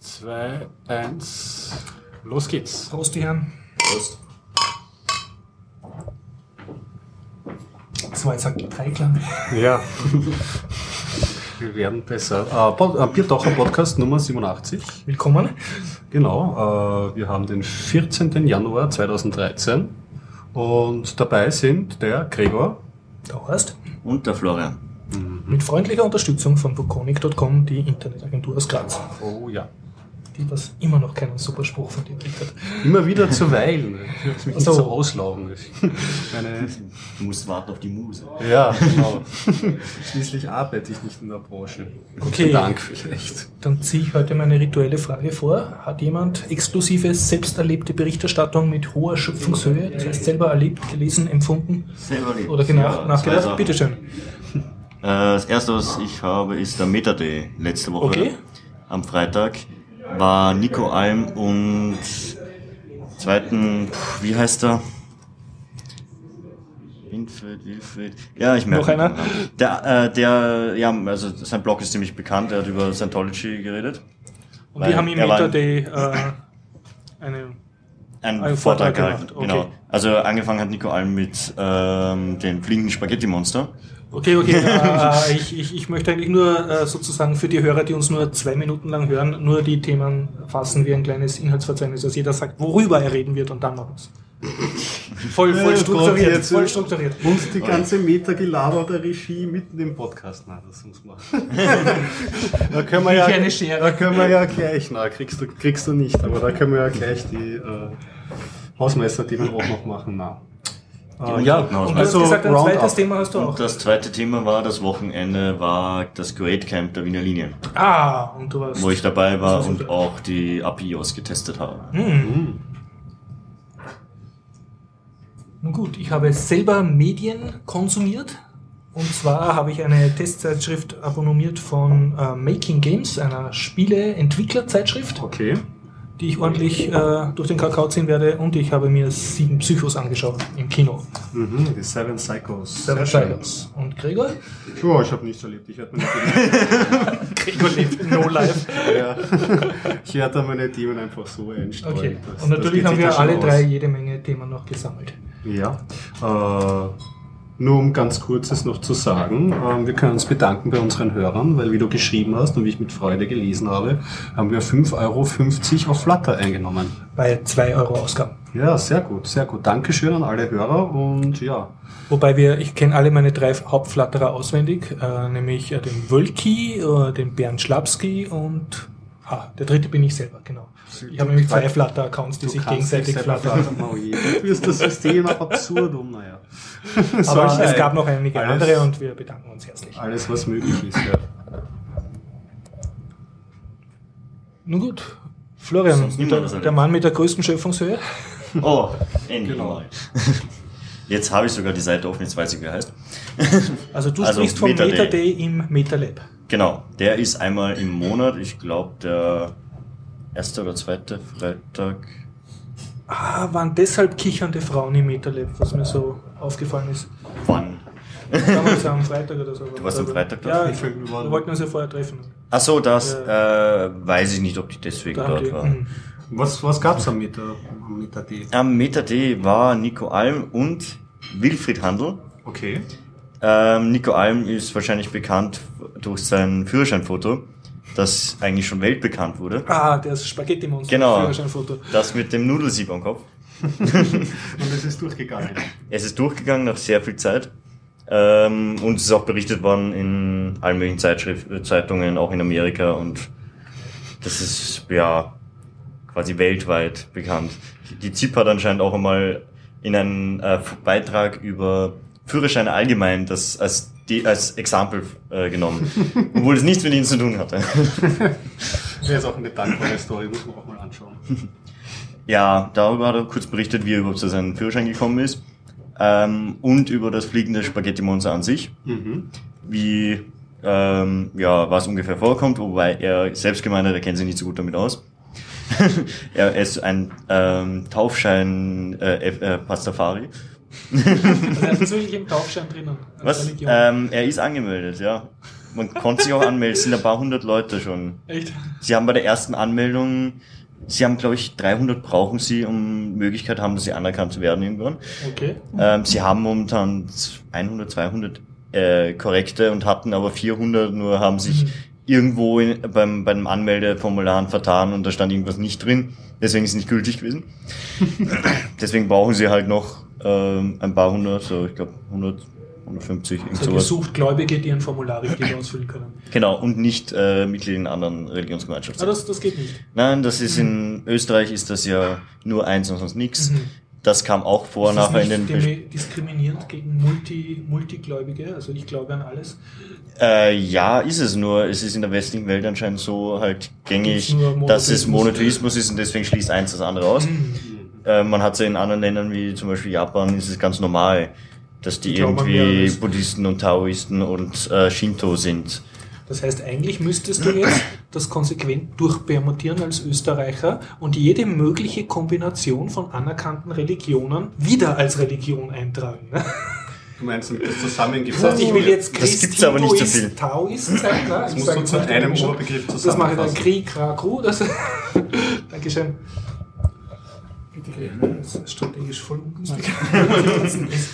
2, 1. Los geht's. Prost, die Herren. Prost. Das war jetzt ein Dreiklang. Ja. Wir werden besser. Äh, äh, Biertaucher Podcast Nummer 87. Willkommen. Genau. Äh, wir haben den 14. Januar 2013. Und dabei sind der Gregor. Da hast. Und der Florian. Mit freundlicher Unterstützung von Bukonic.com, die Internetagentur aus Graz. Oh ja. Die was immer noch keinen super Spruch von dir hat. Immer wieder zuweilen. Ich will mich nicht Ach so. so auslaugen. Meine, Du musst warten auf die Muse. ja, genau. Schließlich arbeite ich nicht in der Branche. Okay. Dank vielleicht. Dann ziehe ich heute meine rituelle Frage vor. Hat jemand exklusive, selbst erlebte Berichterstattung mit hoher Schöpfungshöhe, das heißt selber erlebt, gelesen, empfunden Selber erlebt. oder genau Ja, nachgedacht? Bitteschön. Äh, das erste, was ich habe, ist der Meta Day letzte Woche. Okay. Am Freitag war Nico Alm und zweiten, pff, wie heißt er? Winfried, Wilfried. Ja, ich merke. Noch einer? Der, äh, der, ja, also sein Blog ist ziemlich bekannt. Er hat über Scientology geredet. Und wir haben er war- Meta Day äh, eine einen Einen Vortrag, Vortrag gehalten. gemacht, okay. Genau. Also angefangen hat Nico Alm mit ähm, den fliegenden Spaghetti-Monster. Okay, okay. äh, ich, ich, ich möchte eigentlich nur äh, sozusagen für die Hörer, die uns nur zwei Minuten lang hören, nur die Themen fassen wie ein kleines Inhaltsverzeichnis, dass jeder sagt, worüber er reden wird und dann machen wir's. Voll, voll Ja, strukturiert, Gott, jetzt- voll strukturiert. Und die ganze Meta-Gelaber der Regie mitten im Podcast. Nein, das muss man. da können wir Wie ja, eine Schere. Da können wir ja gleich, na, kriegst du, kriegst du nicht, aber da können wir ja gleich die äh, Hausmeister-Themen auch noch machen. Na. Äh, ja, Und du also hast gesagt, ein zweites Roundup. Thema hast du auch. Und das zweite Thema war, das Wochenende war das Great Camp der Wiener Linien, Ah, und du warst. wo ich dabei war und auch die APIOS getestet habe. Hm. Nun gut, ich habe selber Medien konsumiert. Und zwar habe ich eine Testzeitschrift abonniert von äh, Making Games, einer Spiele-Entwicklerzeitschrift, Okay. Die ich ordentlich äh, durch den Kakao ziehen werde. Und ich habe mir sieben Psychos angeschaut im Kino. Mhm, die Seven Psychos. Seven. Psychos. Und Gregor? Ja, ich habe nichts erlebt. Ich werde meine, Gregor lebt no life. ja, ich werde da meine Themen einfach so einstreuen. Okay. Und natürlich haben wir alle aus. drei jede Menge Themen noch gesammelt. Ja, äh, nur um ganz kurzes noch zu sagen, ähm, wir können uns bedanken bei unseren Hörern, weil wie du geschrieben hast und wie ich mit Freude gelesen habe, haben wir 5,50 Euro auf Flutter eingenommen. Bei 2 Euro Ausgaben. Ja, sehr gut, sehr gut. Dankeschön an alle Hörer und ja, Wobei wir, ich kenne alle meine drei Hauptflatterer auswendig, äh, nämlich äh, den Wölki, äh, den Bernd Schlapski und ah, der dritte bin ich selber, genau. Ich habe nämlich zwei Flutter-Accounts, die sich gegenseitig du wirst das System auf absurdum, naja. Aber Solche- es gab noch einige alles- andere und wir bedanken uns herzlich. Alles, was möglich ist, ja. Nun gut, Florian, der, der Mann mit der größten Schöpfungshöhe. Oh, endlich Genau. mal. Jetzt habe ich sogar die Seite offen, jetzt weiß ich, wie er heißt. Also du Also sprichst vom Meta Day. Meta Day im MetaLab. Genau, der ist einmal im Monat, ich glaube der erste oder zweite Freitag. Ah, waren deshalb kichernde Frauen im MetaLab, was mir so aufgefallen ist. Wann? Damals am Freitag oder so. Du warst am Freitag da? Ja, Ich wir wollten uns ja vorher treffen. Ach so, das äh, weiß ich nicht, ob die deswegen Da dort die, waren. hm. Was, was gab's am Meta, am Meta D? Am Meta D war Nico Alm und Wilfried Handel. Okay. Ähm, Nico Alm ist wahrscheinlich bekannt durch sein Führerscheinfoto, das eigentlich schon weltbekannt wurde. Ah, das Spaghetti-Monster. Genau. Das mit dem Nudelsieb am Kopf. Und es ist durchgegangen. Es ist durchgegangen nach sehr viel Zeit. Ähm, und es ist auch berichtet worden in allen möglichen Zeitschrift, äh, Zeitungen, auch in Amerika. Und das ist ja quasi weltweit bekannt. Die ZIP hat anscheinend auch einmal in einen äh, Beitrag über Führerscheine allgemein das als, die, als Exempel äh, genommen, obwohl es nichts mit ihnen zu tun hatte. Das ist auch eine dankbare Story, muss man auch mal anschauen. Ja, darüber hat er kurz berichtet, wie er überhaupt zu seinem Führerschein gekommen ist. Ähm, und über das fliegende Spaghetti-Monster an sich. Mhm. Wie, ähm, ja, was ungefähr vorkommt, wobei er selbst gemeint hat, er kennt sich nicht so gut damit aus. er ist ein ähm, Taufschein äh, äh, Pastafari. Also er ist wirklich im Taufschein drinnen. Was? Ähm, er ist angemeldet, ja. Man konnte sich auch anmelden, es sind ein paar hundert Leute schon. Echt? Sie haben bei der ersten Anmeldung, Sie haben, glaube ich, 300 brauchen Sie, um Möglichkeit haben, dass Sie anerkannt zu werden irgendwann. Okay. Ähm, Sie haben momentan 100, 200 äh, korrekte und hatten aber 400, nur haben sich Mhm. irgendwo in, beim, beim Anmeldeformularen vertan und da stand irgendwas nicht drin. Deswegen ist es nicht gültig gewesen. Deswegen brauchen Sie halt noch ähm, ein paar hundert, so ich glaube 100, 150, irgend Also sowas. gesucht Gläubige, die ein Formular richtig ausfüllen können. Genau, und nicht äh, Mitglied in anderen Religionsgemeinschaften. Ah, das, das geht nicht. Nein, das ist in Österreich ist das ja nur eins und sonst nichts. Mhm. Das kam auch vor Ist nachher in den dimi- diskriminierend gegen Multi, Multigläubige? Also ich glaube an alles. äh, ja, ist es nur. Es ist in der westlichen Welt anscheinend so halt gängig, dass es Monotheismus? Monotheismus ist und deswegen schließt eins das andere aus. Mhm. Äh, man hat es ja in anderen Ländern wie zum Beispiel Japan ist es ganz normal, dass die irgendwie Buddhisten und Taoisten und äh, Shinto sind. Das heißt, eigentlich müsstest du jetzt das konsequent durchpermutieren als Österreicher und jede mögliche Kombination von anerkannten Religionen wieder als Religion eintragen. Ne? Du meinst, das zusammengefasst Das heißt, ich will jetzt Das Christ, gibt's aber nicht so viel. Taoist sein. Ne? Das du jetzt zu einem. Oberbegriff Das mache ich dann. Krieg, Krakru. Das Bitte, das ist strategisch voll ungünstig.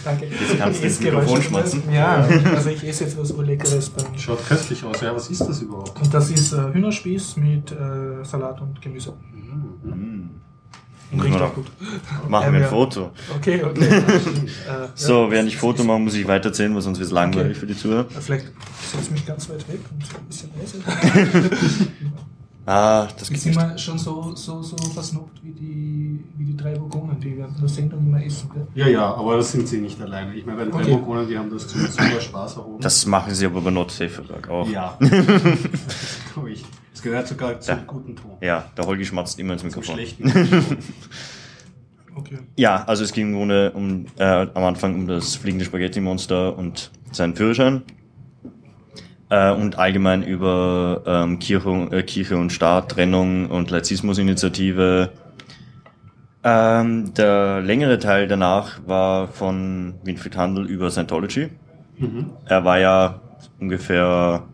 Danke. Jetzt kannst du Essgeräusche Mikrofon schmatzen. Ja, also ich esse jetzt was Urleckeres Schaut köstlich aus. Ja, was ist das überhaupt? und das ist äh, Hühnerspieß mit äh, Salat und Gemüse. Mm. Und Muss riecht man auch gut. Machen wir ein Foto. Okay, okay. äh, So, während ich Foto mache, muss ich weiterzählen, weil sonst wird es langweilig Okay. für die Zuhörer. Vielleicht setze ich mich ganz weit weg und ein bisschen leise. Ah, das sind nicht. wir schon so, so, so versnobbt wie die, wie die drei Burgonen, die während der Sendung immer essen. Gell? Ja, ja, aber das sind sie nicht alleine. Ich meine, bei den Okay. drei Burgonen, die haben das zum super Spaß erhoben. Das machen sie aber bei Nordseeverlag auch. ja. das glaube ich. Das gehört sogar zum Ja. guten Ton. Ja, der Holgi schmatzt immer ins Zum Mikrofon. schlechten Ton. Okay. Ja, also es ging Grunde um, äh, am Anfang um das fliegende Spaghetti-Monster und seinen Führerschein. Äh, und allgemein über ähm, Kirche, äh, Kirche und Staat, Trennung und Laizismus-Initiative. Ähm, der längere Teil danach war von Winfried Handel über Scientology. Mhm. Er war ja ungefähr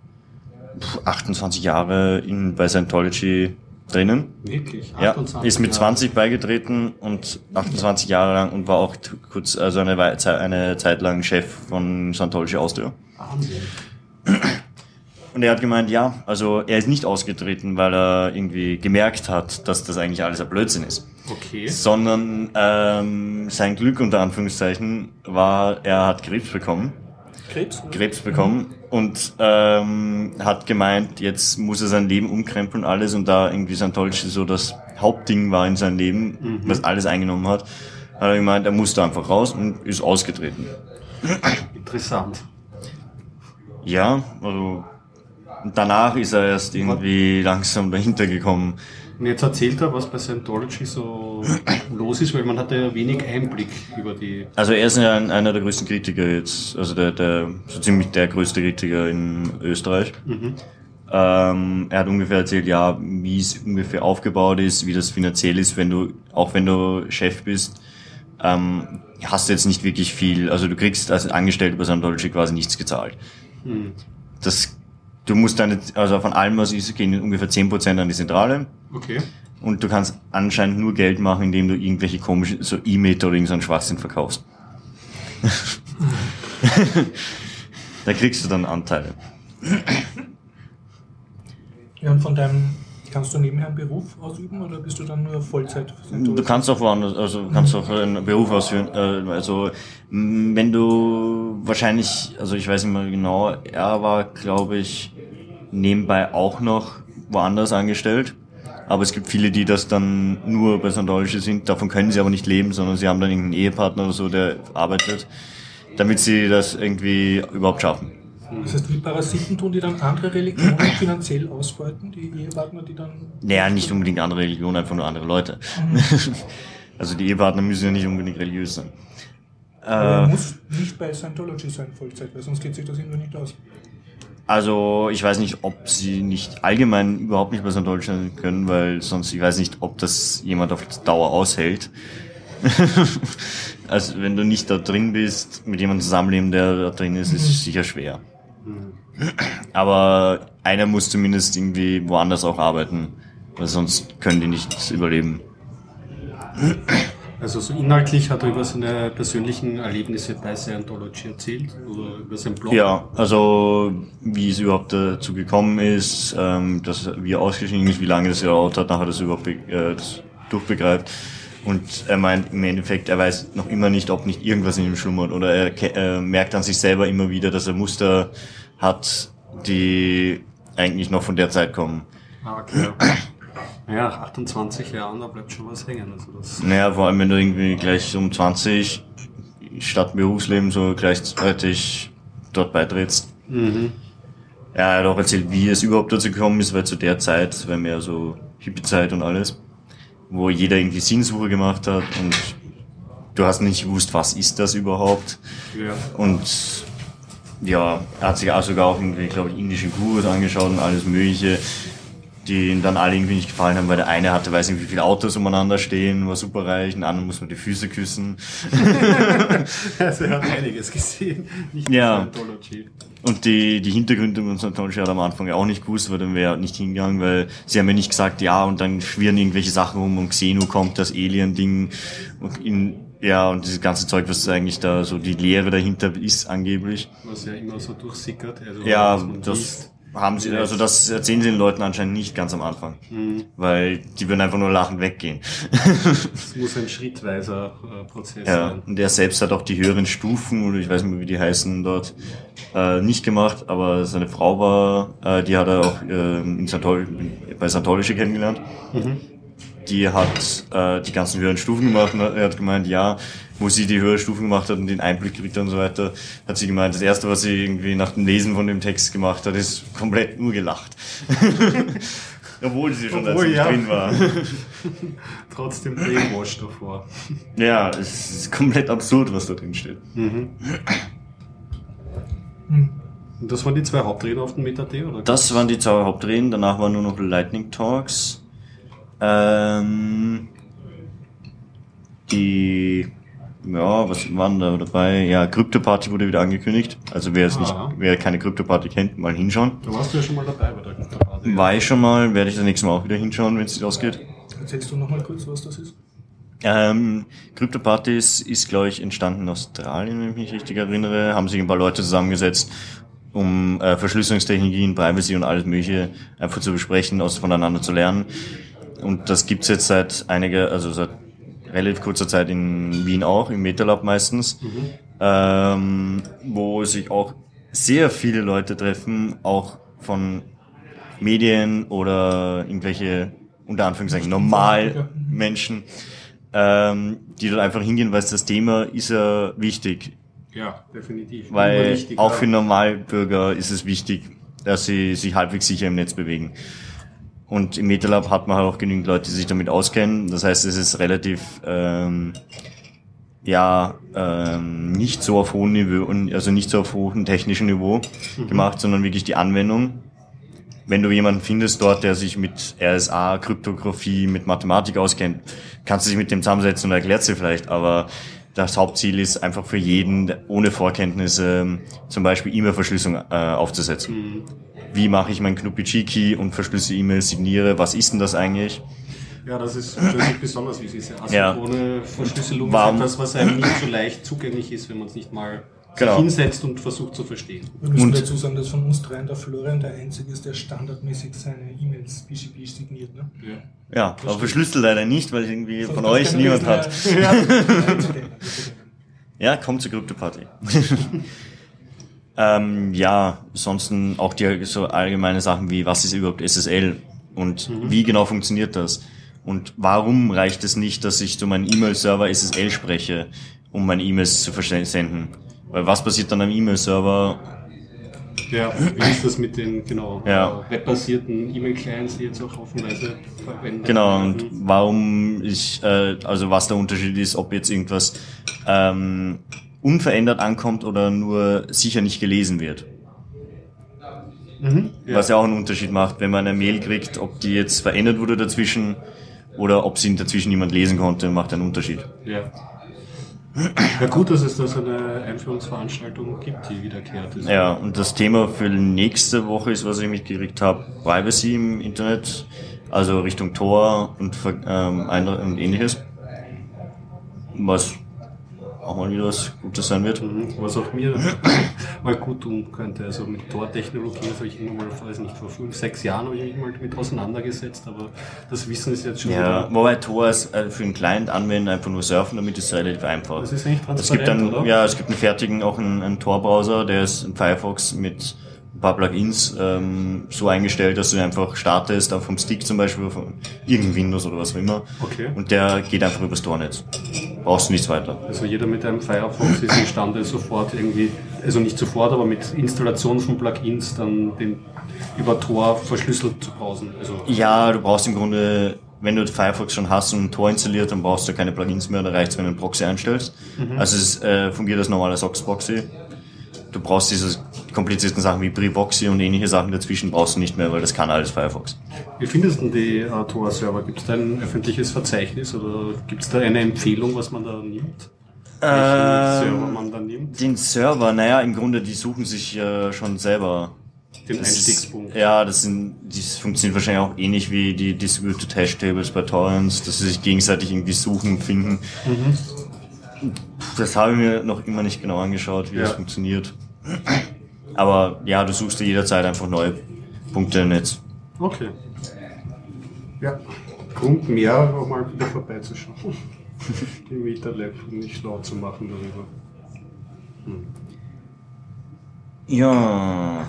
pf, 28 Jahre in, bei Scientology drinnen. Wirklich? Ja, 28 ist mit Jahre. 20 beigetreten und 28 Jahre lang und war auch kurz, also eine, eine Zeit lang Chef von Scientology Austria. Wahnsinn. Und er hat gemeint, ja, also er ist nicht ausgetreten, weil er irgendwie gemerkt hat, dass das eigentlich alles ein Blödsinn ist. Okay. Sondern ähm, sein Glück unter Anführungszeichen war, er hat Krebs bekommen. Krebs? Krebs bekommen und ähm, hat gemeint, jetzt muss er sein Leben umkrempeln alles und da irgendwie Scientology so das Hauptding war in seinem Leben, was alles eingenommen hat, hat er gemeint, er musste einfach raus und ist ausgetreten. Interessant. Ja, also danach ist er erst irgendwie langsam dahinter gekommen. Und jetzt erzählt er, was bei Scientology so los ist, weil man hat ja wenig Einblick über die. Also er ist ja ein, einer der größten Kritiker jetzt, also der, der so ziemlich der größte Kritiker in Österreich. Ähm, er hat ungefähr erzählt, ja, wie es ungefähr aufgebaut ist, wie das finanziell ist, wenn du, auch wenn du Chef bist, ähm, hast du jetzt nicht wirklich viel, also du kriegst als Angestellter bei Scientology quasi nichts gezahlt. Das, du musst deine, also von allem, was ist, gehen ungefähr 10% an die Zentrale. Okay. Und du kannst anscheinend nur Geld machen, indem du irgendwelche komischen, so E-Meter oder irgendeinen Schwachsinn verkaufst. da kriegst du dann Anteile. Ja, und von deinem, kannst du nebenher einen Beruf ausüben oder bist du dann nur Vollzeit? Du kannst auch woanders, also kannst auch einen Beruf ausführen. Äh, also wenn du wahrscheinlich, also ich weiß nicht mehr genau, er war, glaube ich, nebenbei auch noch woanders angestellt. Aber es gibt viele, die das dann nur bei Scientology sind. Davon können sie aber nicht leben, sondern sie haben dann irgendeinen Ehepartner oder so, der arbeitet, damit sie das irgendwie überhaupt schaffen. Das heißt, wie Parasiten tun die dann andere Religionen finanziell ausbeuten, die Ehepartner, die dann. Naja, nicht unbedingt andere Religionen, einfach nur andere Leute. also die Ehepartner müssen ja nicht unbedingt religiös sein. Aber Äh, muss nicht bei Scientology sein, Vollzeit, weil sonst geht sich das irgendwie nicht aus. Also ich weiß nicht, ob sie nicht allgemein überhaupt nicht bei Scientology sein können, weil sonst ich weiß nicht, ob das jemand auf Dauer aushält. also wenn du nicht da drin bist, mit jemandem zusammenleben, der da drin ist, ist es sicher schwer. Aber einer muss zumindest irgendwie woanders auch arbeiten, weil sonst können die nicht überleben. Also so inhaltlich hat er über seine persönlichen Erlebnisse bei Scientology erzählt oder über seinen Blog? Ja, also wie es überhaupt dazu gekommen ist, ähm, dass, wie er ausgeschieden ist, wie lange das gedauert hat, nachher das überhaupt äh, das durchbegreift. Und er meint im Endeffekt, er weiß noch immer nicht, ob nicht irgendwas in ihm schlummert. Oder er äh, merkt an sich selber immer wieder, dass er Muster hat, die eigentlich noch von der Zeit kommen. Ah, okay. Ja, 28 Jahren, da bleibt schon was hängen. Also das Naja, vor allem wenn du irgendwie gleich um 20 statt Berufsleben so gleichzeitig dort beitrittst. mhm. Ja, er hat auch erzählt, wie es überhaupt dazu gekommen ist, weil zu der Zeit, war mehr so Hippie-Zeit und alles, wo jeder irgendwie Sinnsuche gemacht hat und du hast nicht gewusst, was ist das überhaupt. ja. Und ja, er hat sich auch sogar auch irgendwie, glaube ich, indische Gurus angeschaut und alles Mögliche, die ihm dann alle irgendwie nicht gefallen haben, weil der eine hatte, weiß nicht, wie viele Autos umeinander stehen, war super reich, den anderen muss man die Füße küssen. Also er hat einiges gesehen, nicht Ja. Scientology. Und die, die Hintergründe von Scientology hat am Anfang ja auch nicht gewusst, weil dann wäre er nicht hingegangen, weil sie haben ja nicht gesagt, ja, und dann schwirren irgendwelche Sachen rum und Xenu kommt, das Alien-Ding, und in, ja, und dieses ganze Zeug, was eigentlich da so die Lehre dahinter ist, angeblich. Was ja immer so durchsickert. Also Ja, das. Haben sie, also das erzählen sie den Leuten anscheinend nicht ganz am Anfang. Weil die würden einfach nur lachend weggehen. Es muss ein schrittweiser äh, Prozess ja. sein. Und er selbst hat auch die höheren Stufen, oder ich weiß nicht mehr, wie die heißen dort, äh, nicht gemacht, aber seine Frau war, äh, die hat er auch äh, in Santol bei Santology kennengelernt. Die hat äh, die ganzen höheren Stufen gemacht und er hat gemeint, ja, wo sie die höheren Stufen gemacht hat und den Einblick gekriegt hat und so weiter, hat sie gemeint, das erste, was sie irgendwie nach dem Lesen von dem Text gemacht hat, ist komplett nur gelacht. Obwohl sie schon da Obwohl, ja. drin war. Trotzdem Brainwash davor. ja, es ist komplett absurd, was da drin steht. Und das waren die zwei Hauptreden auf dem Meta-T, oder? Das waren die zwei Hauptreden, danach waren nur noch Lightning Talks. Ähm, die, ja, was waren da dabei? Ja, Krypto-Party wurde wieder angekündigt. Also wer es nicht, Ah. wer keine Krypto-Party kennt, mal hinschauen. Da warst du ja schon mal dabei bei der Krypto-Party. War ich schon mal, werde ich das nächste Mal auch wieder hinschauen, wenn es nicht ausgeht. Erzählst du nochmal kurz, was das ist? Ähm, Krypto-Partys ist, glaube ich, entstanden in Australien, wenn ich mich richtig erinnere. Haben sich ein paar Leute zusammengesetzt, um äh, Verschlüsselungstechnologien, Privacy und alles Mögliche einfach zu besprechen, aus voneinander zu lernen. Und das gibt's jetzt seit einiger, also seit relativ kurzer Zeit in Wien auch, im MetaLab meistens, ähm, wo sich auch sehr viele Leute treffen, auch von Medien oder irgendwelche, unter Anführungszeichen, normal Menschen, ähm, die dort einfach hingehen, weil das Thema ist ja wichtig. Ja, definitiv. Weil auch für Normalbürger ist es wichtig, dass sie sich halbwegs sicher im Netz bewegen. Und im MetaLab hat man halt auch genügend Leute, die sich damit auskennen. Das heißt, es ist relativ ähm, ja ähm, nicht so auf hohem Niveau, also nicht so auf hohem technischen Niveau gemacht, sondern wirklich die Anwendung. Wenn du jemanden findest dort, der sich mit RSA, Kryptographie, mit Mathematik auskennt, kannst du dich mit dem zusammensetzen und erklärt sie vielleicht, aber das Hauptziel ist einfach für jeden ohne Vorkenntnisse zum Beispiel E-Mail-Verschlüsselung äh, aufzusetzen. Wie mache ich mein Knuppi-Key und verschlüssel E-Mails, signiere? Was ist denn das eigentlich? Ja, das ist natürlich besonders wichtig. Diese Ja. asynchrone Verschlüsselung Warum- ist etwas, was einem nicht so leicht zugänglich ist, wenn man es nicht mal Genau. hinsetzt und versucht zu verstehen. Wir müssen Und- dazu sagen, dass von uns dreien der Florian der Einzige ist, der standardmäßig seine E-Mails BGP signiert. Ne? Ja. Ja, aber verschlüsselt leider nicht, weil irgendwie von Sonst euch kann niemand man hat. das, Ja. Ja, kommt zur Krypto-Party. ähm, ja, ansonsten auch die so allgemeine Sachen wie, was ist überhaupt SSL und wie genau funktioniert das? Und warum reicht es nicht, dass ich zu meinem E-Mail-Server SSL spreche, um meine E-Mails zu versenden? Weil was passiert dann am E-Mail-Server? Ja, wie ist das mit den genau Ja. webbasierten E-Mail-Clients, die jetzt auch haufenweise verwendet Genau, und warum ich, äh, also was der Unterschied ist, ob jetzt irgendwas ähm, unverändert ankommt oder nur sicher nicht gelesen wird. Mhm. Ja. Was ja auch einen Unterschied macht, wenn man eine Mail kriegt, ob die jetzt verändert wurde dazwischen oder ob sie dazwischen niemand lesen konnte, macht einen Unterschied. Ja. Ja gut, dass es da so eine Einführungsveranstaltung gibt, die wiederkehrt ist. Ja, und das Thema für nächste Woche ist, was ich mitgekriegt habe, Privacy im Internet, also Richtung Tor und, ähm, und ähnliches. Was auch mal wieder was Gutes sein wird. Mhm, was auch mir mal gut tun könnte. Also mit Tor-Technologie habe ich immer mal, weiß nicht, vor fünf, sechs Jahren habe ich mich mal damit auseinandergesetzt, aber das Wissen ist jetzt schon Ja, wieder wobei Tor ist äh, für einen Client anwenden, einfach nur surfen, damit ist es relativ einfach. Das ist eigentlich transparent, es gibt dann, oder? Ja, es gibt einen fertigen, auch einen, einen Tor-Browser, der ist ein Firefox mit paar Plugins ähm, so eingestellt, dass du einfach startest, auch vom Stick zum Beispiel, von irgendeinem Windows oder was auch immer. Okay. Und der geht einfach übers Tornetz. Brauchst du nichts weiter. Also jeder mit einem Firefox ist imstande sofort irgendwie, also nicht sofort, aber mit Installation von Plugins dann den über Tor verschlüsselt zu browsen. Also ja, du brauchst im Grunde wenn du Firefox schon hast und ein Tor installiert, dann brauchst du keine Plugins mehr, da reicht es, wenn du einen Proxy einstellst. Mhm. Also es äh, fungiert als normale Sox-Proxy du brauchst komplizierten Sachen wie Privoxy und ähnliche Sachen dazwischen brauchst du nicht mehr, weil das kann alles Firefox. Wie findest du die äh, Tor-Server? Gibt es da ein öffentliches Verzeichnis oder gibt es da eine Empfehlung, was man da nimmt? Welchen ähm, Server man da nimmt? Den Server, naja, im Grunde, die suchen sich äh, schon selber den das Einstiegspunkt. Ist, ja, das sind, die funktioniert wahrscheinlich auch ähnlich wie die Distributed Hash Tables bei Torrents, dass sie sich gegenseitig irgendwie suchen, finden. Mhm. Das habe ich mir noch immer nicht genau angeschaut, wie ja. das funktioniert. Aber ja, du suchst dir jederzeit einfach neue Punkte im Netz. Okay. Ja, Grund mehr, auch mal wieder vorbeizuschauen. Die MetaLab, mich schlau zu machen darüber. Hm. Ja,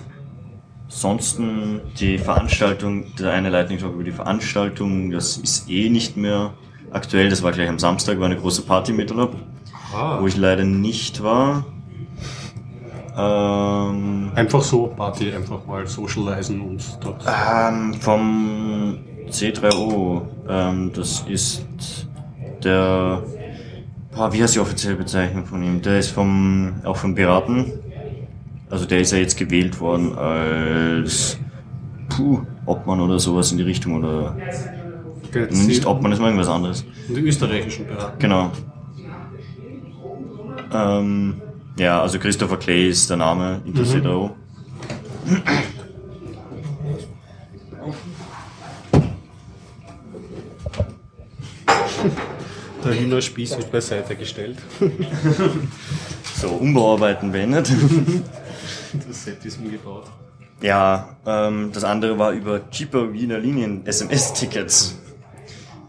ansonsten die Veranstaltung, der eine Lightning-Talk über die Veranstaltung, das ist eh nicht mehr aktuell. Das war gleich am Samstag, war eine große Party mit MetaLab ah. wo ich leider nicht war. Ähm, einfach so Party, einfach mal socialisen und dort. Ähm, vom C3O, ähm, das ist der, wie heißt die offizielle Bezeichnung von ihm? Der ist vom, auch vom Piraten. Also der ist ja jetzt gewählt worden als puh, Obmann oder sowas in die Richtung oder nicht Obmann, das ist mal irgendwas anderes. Die österreichischen Piraten. Genau. Ähm, ja, also Christopher Clay ist der Name, interessiert mhm. auch. Der Hühnerspieß wird beiseite gestellt. so, Umbauarbeiten beendet. Das Set ist umgebaut. Ja, ähm, das andere war über cheaper Wiener Linien SMS-Tickets.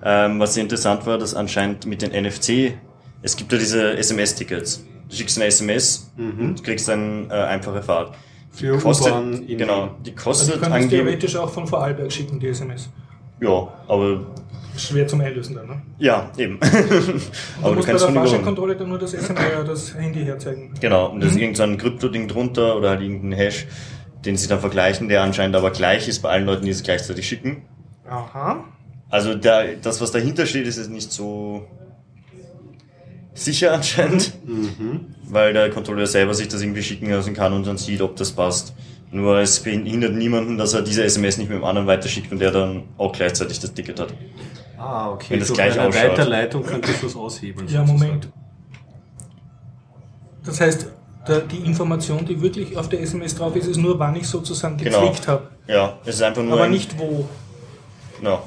Ähm, was sehr interessant war, dass anscheinend mit den NFC es gibt ja diese SMS-Tickets. Du schickst eine SMS mhm. und kriegst dann äh, einfache Fahrt. Für kostet, U-Bahn Genau, die kostet also du könntest theoretisch auch von Vorarlberg schicken, die SMS. Ja, aber... Schwer zum Einlösen dann, ne? Ja, eben. aber du musst du bei der Fahrscheinkontrolle dann nur das SMS, äh, das Handy herzeigen. Genau, und da ist mhm. irgendein Krypto-Ding drunter oder halt irgendein Hash, den sie dann vergleichen, der anscheinend aber gleich ist bei allen Leuten, die es gleichzeitig schicken. Aha. Also der, das, was dahinter steht, ist jetzt nicht so sicher anscheinend, mhm. weil der Kontrolleur selber sich das irgendwie schicken lassen kann und dann sieht, ob das passt. Nur es behindert niemanden, dass er diese SMS nicht mit dem anderen weiterschickt und der dann auch gleichzeitig das Ticket hat. Ah, okay. Wenn das so gleich bei einer Weiterleitung könnte ich das aushebeln. Ja, Moment. Das heißt, die Information, die wirklich auf der SMS drauf ist, ist nur, wann ich sozusagen genau. geklickt genau. habe. Ja, es ist einfach nur. Aber nicht wo. Genau.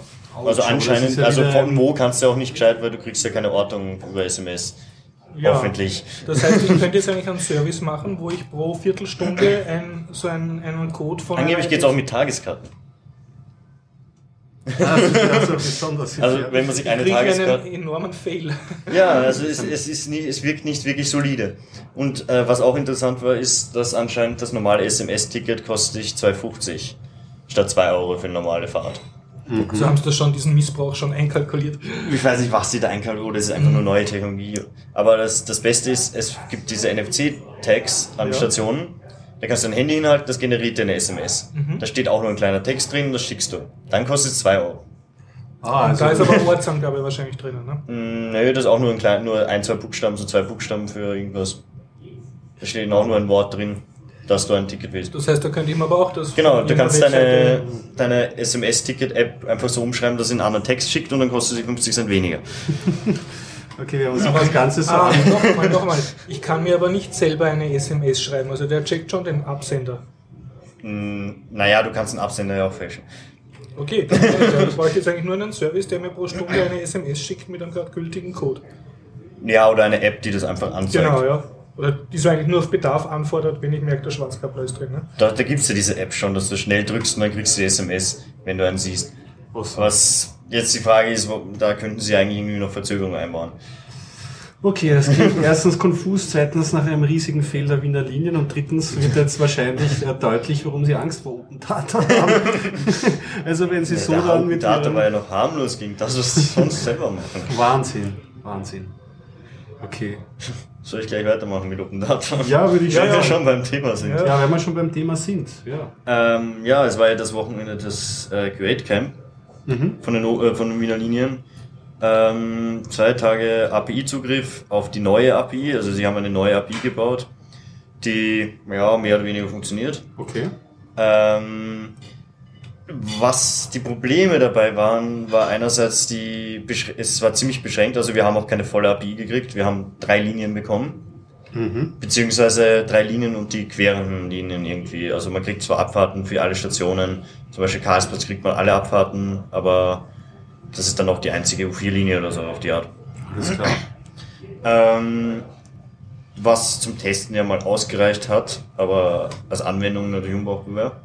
Also anscheinend, ja also von wo kannst du auch nicht gescheit, weil du kriegst ja keine Ortung über SMS. Ja, Hoffentlich. Das heißt, ich könnte jetzt eigentlich einen Service machen, wo ich pro Viertelstunde ein, so einen, einen Code von. Angeblich geht es auch mit Tageskarten. Also, besonders also wenn man sich eine Tageskarte... einen enormen Fail. Ja, also es, es, ist nie, es wirkt nicht wirklich solide. Und äh, was auch interessant war, ist, dass anscheinend das normale SMS-Ticket kostet dich 2,50 statt 2 Euro für eine normale Fahrt. Mhm. So haben sie das schon, diesen Missbrauch schon einkalkuliert. Ich weiß nicht, was sie da einkalkuliert, das ist einfach mhm. nur neue Technologie. Aber das, das Beste ist, es gibt diese NFC-Tags an ja. Stationen. Da kannst du ein Handy hinhalten, das generiert dir eine SMS. Mhm. Da steht auch nur ein kleiner Text drin, das schickst du. Dann kostet es 2 Euro. Ah, also da ist aber Ortsangabe wahrscheinlich drinnen, ne? Mm, nö, das ist auch nur ein klein, nur ein, zwei Buchstaben, so zwei Buchstaben für irgendwas. Da steht auch nur ein Wort drin dass du ein Ticket willst. Das heißt, da könnte ich mir aber auch das. Genau, du kannst deine, deine SMS-Ticket-App einfach so umschreiben, dass sie einen anderen Text schickt und dann kostet sie 50 Cent weniger. Okay, wir haben uns das Ganze so Ah, an. noch einmal, noch einmal. Ich kann mir aber nicht selber eine SMS schreiben. Also der checkt schon den Absender. Mm, Naja, du kannst einen Absender ja auch fälschen. Okay, dann dann brauche ich jetzt eigentlich nur einen Service, der mir pro Stunde eine SMS schickt mit einem gerade gültigen Code. Ja, oder eine App, die das einfach anzeigt. Genau, ja. Oder die so eigentlich nur auf Bedarf anfordert, wenn ich merke, der Schwarzkabler ist drin. Ne? Da, da gibt's ja diese App schon, dass du schnell drückst und dann kriegst du die SMS, wenn du einen siehst. Was jetzt die Frage ist, wo- da könnten sie eigentlich irgendwie noch Verzögerungen einbauen. Okay, das klingt erstens konfus, zweitens nach einem riesigen Fehl der Wiener Linien und drittens wird jetzt wahrscheinlich äh, deutlich, warum sie Angst vor Open Data haben. also wenn sie so der dann mit Data ihren- war ja noch harmlos gegen das, was sie sonst selber machen. Wahnsinn, Wahnsinn. Okay. Soll ich gleich weitermachen mit Open Data? Ja, würde ich Wenn wir sagen. schon beim Thema sind. Ja. Ja, wenn wir schon beim Thema sind, ja. Ähm, ja, es war ja das Wochenende des äh, Great Camp Mhm. von den, äh, von den Wiener Linien. Ähm, zwei Tage API-Zugriff auf die neue API, also sie haben eine neue API gebaut, die ja mehr oder weniger funktioniert. Okay. Ähm, was die Probleme dabei waren, war einerseits die, besch- es war ziemlich beschränkt, also wir haben auch keine volle API gekriegt, wir haben drei Linien bekommen, Mhm. beziehungsweise drei Linien und die queren Linien irgendwie. Also man kriegt zwar Abfahrten für alle Stationen, zum Beispiel Karlsplatz kriegt man alle Abfahrten, aber das ist dann auch die einzige U4-Linie oder so auf die Art. Alles klar. Ähm, was zum Testen ja mal ausgereicht hat, aber als Anwendung natürlich unbrauchbar.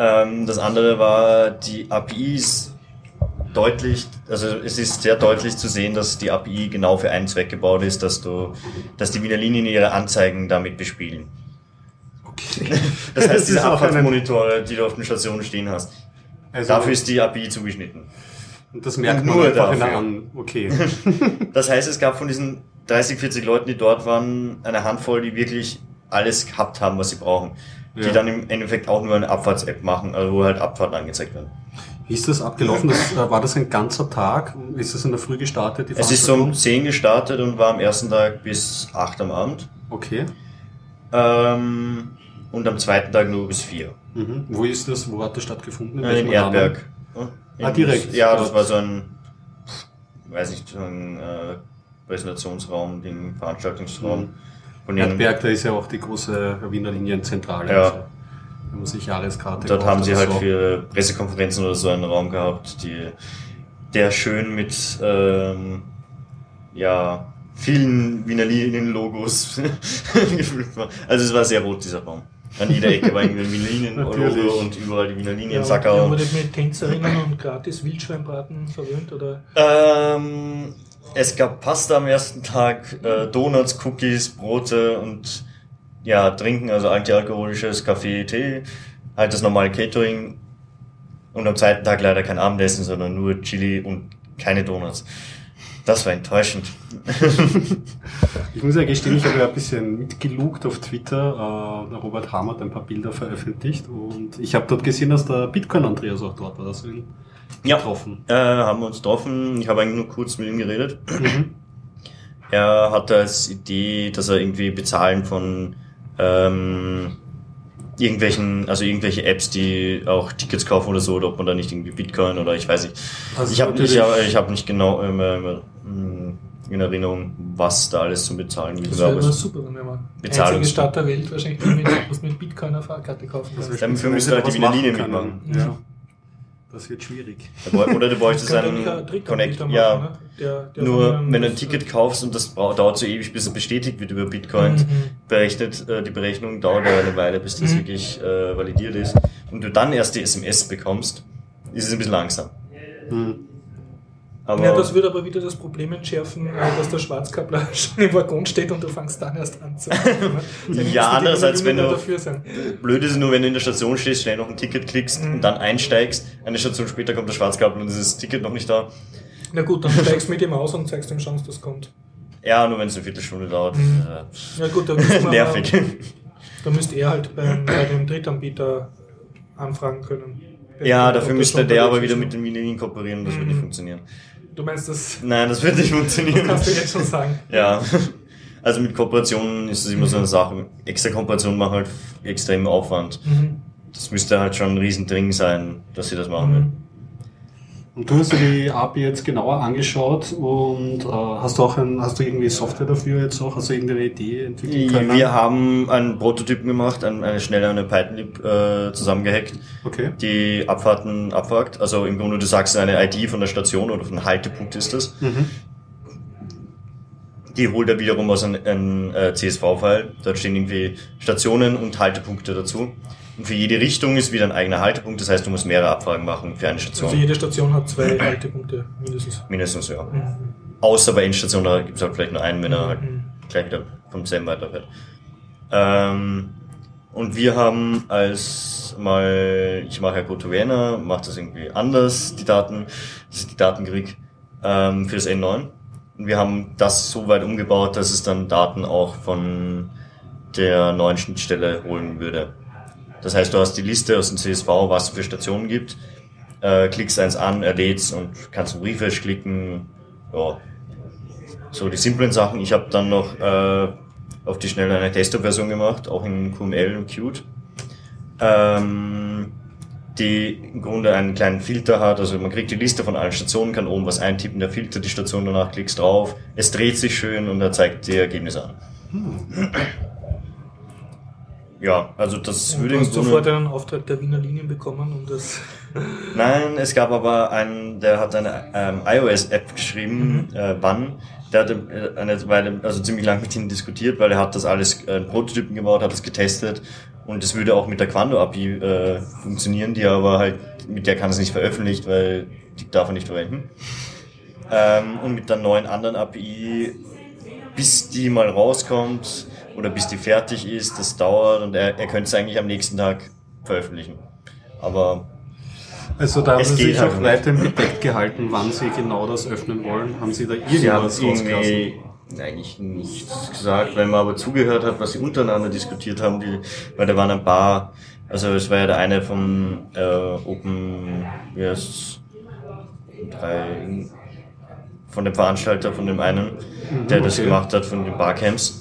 Ähm, das andere war, die API ist deutlich, also es ist sehr deutlich zu sehen, dass die API genau für einen Zweck gebaut ist, dass du, dass die Wiener Linien ihre Anzeigen damit bespielen. Okay. Das heißt, ist diese Abfahrtsmonitore, die du auf den Stationen stehen hast, Also, dafür ist die API zugeschnitten. und das merkt man nur einfach in dafür. an. Okay. Das heißt, es gab von diesen 30, 40 Leuten, die dort waren, eine Handvoll, die wirklich alles gehabt haben, was sie brauchen. Die Ja. dann im Endeffekt auch nur eine Abfahrts-App machen, also wo halt Abfahrten angezeigt werden. Wie ist das abgelaufen? Das, äh, war das ein ganzer Tag? Ist das in der Früh gestartet? Die Es ist um Veranstaltung? 10 gestartet und war am ersten Tag bis 8 am Abend. Okay. Ähm, und am zweiten Tag nur bis 4. Mhm. Wo ist das? Wo hat das stattgefunden? Äh, welchem in Rahmen? Erdberg. In, Ah, direkt Ja, das war so ein, weiß nicht, so ein äh, Präsentationsraum, den Veranstaltungsraum. Mhm. Von Erdberg, da ist ja auch die große Wiener Linienzentrale. Ja. Also, wenn man sich Jahreskarte Dort haben sie halt so. für Pressekonferenzen oder so einen Raum gehabt, die, der schön mit ähm, ja, vielen Wiener Linien-Logos gefüllt war. Also es war sehr rot, dieser Raum. An jeder Ecke war irgendwie ein Wiener Linien-Logo und überall die Wiener Linien, Ja, wurde mit Tänzerinnen und gratis Wildschweinbraten verwöhnt? Oder? Ähm, es gab Pasta am ersten Tag, äh, Donuts, Cookies, Brote und ja, Trinken, also antialkoholisches Kaffee, Tee, halt das normale Catering. Und am zweiten Tag leider kein Abendessen, sondern nur Chili und keine Donuts. Das war enttäuschend. Ich muss ja gestehen, ich habe ja ein bisschen mitgelugt auf Twitter. Äh, der Robert Hammer hat ein paar Bilder veröffentlicht und ich habe dort gesehen, dass der Bitcoin-Andreas auch dort war. Das ihn Ja. getroffen. Äh, haben wir uns getroffen. Ich habe eigentlich nur kurz mit ihm geredet. Er hatte als Idee, dass er irgendwie bezahlen von ähm, irgendwelchen, also irgendwelche Apps, die auch Tickets kaufen oder so, oder ob man da nicht irgendwie Bitcoin oder ich weiß nicht. Also ich habe ich hab, ich hab nicht genau ähm, ähm, in Erinnerung, was da alles zu bezahlen gibt. Das wäre super, wenn wir Bezahlungs- einzige Stadt der Welt wahrscheinlich, mit, was mit Bitcoin eine Fahrkarte kaufen wäre Dafür müsste halt die Wiener Linie mitmachen. Ja. Das wird schwierig. Oder du bräuchtest einen Connect. machen, Ja, ne? der, der Nur wenn du ein Ticket kaufst und das dauert so ewig, bis es bestätigt wird über Bitcoin, Mhm. berechnet, äh, die Berechnung dauert eine Weile, bis das Mhm. wirklich äh, validiert ist. Und du dann erst die SMS bekommst, ist es ein bisschen langsam. Hm. Aber Ja, das würde aber wieder das Problem entschärfen, äh, dass der Schwarzkabler schon im Waggon steht und du fängst dann erst an zu. Ja, andererseits, wenn du- blöd ist es nur, wenn du in der Station stehst, schnell noch ein Ticket klickst Mhm. und dann einsteigst, eine Station später kommt der Schwarzkabel und ist das Ticket noch nicht da. Na gut, dann steigst du mit ihm aus und zeigst ihm schon, dass das kommt. Ja, nur wenn es eine Viertelstunde dauert. Mhm. Äh, Ja gut, da nervig. Da müsste er halt beim, bei dem Drittanbieter anfragen können. Ja, dafür müsste der aber wieder mit den Linien kooperieren und das wird Mhm. nicht funktionieren. Du meinst, das, Nein, das wird nicht das funktionieren. kannst du jetzt schon sagen. Ja, also mit Kooperationen ist es immer so eine Sache. Extra Kooperationen machen halt extrem Aufwand. Mhm. Das müsste halt schon ein Riesendring sein, dass sie das machen. Mhm. Und du hast dir die API jetzt genauer angeschaut und äh, hast du auch ein, hast du irgendwie Software dafür jetzt auch, also irgendeine Idee entwickelt können? Wir haben einen Prototypen gemacht, eine, eine schnelle eine Python-Lib äh, zusammengehackt, Okay. die Abfahrten abfragt. Also im Grunde, du sagst eine ID von der Station oder von einem Haltepunkt ist das. Mhm. Die holt er wiederum aus einem, einem äh, CSV-File. Dort stehen irgendwie Stationen und Haltepunkte dazu. Und für jede Richtung ist wieder ein eigener Haltepunkt. Das heißt, du musst mehrere Abfragen machen für eine Station. Also jede Station hat zwei Haltepunkte mindestens. Mindestens, ja. Mhm. Außer bei Endstation, da gibt es halt vielleicht nur einen, wenn er halt Mhm. gleich wieder vom selben weiterfährt. Ähm, und wir haben als mal, ich mache ja GoToViener, mache das irgendwie anders, die Daten, dass ich die Daten krieg, ähm, für das N9. Wir haben das so weit umgebaut, dass es dann Daten auch von der neuen Schnittstelle holen würde. Das heißt, du hast die Liste aus dem CSV, was es für Stationen gibt, äh, klickst eins an, erlädst und kannst einen Refresh klicken. Ja, so die simplen Sachen. Ich habe dann noch äh, auf die Schnelle eine Desktop-Version gemacht, auch in QML und Qt, ähm, die im Grunde einen kleinen Filter hat. Also man kriegt die Liste von allen Stationen, kann oben was eintippen, der Filter die Station, danach klickst drauf, es dreht sich schön und er zeigt die Ergebnisse an. Ja, also das Und würde du im hast Grunde- sofort einen Auftrag der Wiener Linien bekommen, um das. Nein, es gab aber einen, der hat eine ähm, iOS-App geschrieben, äh, Bann. Der hatte äh, eine Weile, also ziemlich lang mit ihnen diskutiert, weil er hat das alles äh, Prototypen gebaut, hat das getestet und es würde auch mit der Quando-API äh, funktionieren, die aber halt, mit der kann es nicht veröffentlicht, weil die darf er nicht verwenden. Ähm, und mit der neuen anderen API, bis die mal rauskommt oder bis die fertig ist, das dauert und er, er könnte es eigentlich am nächsten Tag veröffentlichen. Aber Also da haben Es Sie sich halt auch nicht. weiterhin bedeckt gehalten, wann Sie genau das öffnen wollen. Haben Sie da Sie irgendwas rausgelassen? irgendwie eigentlich nichts gesagt, wenn man aber zugehört hat, was sie untereinander diskutiert haben, die, weil da waren ein paar, also es war ja der eine vom äh, Open, wie heißt's, drei, von dem Veranstalter, von dem einen, der das okay. gemacht hat, von den Barcamps.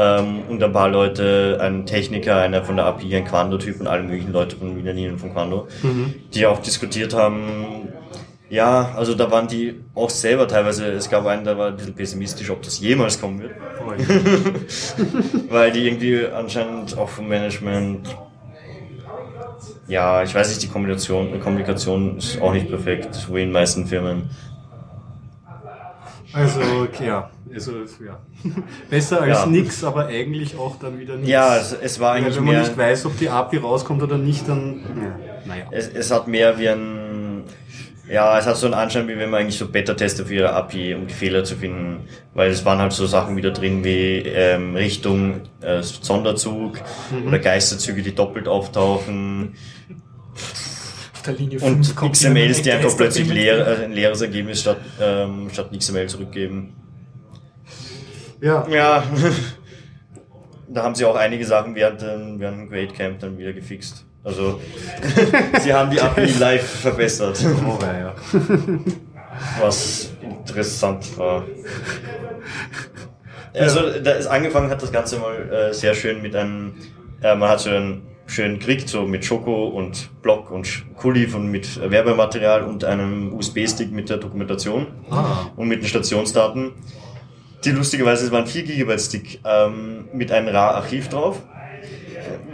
Ähm, und ein paar Leute, ein Techniker, einer von der API, ein Quando-Typ und alle möglichen Leute von Wiener Linien von Quando, die auch diskutiert haben, ja, also da waren die auch selber teilweise, es gab einen, der war ein bisschen pessimistisch, ob das jemals kommen wird, Oh, weil die irgendwie anscheinend auch vom Management, ja, ich weiß nicht, die Kombination, die Kommunikation ist auch nicht perfekt, so wie in den meisten Firmen. Also, ja. Also, ja. Besser als Ja. nix, aber eigentlich auch dann wieder nichts. Ja, es, es war Weil eigentlich wenn man nicht weiß, ob die API rauskommt oder nicht, dann, ja, naja. es, es hat mehr wie ein, ja, es hat so einen Anschein, wie wenn man eigentlich so Beta-Tester für ihre API, um die Fehler zu finden, weil es waren halt so Sachen wieder drin wie ähm, Richtung äh, Sonderzug oder Geisterzüge, die doppelt auftauchen Auf der Linie und 5 kommt XMLs, die wieder ein einfach plötzlich leer, äh, ein leeres Ergebnis statt, ähm, statt XML zurückgeben. Ja, Ja, da haben sie auch einige Sachen während, dem- während dem Great Camp dann wieder gefixt. Also, sie haben die API live verbessert. oh, ja. was interessant war. Also, da ist angefangen hat das Ganze mal äh, sehr schön mit einem, äh, man hat so einen schönen gekriegt, so mit Schoko und Block und Kuli von mit Werbematerial und einem USB-Stick mit der Dokumentation Ah. und mit den Stationsdaten. Die lustigerweise es war ein 4 GB Stick ähm, mit einem RAR-Archiv drauf,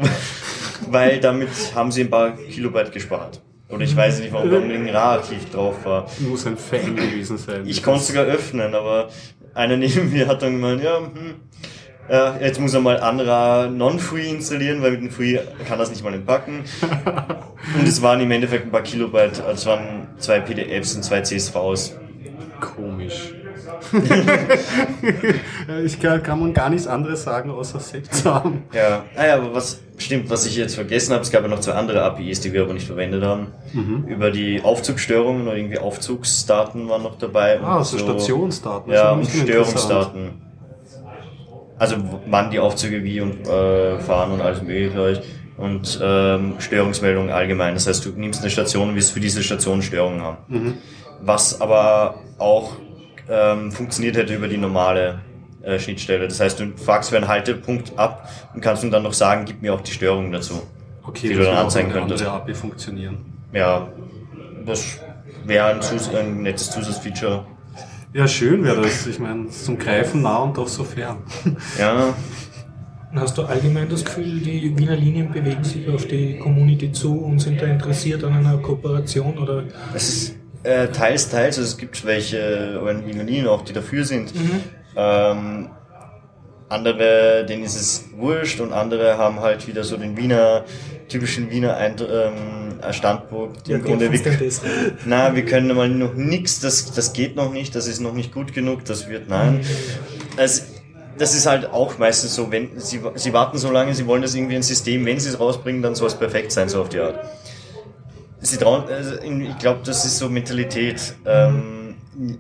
weil damit haben sie ein paar Kilobyte gespart. Oder ich weiß nicht, warum da unbedingt ein RAR-Archiv drauf war. Muss ein Fan gewesen sein. Ich konnte es sogar öffnen, aber einer neben mir hat dann gemeint, ja, hm, ja, jetzt muss er mal Anra Non-Free installieren, weil mit dem Free kann das nicht mal entpacken. Und es waren im Endeffekt ein paar Kilobyte, also es waren zwei PDFs und zwei CSVs. Komisch. ich kann, kann man gar nichts anderes sagen, außer seltsam. Ja, ah ja, aber was stimmt, was ich jetzt vergessen habe, es gab ja noch zwei andere APIs, die wir aber nicht verwendet haben. Über die Aufzugstörungen oder irgendwie Aufzugsdaten waren noch dabei. Ah, so Stationsdaten. Ja, und. Störungsdaten. Also wann die Aufzüge wie und äh, fahren und alles mögliche. Und ähm, Störungsmeldungen allgemein. Das heißt, du nimmst eine Station und willst für diese Station Störungen haben. Mhm. Was aber auch ähm, funktioniert hätte über die normale äh, Schnittstelle. Das heißt, du fragst für einen Haltepunkt ab und kannst ihm dann noch sagen, gib mir auch die Störungen dazu. Okay, die du dann anzeigen könntest. API funktionieren. Ja, das wäre ein, ein nettes Zusatzfeature. Ja, schön wäre das. Ich meine, zum Greifen nah und doch so fern. Ja, Hast du allgemein das Gefühl, die Wiener Linien bewegen sich auf die Community zu und sind da interessiert an einer Kooperation oder? es ist äh, teils, teils. Also es gibt welche, in Wiener Linien auch, die dafür sind. Ähm, andere, denen ist es wurscht und andere haben halt wieder so den Wiener, typischen Wiener Eint ähm, Standpunkt. Im Grunde, wir, na, wir können mal noch nichts, das, das geht noch nicht, das ist noch nicht gut genug, das wird, nein. Also, das ist halt auch meistens so, wenn sie, sie warten so lange, sie wollen das irgendwie ein System, wenn sie es rausbringen, dann soll es perfekt sein, so auf die Art. Sie trauen, also ich glaube, das ist so Mentalität. Ähm,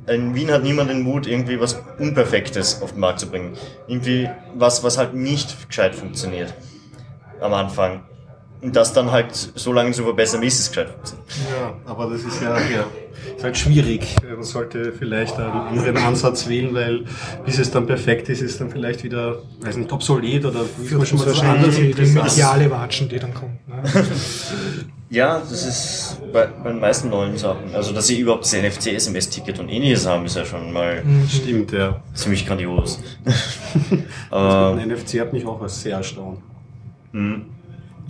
in Wien hat niemand den Mut, irgendwie was Unperfektes auf den Markt zu bringen. Irgendwie was, was halt nicht gescheit funktioniert. Am Anfang. Und das dann halt so lange zu verbessern, bis es gescheit funktioniert. Ja, aber das ist ja, ja ist halt schwierig. Man sollte vielleicht einen anderen Ansatz wählen, weil bis es dann perfekt ist, ist dann vielleicht wieder, weiß nicht, obsolet oder ist man schon mal die, die interessant. mediale Watschen, die dann kommt. Ne? Ja, das ist bei, bei den meisten neuen Sachen. Also, dass sie überhaupt das NFC-SMS-Ticket und ähnliches haben, ist ja schon mal Stimmt, ja. ziemlich grandios. Aber Ein NFC hat mich auch was sehr erstaunt.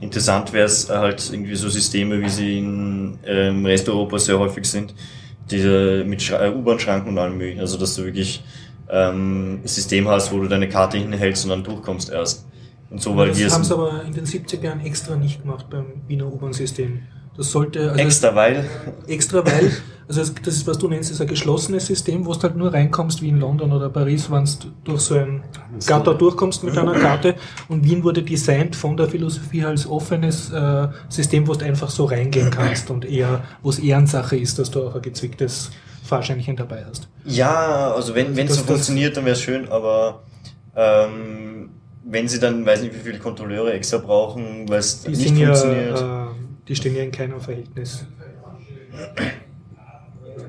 Interessant wäre es halt irgendwie so Systeme, wie sie in, äh, im Rest Europas sehr häufig sind. Diese mit Schra- äh, U-Bahn-Schranken und allem möglichen. Also, dass du wirklich ähm, ein System hast, wo du deine Karte hinhältst und dann durchkommst erst. Und so, weil wir das haben es sie aber in den 70er Jahren extra nicht gemacht beim Wiener U-Bahn-System. Das sollte also extra, weil extra, weil, also das, ist, was du nennst, ist ein geschlossenes System, wo du halt nur reinkommst wie in London oder Paris, wenn du durch so ein Gatter durchkommst mit einer Karte. Und Wien wurde designt von der Philosophie als offenes äh, System, wo du einfach so reingehen kannst und eher, wo es Ehrensache ist, dass du auch ein gezwicktes Fahrscheinchen dabei hast. Ja, also wenn wenn es so funktioniert, dann wäre es schön, aber ähm, wenn sie dann, weiß nicht, wie viele Kontrolleure extra brauchen, weil es nicht sind ja, funktioniert. äh, die stehen ja in keinem Verhältnis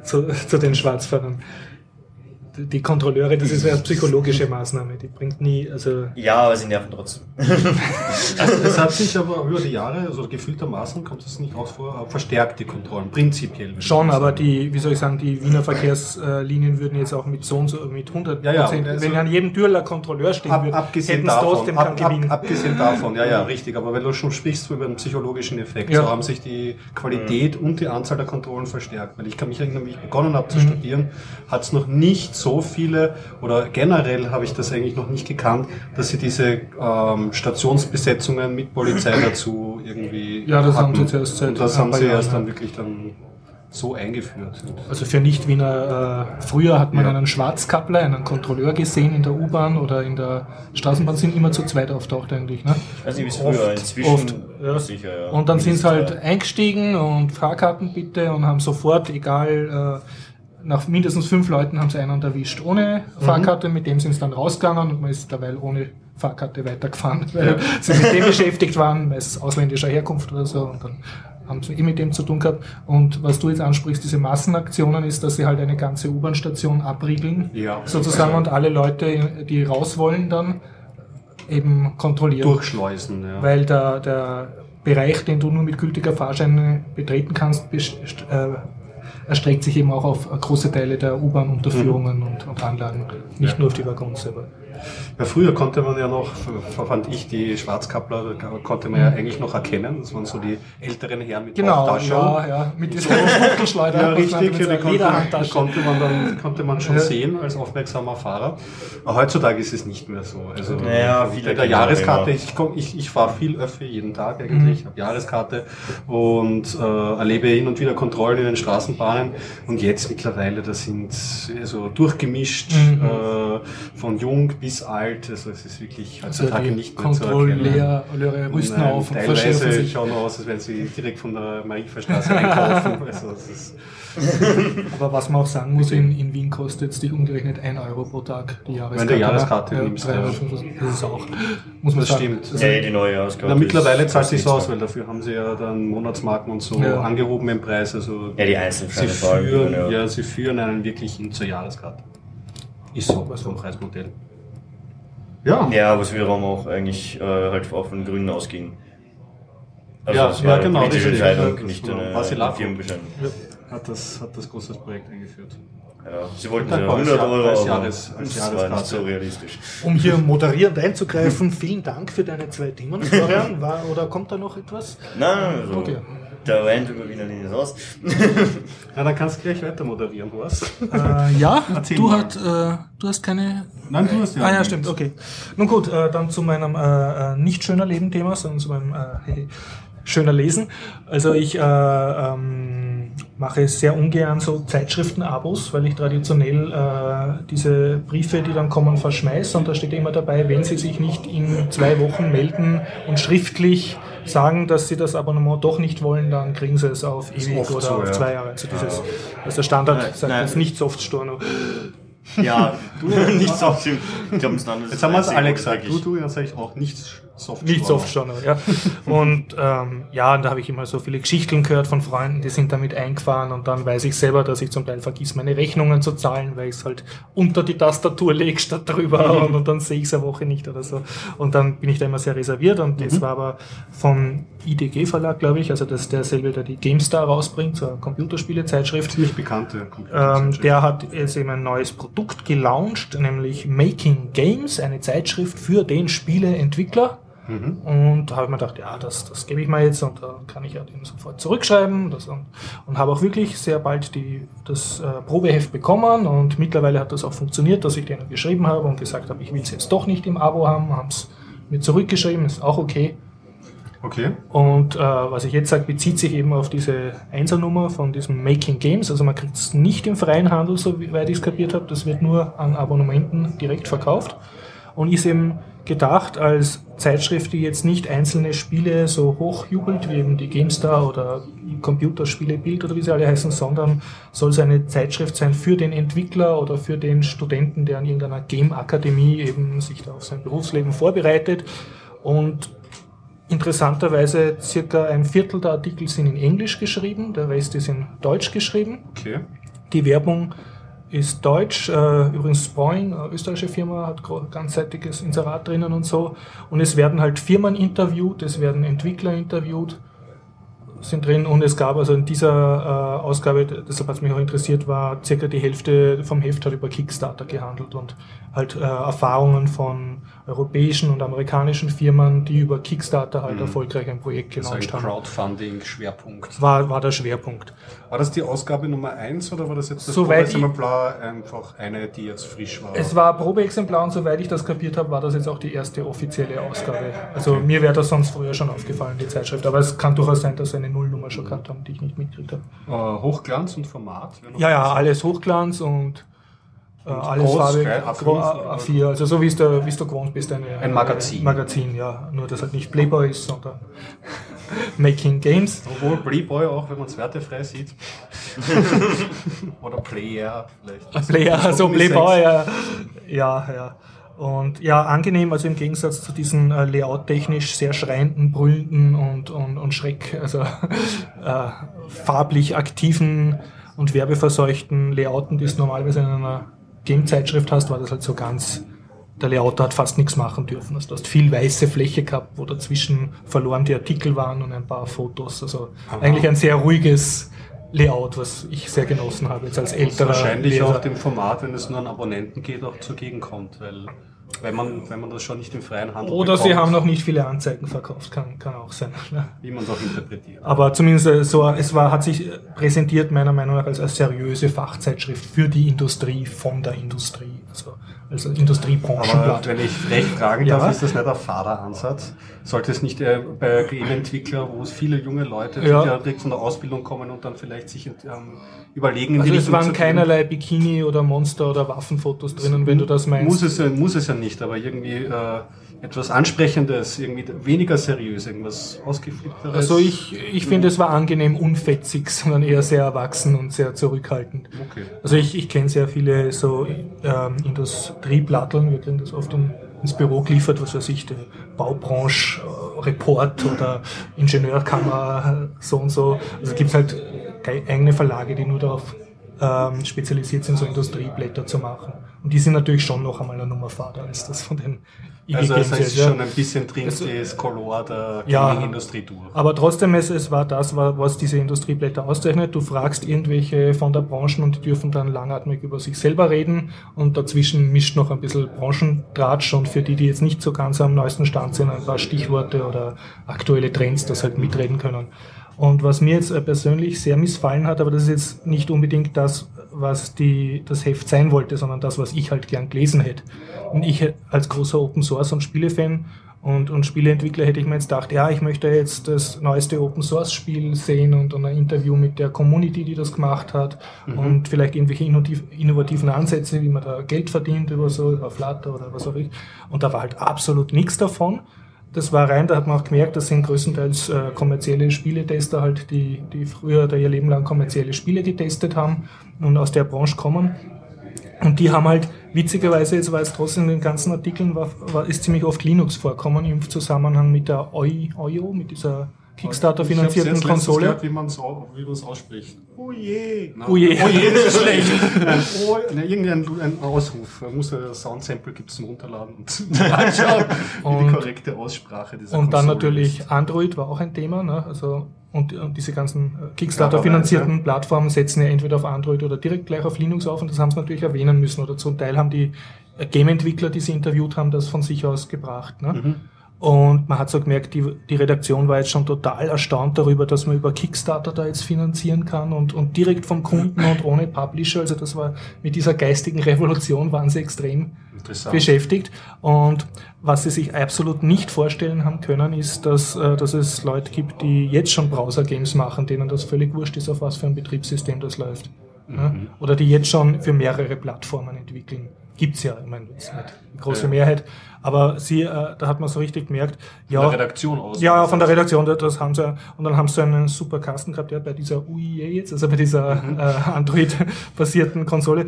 zu, zu den Schwarzfahrern. Die die Kontrolleure, das ist eine psychologische Maßnahme, die bringt nie, also ja, aber sie nerven trotzdem. Es hat sich aber über die Jahre, also gefühltermaßen kommt es nicht auch vor, verstärkte Kontrollen, prinzipiell. Schon, aber die, wie soll ich sagen, die Wiener Verkehrslinien würden jetzt auch mit so und so, mit 100 Ja, ja, Prozent, also- wenn an jedem Türler Kontrolleur stehen Ab, würde, abgesehen hätten sie davon, trotzdem ab, ab, abgesehen davon, ja, ja, richtig. Aber wenn du schon sprichst über einen psychologischen Effekt, Ja. so haben sich die Qualität und die Anzahl der Kontrollen verstärkt. Weil ich kann mich erinnern, wie ich begonnen habe Mhm. zu studieren, hat es noch nicht so viele, oder generell habe ich das eigentlich noch nicht gekannt, dass sie diese ähm, Stationsbesetzungen mit Polizei dazu irgendwie Ja, das haben hatten. sie zuerst seit Und das haben sie Jahren, erst dann wirklich dann so eingeführt. Also für Nicht-Wiener, äh, früher hat man Ja. einen Schwarzkappler, einen Kontrolleur gesehen in der U-Bahn oder in der Straßenbahn, sind immer zu zweit auftaucht eigentlich. Ne? Ich weiß nicht, wie früher, inzwischen oft, ja. sicher, ja. Und dann sind sie halt eingestiegen und Fahrkarten bitte und haben sofort, egal, äh, nach mindestens fünf Leuten haben sie einen erwischt ohne Fahrkarte, mit dem sind sie dann rausgegangen und man ist derweil ohne Fahrkarte weitergefahren, weil sie mit dem beschäftigt waren, meist ausländischer Herkunft oder so und dann haben sie eh mit dem zu tun gehabt. Und was du jetzt ansprichst, diese Massenaktionen, ist, dass sie halt eine ganze U-Bahn-Station abriegeln, Ja. sozusagen, und alle Leute, die raus wollen, dann eben kontrollieren. Durchschleusen, ja. Weil der, der Bereich, den du nur mit gültiger Fahrschein betreten kannst, best- äh, erstreckt sich eben auch auf große Teile der U-Bahn-Unterführungen und, und Anlagen, nicht Ja. nur auf die Waggons selber. Ja, früher konnte man ja noch, fand ich, die Schwarzkappler, da konnte man ja eigentlich noch erkennen. Das waren so die älteren Herren mit Mhm. Genau, Bauchtaschen. ja, ja, mit dieser Fuchtelschleuder. Ja, richtig, mit ja, die konnte, konnte man dann konnte man schon Ja. sehen als aufmerksamer Fahrer. Aber heutzutage ist es nicht mehr so. Also Naja, viele mit der Jahreskarte, ich, ich, ich fahre viel öfter jeden Tag eigentlich, Mhm. ich habe Jahreskarte und äh, erlebe hin und wieder Kontrollen in den Straßenbahnen. Und jetzt mittlerweile, das sind also durchgemischt Mhm. äh, von jung bis alt. Also es ist wirklich Also heutzutage die nicht mehr. Kontrolleure rüsten Nein, auf und verschärfen Teilweise sich. schauen aus, als wenn sie direkt von der Marienstraße einkaufen. Also Aber was man auch sagen muss, in, in Wien kostet es dich umgerechnet 1 Euro pro Tag die Jahreskarte. Wenn du Jahreskarte ja, nimmst, 3,75 ja. Das ist auch, muss man Das sagen. stimmt. Das Ja, die neue Jahreskarte. Na, mittlerweile zahlt sich aus, weil dafür haben sie ja dann Monatsmarken und so Ja. angehoben im Preis. Also Ja, die sie vor allem. führen, ja. ja, sie führen einen wirklich hin zur Jahreskarte. Ist so, so ein Preismodell. Ja, Ja, was wiederum auch eigentlich äh, halt auch von den Grünen ausging. Also Ja, es ja, war eine genau, politische richtig. Entscheidung, Das nicht war eine Vasilako. Firmenbescheid. hat das, hat das großes Projekt eingeführt. Ja, sie wollten ja als 100 Jahr- Euro, als aber Jahres- als das war nicht so realistisch. Um hier moderierend einzugreifen, vielen Dank für deine zwei Themen, Florian. War, oder kommt da noch etwas? Nein, also, Okay. Der Rand über Wiener Linie ist aus. Ja, dann kannst du gleich weiter moderieren, Horst. Äh, ja, Erzähl du, hat, äh, du hast keine. Nein, du hast ja. Ah ja, stimmt, okay. Nun gut, äh, dann zu meinem äh, äh, nicht schöner Leben-Thema, sondern zu meinem äh, schöner Lesen. Also ich äh, ähm, mache sehr ungern so Zeitschriften-Abos, weil ich traditionell äh, diese Briefe, die dann kommen, verschmeiße und da steht immer dabei, wenn sie sich nicht in zwei Wochen melden und schriftlich sagen, dass sie das Abonnement doch nicht wollen, dann kriegen sie es auf ewig oder so, auf ja. zwei Jahre. Also dieses, also der Standard Nein, sagt nein. jetzt nicht Soft-Store noch. Ja, du nicht so viel. Ich glaube, es Jetzt haben wir es alle gesagt. Du, du, dann sage ich auch nicht soft. Nicht Soft Genre, ja. Und ähm, ja, und da habe ich immer so viele Geschichten gehört von Freunden, die sind damit eingefahren und dann weiß ich selber, dass ich zum Teil vergiss, meine Rechnungen zu zahlen, weil ich es halt unter die Tastatur lege statt drüber und, und dann sehe ich es eine Woche nicht oder so. Und dann bin ich da immer sehr reserviert und das war aber vom IDG Verlag, glaube ich, also das ist derselbe, der die GameStar rausbringt, so eine Computerspiele-Zeitschrift. Ziemlich bekannte Ähm, der hat jetzt eben ein neues Produkt gelauncht, nämlich Making Games, eine Zeitschrift für den Spieleentwickler. Und da habe ich mir gedacht, ja, das, das gebe ich mal jetzt und da kann ich ja den sofort zurückschreiben. Das, und und habe auch wirklich sehr bald die, das äh, Probeheft bekommen und mittlerweile hat das auch funktioniert, dass ich denen geschrieben habe und gesagt habe, ich will es jetzt doch nicht im Abo haben, haben es mir zurückgeschrieben, ist auch okay. Okay. Und äh, was ich jetzt sage, bezieht sich eben auf diese Einsernummer von diesem Making Games. Also man kriegt es nicht im freien Handel, soweit ich es kapiert habe. Das wird nur an Abonnementen direkt verkauft. Und ist eben gedacht als Zeitschrift, die jetzt nicht einzelne Spiele so hochjubelt, wie eben die GameStar oder Computerspiele Bild oder wie sie alle heißen, sondern soll es eine Zeitschrift sein für den Entwickler oder für den Studenten, der an irgendeiner Game-Akademie eben sich da auf sein Berufsleben vorbereitet. Und Interessanterweise circa ein Viertel der Artikel sind in Englisch geschrieben, der Rest ist in Deutsch geschrieben. Okay. Die Werbung ist deutsch, äh, übrigens Boeing, eine österreichische Firma, hat ganzseitiges Inserat drinnen und so. Und es werden halt Firmen interviewt, es werden Entwickler interviewt, sind drin und es gab also in dieser äh, Ausgabe, deshalb hat es mich auch interessiert, war circa die Hälfte vom Heft hat über Kickstarter gehandelt und halt äh, Erfahrungen von europäischen und amerikanischen Firmen, die über Kickstarter halt erfolgreich ein Projekt gelauncht haben. Crowdfunding-Schwerpunkt. War, war der Schwerpunkt. War das die Ausgabe Nummer 1 oder war das jetzt das Soweit Exemplar einfach eine, die jetzt frisch war? Es war Probeexemplar und soweit ich das kapiert habe, war das jetzt auch die erste offizielle Ausgabe. Also mir wäre das sonst früher schon aufgefallen, die Zeitschrift. Aber es kann durchaus sein, dass sie eine Nullnummer schon gehabt haben, die ich nicht mitgekriegt habe. Äh, Hochglanz und Format? Ja, ja, alles Hochglanz und, äh, alles groß, farbig. gell? A5 Gro- oder? A4, also so wie es du, wie es du gewohnt bist. Eine, Ein Magazin. Magazin, ja. Nur, dass halt nicht Playboy ist, sondern Making Games. Obwohl Playboy auch, wenn man es wertefrei sieht. Oder Player vielleicht. Player, so Unisex. Playboy, ja. Ja, ja. Und ja, angenehm, also im Gegensatz zu diesen äh, layout-technisch sehr schreienden, brüllenden und, und, und Schreck, also äh, farblich aktiven und werbeverseuchten Layouten, die es normalerweise in einer Game-Zeitschrift hast, war das halt so ganz, der Layouter hat fast nichts machen dürfen. Also du hast viel weiße Fläche gehabt, wo dazwischen verloren die Artikel waren und ein paar Fotos. Also eigentlich ein sehr ruhiges Layout, was ich sehr genossen habe, jetzt als älterer wahrscheinlich Leser. auch dem Format, wenn es nur an Abonnenten geht, auch zugegen kommt, weil wenn man, wenn man das schon nicht im freien Handel Oder sie bekommt, haben noch nicht viele Anzeigen verkauft, kann, kann auch sein. wie man es auch interpretiert. Aber zumindest äh, so, es war, hat sich äh, präsentiert meiner Meinung nach als eine seriöse Fachzeitschrift für die Industrie, von der Industrie, also als Aber Industriebranchenblatt. wenn ich frech fragen Ja. darf, ist das nicht ein Faderansatz? Sollte es nicht äh, bei Game-Entwicklern, wo es viele junge Leute, die Ja. ja direkt von der Ausbildung kommen und dann vielleicht sich ähm, überlegen, in Also die es waren keinerlei Bikini oder Monster oder Waffenfotos drinnen, wenn du das meinst. Muss es, ja, muss es ja nicht, aber irgendwie äh, etwas Ansprechendes, irgendwie weniger seriös, irgendwas ausgeflippteres. Also ich, ich finde, es war angenehm unfetzig, sondern eher sehr erwachsen und sehr zurückhaltend. Okay. Also ich, ich kenne sehr viele so ähm, Industrieplatteln, wir kriegen das oft in, ins Büro geliefert, was weiß ich, der Baubranche äh, Report oder Ingenieurkammer so und so. Also es gibt halt ge- eigene Verlage, die nur darauf ähm, spezialisiert sind, so Industrieblätter zu machen. Und die sind natürlich schon noch einmal eine Nummer fader als das von den IG Also es ist schon ein bisschen drin also, das Color der ja, Industrie durch. Aber trotzdem, es, es war das, was diese Industrieblätter auszeichnet. Du fragst irgendwelche von der Branche und die dürfen dann langatmig über sich selber reden und dazwischen mischt noch ein bisschen Branchentratsch und für die, die jetzt nicht so ganz am neuesten Stand sind, ein paar Stichworte oder aktuelle Trends, das halt mitreden können. Und was mir jetzt persönlich sehr missfallen hat, aber das ist jetzt nicht unbedingt das, was die, das Heft sein wollte, sondern das, was ich halt gern gelesen hätte. Und ich als großer Open Source und Spielefan und, und Spieleentwickler hätte ich mir jetzt gedacht, ja, ich möchte jetzt das neueste Open Source Spiel sehen und, und ein Interview mit der Community, die das gemacht hat mhm. und vielleicht irgendwelche innovativen Ansätze, wie man da Geld verdient über so, über Flutter oder was auch immer. Und da war halt absolut nichts davon. Das war rein, da hat man auch gemerkt, das sind größtenteils äh, kommerzielle Spieletester halt, die, die früher da ihr Leben lang kommerzielle Spiele getestet haben und aus der Branche kommen. Und die haben halt, witzigerweise, jetzt war es trotzdem in den ganzen Artikeln, war, war, ist ziemlich oft Linux vorkommen im Zusammenhang mit der OIO, mit dieser Kickstarter-finanzierten Konsole. Gehört, wie man es ausspricht. Oh je. No. Oh je. Oh je, das ist schlecht. oh, ne, irgendein ein Ausruf. Man muss ein Soundsample gibt es zum Runterladen und anschauen, wie die korrekte Aussprache dieser Und Konsole dann natürlich ist. Android war auch ein Thema. Ne? Also und, und diese ganzen äh, Kickstarter-finanzierten Plattformen setzen ja entweder auf Android oder direkt gleich auf Linux auf und das haben sie natürlich erwähnen müssen. Oder zum Teil haben die Game-Entwickler, die sie interviewt haben, das von sich aus gebracht. Ne? Mhm. Und man hat so gemerkt, die, die Redaktion war jetzt schon total erstaunt darüber, dass man über Kickstarter da jetzt finanzieren kann und, und direkt vom Kunden und ohne Publisher. Also das war mit dieser geistigen Revolution waren sie extrem beschäftigt. Und was sie sich absolut nicht vorstellen haben können, ist, dass, äh, dass es Leute gibt, die jetzt schon Browser-Games machen, denen das völlig wurscht ist, auf was für ein Betriebssystem das läuft. Mhm. Oder die jetzt schon für mehrere Plattformen entwickeln. Gibt's ja, ich meine, die große ja. Mehrheit, aber sie, äh, da hat man so richtig gemerkt, ja. Von der Redaktion aus. Ja, von der Redaktion, das haben sie, und dann haben sie einen super Kasten gehabt, ja, bei dieser UIE jetzt, also bei dieser mhm. äh, Android-basierten Konsole.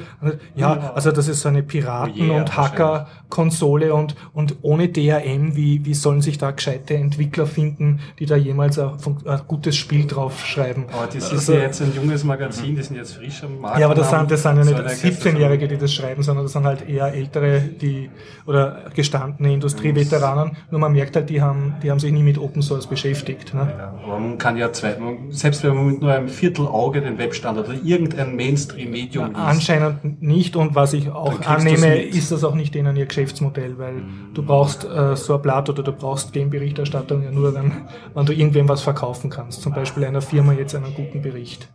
Ja, also das ist so eine Piraten- oh und Hacker-Konsole und, und ohne DRM, wie, wie sollen sich da gescheite Entwickler finden, die da jemals ein, ein gutes Spiel draufschreiben? Aber das ist also, ja jetzt ein junges Magazin, die sind jetzt frisch am Markt. Ja, aber das sind, das sind ja nicht 17-Jährige, die das schreiben, sondern das sind halt eher ältere, die, oder gestandene Industrieveteranen. Nur man merkt halt, die haben, die haben sich nie mit Open Source beschäftigt. Ne? Ja, aber man kann ja zwei, selbst wenn man mit nur einem Viertelauge den Webstandard oder irgendein Mainstream-Medium liest. Anscheinend nicht und was ich auch annehme, ist das auch nicht denen ihr Geschäftsmodell, weil mhm. du brauchst äh, so ein Blatt oder du brauchst Game-Berichterstattung ja nur, wenn, wenn du irgendwem was verkaufen kannst. Zum Beispiel einer Firma jetzt einen guten Bericht.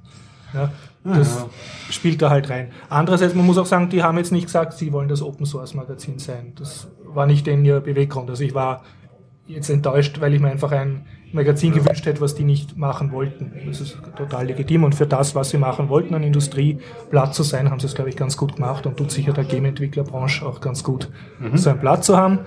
Ja, das ja. spielt da halt rein. Andererseits, man muss auch sagen, die haben jetzt nicht gesagt, sie wollen das Open Source Magazin sein. Das war nicht in ihr Beweggrund. Also ich war jetzt enttäuscht, weil ich mir einfach ein Magazin ja. gewünscht hätte, was die nicht machen wollten. Das ist total legitim und für das, was sie machen wollten, an Industrieblatt zu sein, haben sie es, glaube ich, ganz gut gemacht und tut sicher der Game-Entwicklerbranche auch ganz gut, mhm. so ein Blatt zu haben.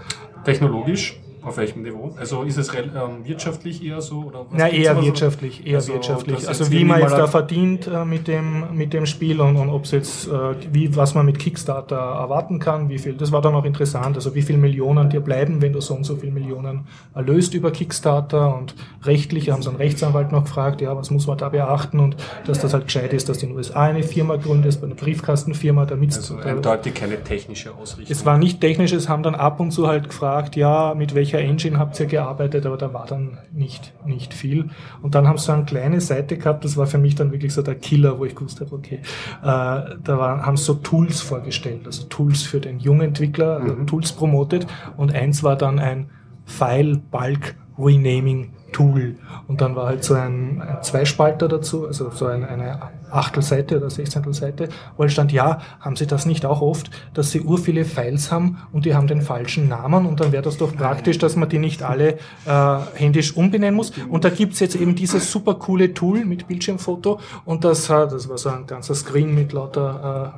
Technologisch auf welchem Niveau? Also ist es ähm, wirtschaftlich eher so? Oder was ja, eher wirtschaftlich, eher also, wirtschaftlich. Also wie man jetzt da verdient äh, mit, dem, mit dem Spiel und, und ob es jetzt, äh, wie, was man mit Kickstarter erwarten kann, wie viel, das war dann auch interessant, also wie viel Millionen dir bleiben, wenn du so und so viel Millionen erlöst über Kickstarter und rechtlich, haben sie einen Rechtsanwalt noch gefragt, ja, was muss man da beachten und dass das halt gescheit ist, dass du in den USA eine Firma gründest, bei einer Briefkastenfirma, damit Also eindeutig keine technische Ausrichtung. Es war nicht technisch, es haben dann ab und zu halt gefragt, ja, mit welcher welcher Engine habt ihr gearbeitet, aber da war dann nicht, nicht viel. Und dann haben sie so eine kleine Seite gehabt, das war für mich dann wirklich so der Killer, wo ich gewusst habe, okay, äh, da waren, haben sie so Tools vorgestellt, also Tools für den Jungentwickler, also mhm. Tools promotet und eins war dann ein File Bulk Renaming Tool. Und dann war halt so ein, ein Zweispalter dazu, also so ein, eine Achtelseite oder Sechzehntelseite, wo halt stand, ja, haben Sie das nicht auch oft, dass Sie ur viele Files haben und die haben den falschen Namen und dann wäre das doch praktisch, dass man die nicht alle äh, händisch umbenennen muss. Und da gibt's jetzt eben dieses super coole Tool mit Bildschirmfoto und das, das war so ein ganzer Screen mit lauter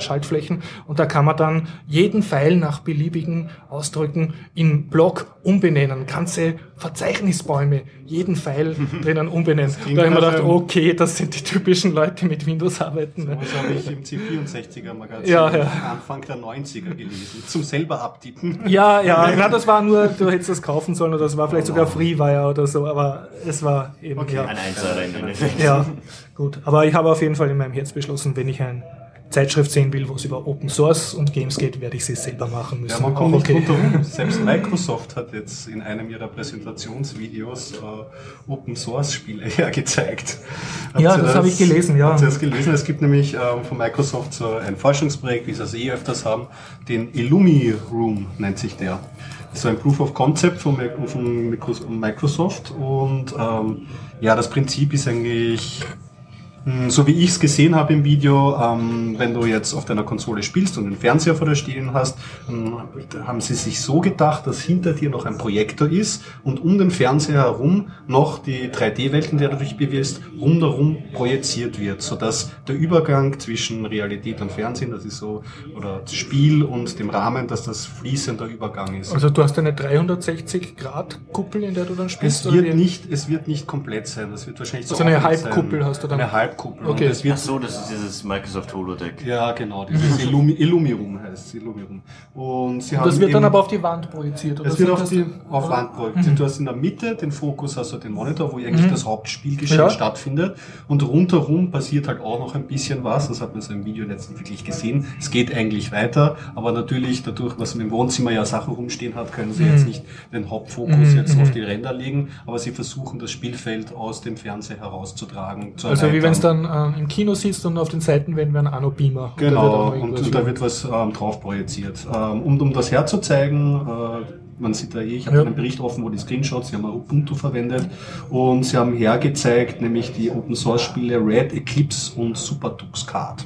Schaltflächen und da kann man dann jeden Pfeil nach beliebigen Ausdrücken in Block umbenennen. Ganze Verzeichnisbäume, jeden Pfeil drinnen umbenennen. Da habe ich mir gedacht, okay, das sind die typischen Leute, die mit Windows arbeiten. Ne? So habe ich im C64er Magazin ja, ja. Anfang der 90er gelesen, zum selber abtippen. Ja, ja, na, das war nur, du hättest das kaufen sollen oder das war vielleicht sogar Freewire oder so, aber es war eben, okay. ja. Ein in Ja, gut. Aber ich habe auf jeden Fall in meinem Herz beschlossen, wenn ich ein Zeitschrift sehen will, wo es über Open Source und Games geht, werde ich sie selber machen müssen. Ja, man kommt nicht okay. Selbst Microsoft hat jetzt in einem ihrer Präsentationsvideos äh, Open Source Spiele hergezeigt. Hat ja, das, das habe ich gelesen, ja. Das gelesen? Es gibt nämlich ähm, von Microsoft so ein Forschungsprojekt, wie sie das eh öfters haben, den Illumi Room nennt sich der. Das ist ein Proof of Concept von, von Microsoft und ähm, ja, das Prinzip ist eigentlich so wie ich es gesehen habe im Video, ähm, wenn du jetzt auf deiner Konsole spielst und einen Fernseher vor dir stehen hast, ähm, haben sie sich so gedacht, dass hinter dir noch ein Projektor ist und um den Fernseher herum noch die 3D-Welt, in der du dich bewegst, rundherum projiziert wird, sodass der Übergang zwischen Realität und Fernsehen, das ist so, oder Spiel und dem Rahmen, dass das fließender Übergang ist. Also du hast eine 360-Grad-Kuppel, in der du dann spielst? Es wird, nicht, es wird nicht komplett sein, das wird wahrscheinlich so Also eine Halbkuppel hast du dann? Eine Halb Halbkuppel. Okay. Das wird Ach so, das ist dieses Microsoft Holodeck. Ja, genau, dieses Illumi Illumirum heißt es. Illumirum. Und sie haben das wird dann aber auf die Wand projiziert, oder? Es wird auf die auf Wand projiziert. Mhm. Du hast in der Mitte den Fokus, also den Monitor, wo eigentlich mhm. das Hauptspielgeschehen ja. stattfindet. Und rundherum passiert halt auch noch ein bisschen was. Das hat man so im Video letztens wirklich gesehen. Es geht eigentlich weiter, aber natürlich dadurch, was im Wohnzimmer ja Sachen rumstehen hat, können sie mhm. jetzt nicht den Hauptfokus mhm. jetzt auf mhm. die Ränder legen, aber sie versuchen das Spielfeld aus dem Fernseher herauszutragen. also wie wenn es dann ähm, im Kino sitzt und auf den Seiten werden wir ein Anno-Beamer. Genau, und, und, und, da wird was ähm, drauf projiziert. Ähm, um, um das herzuzeigen, äh, man sieht da eh, ich habe ja. einen Bericht offen, wo die Screenshots, sie haben Ubuntu verwendet und sie haben hergezeigt, nämlich die Open Source Spiele Red Eclipse und Superdux Card.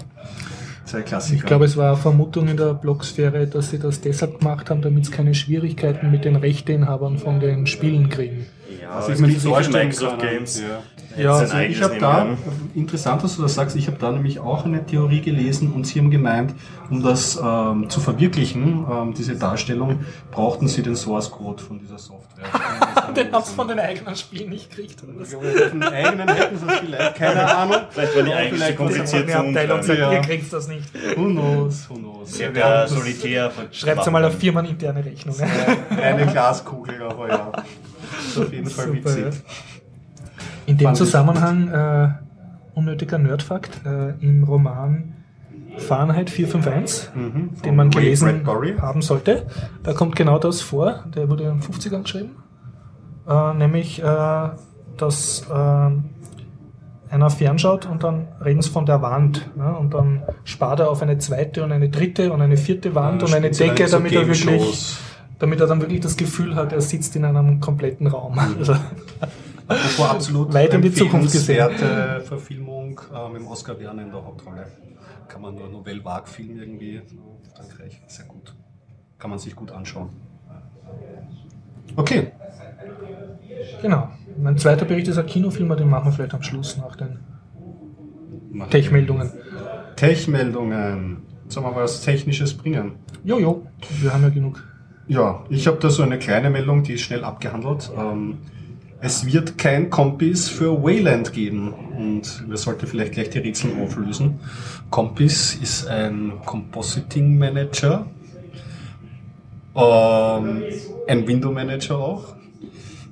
Zwei Klassiker. Ich glaube, es war eine Vermutung in der Blogsphäre, dass sie das deshalb gemacht haben, damit sie keine Schwierigkeiten mit den Rechteinhabern von den Spielen kriegen. Ja, also ich meine, die Microsoft Games. Ja. Ja, also ich habe da, interessant, dass du das sagst, ich habe da nämlich auch eine Theorie gelesen und sie haben gemeint, um das ähm, zu verwirklichen, ähm, diese Darstellung, brauchten sie den Source Code von dieser Software. den haben sie von den eigenen Spielen nicht gekriegt. Von den eigenen hätten sie es vielleicht, keine Ahnung. Vielleicht war die eigentlich kompliziert zu Abteilung sagt, ja. ihr kriegt das nicht. Who knows, who knows. Sehr ja, solitär. Schreibt mal auf firmeninterne Rechnung. Eine Glaskugel, aber ja. Das ist auf jeden Fall Super, witzig. Ja. In dem Zusammenhang, äh, unnötiger Nerdfakt, äh, im Roman Fahrenheit 451, mhm, den man gelesen haben sollte, da kommt genau das vor, der wurde in den 50ern geschrieben, äh, nämlich, äh, dass äh, einer fernschaut und dann reden sie von der Wand ne? und dann spart er auf eine zweite und eine dritte und eine vierte Wand ja, und eine Decke, damit er wirklich damit er dann wirklich das Gefühl hat, er sitzt in einem kompletten Raum. Mhm. Also, Apropos absolut weit in die Zukunft gesehen. Verfilmung äh, mit Oscar Werner in der Hauptrolle. Kann man nur Novelle Vague Film irgendwie, Frankreich, sehr gut. Kann man sich gut anschauen. Okay. Genau. Mein zweiter Bericht ist ein Kinofilm, den machen wir vielleicht am Schluss nach den Tech-Meldungen. Tech-Meldungen. Sollen wir was Technisches bringen? Jojo, wir haben ja genug. Ja, ich habe da so eine kleine Meldung, die ist schnell abgehandelt. Ähm, es wird kein Kompis für Wayland geben. Und wir sollten vielleicht gleich die Rätsel auflösen. Kompis ist ein Compositing Manager, ähm, ein Window Manager auch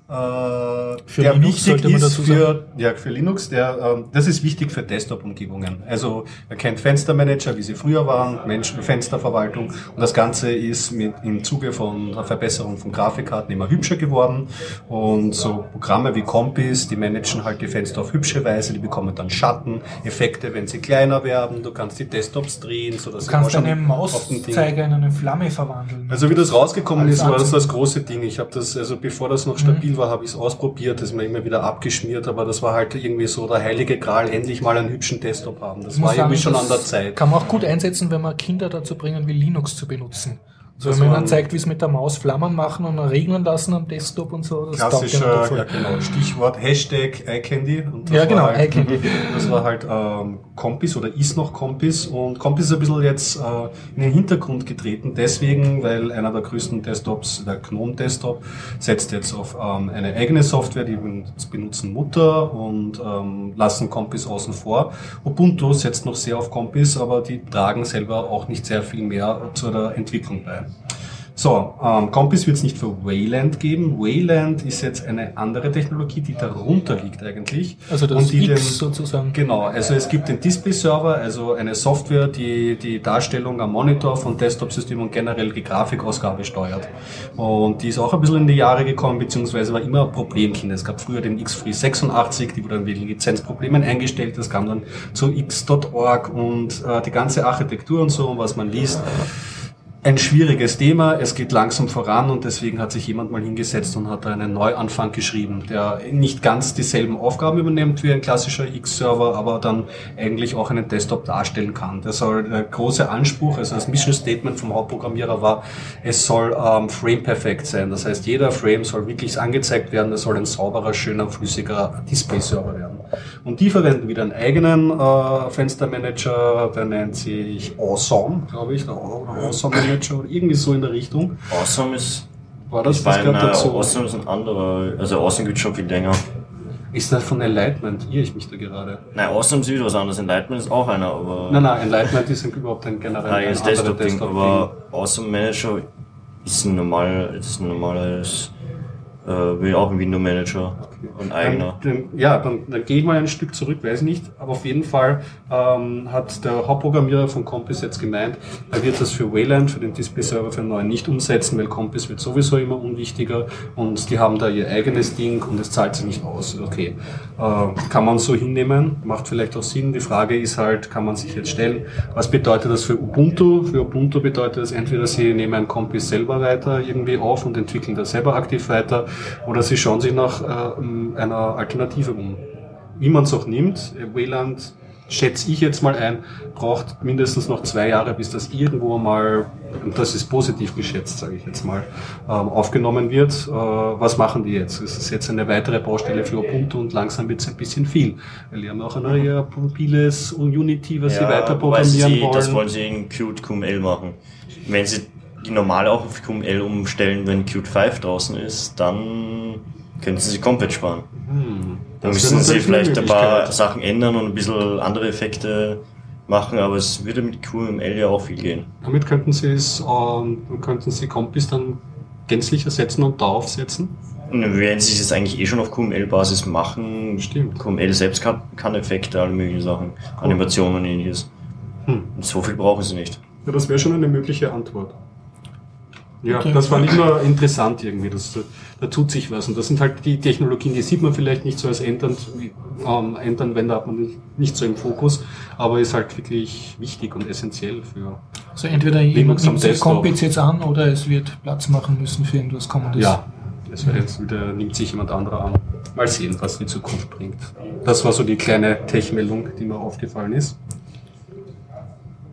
für der Linux wichtig ist für, ja, für Linux, der, ähm, das ist wichtig für Desktop-Umgebungen. Also er kennt Fenstermanager, wie sie früher waren, Menschen, Fensterverwaltung und das Ganze ist mit, im Zuge von der Verbesserung von Grafikkarten immer hübscher geworden und so Programme wie Compis, die managen halt die Fenster auf hübsche Weise, die bekommen dann Schatten, Effekte, wenn sie kleiner werden, du kannst die Desktops drehen, so dass du kannst deine Mauszeiger in eine Flamme verwandeln. Also wie das rausgekommen ist, war das das große Ding. Ich habe das, also bevor das noch stabil war, habe ich es ausprobiert, das ist mir immer wieder abgeschmiert, aber das war halt irgendwie so der heilige Gral, endlich mal einen hübschen Desktop haben. Das war sagen, irgendwie schon an der Zeit. Kann man auch gut einsetzen, wenn man Kinder dazu bringen will, Linux zu benutzen. Also wenn man dann zeigt, wie es mit der Maus Flammen machen und regnen lassen am Desktop und so. Das Klassischer, ja genau, Stichwort Hashtag iCandy. ja genau, halt, iCandy. Das war halt ähm, Compis oder ist noch Compis und Compis ist ein bisschen jetzt äh, in den Hintergrund getreten, deswegen, weil einer der größten Desktops, der Gnome Desktop, setzt jetzt auf ähm, eine eigene Software, die benutzen Mutter und ähm, lassen Compis außen vor. Ubuntu setzt noch sehr auf Compis, aber die tragen selber auch nicht sehr viel mehr zu der Entwicklung bei. So, ähm, Compass wird es nicht für Wayland geben. Wayland ist jetzt eine andere Technologie, die darunter liegt eigentlich. Also das und die X den, sozusagen. Genau, also es gibt den Display-Server, also eine Software, die die Darstellung am Monitor von Desktop-Systemen und generell die Grafikausgabe steuert. Und die ist auch ein bisschen in die Jahre gekommen, beziehungsweise war immer ein Problemkind. Es gab früher den X-Free 86, die wurde dann wegen Lizenzproblemen eingestellt. Das kam dann zu X.org und äh, die ganze Architektur und so, was man liest ein schwieriges Thema. Es geht langsam voran und deswegen hat sich jemand mal hingesetzt und hat einen Neuanfang geschrieben, der nicht ganz dieselben Aufgaben übernimmt wie ein klassischer X-Server, aber dann eigentlich auch einen Desktop darstellen kann. Der soll der große Anspruch, also das Mission Statement vom Hauptprogrammierer war, es soll ähm, frame perfekt sein. Das heißt, jeder Frame soll wirklich angezeigt werden, es soll ein sauberer, schöner, flüssiger Display-Server werden. Und die verwenden wieder einen eigenen äh, Fenstermanager, der nennt sich Awesome, glaube ich, der Awesome Manager oder irgendwie so in der Richtung. Awesome ist. War das das meine, dazu? Awesome ist ein anderer. Also Awesome gibt schon viel länger. Ist das von Enlightenment? Irre ich mich da gerade? Nein, Awesome ist wieder was anderes. Enlightenment ist auch einer, aber. Nein, nein, Enlightenment ist überhaupt ein generell. Nein, ist Desktop-Ding, Desktop aber Awesome Manager ist ein normal, ist ein normales äh, auch ein Window Und eigener. Dann, ja, dann, dann gehe ich mal ein Stück zurück, weiß nicht. Aber auf jeden Fall ähm, hat der Hauptprogrammierer von Compass jetzt gemeint, er wird das für Wayland, für den Display-Server, für den neuen nicht umsetzen, weil Compass wird sowieso immer unwichtiger und die haben da ihr eigenes Ding und es zahlt sich nicht aus. Okay, äh, kann man so hinnehmen, macht vielleicht auch Sinn. Die Frage ist halt, kann man sich jetzt stellen, was bedeutet das für Ubuntu? Für Ubuntu bedeutet das entweder, sie nehmen Compass selber weiter irgendwie auf und entwickeln das selber aktiv weiter oder sie schauen sich nach äh, einer Alternative um. Wie man es auch nimmt, Wayland schätze ich jetzt mal ein, braucht mindestens noch zwei Jahre, bis das irgendwo mal, und das ist positiv geschätzt, sage ich jetzt mal, ähm, aufgenommen wird. Äh, was machen die jetzt? Es ist jetzt eine weitere Baustelle für Ubuntu und langsam wird es ein bisschen viel. Weil die haben auch ein neues mobiles Unity, was ja, sie weiter programmieren sie, wollen. Das wollen sie in Qt QML machen. Wenn sie die normal auch auf QML umstellen, wenn Qt 5 draußen ist, dann können Sie sich komplett sparen. Hm, dann müssen Sie vielleicht ein paar Sachen ändern und ein bisschen andere Effekte machen, aber es würde mit QML ja auch viel gehen. Damit könnten Sie es, ähm, könnten Sie Compis dann gänzlich ersetzen und darauf setzen? Wenn Sie es eigentlich eh schon auf QML-Basis machen, Stimmt. QML selbst kann, kann Effekte, alle möglichen Sachen, cool. Animationen und ähnliches. Hm. So viel brauchen Sie nicht. Ja, das wäre schon eine mögliche Antwort. Ja, das fand ich nur interessant irgendwie. Das, da tut sich was. Und das sind halt die Technologien, die sieht man vielleicht nicht so als ändernd, ähm, Endanwender hat man nicht so im Fokus, aber ist halt wirklich wichtig und essentiell für. Also entweder jemand nimmt sich Compits jetzt an oder es wird Platz machen müssen für irgendwas Kommendes. Ja, es wird jetzt wieder, nimmt sich jemand anderer an. Mal sehen, was die Zukunft bringt. Das war so die kleine Tech-Meldung, die mir aufgefallen ist.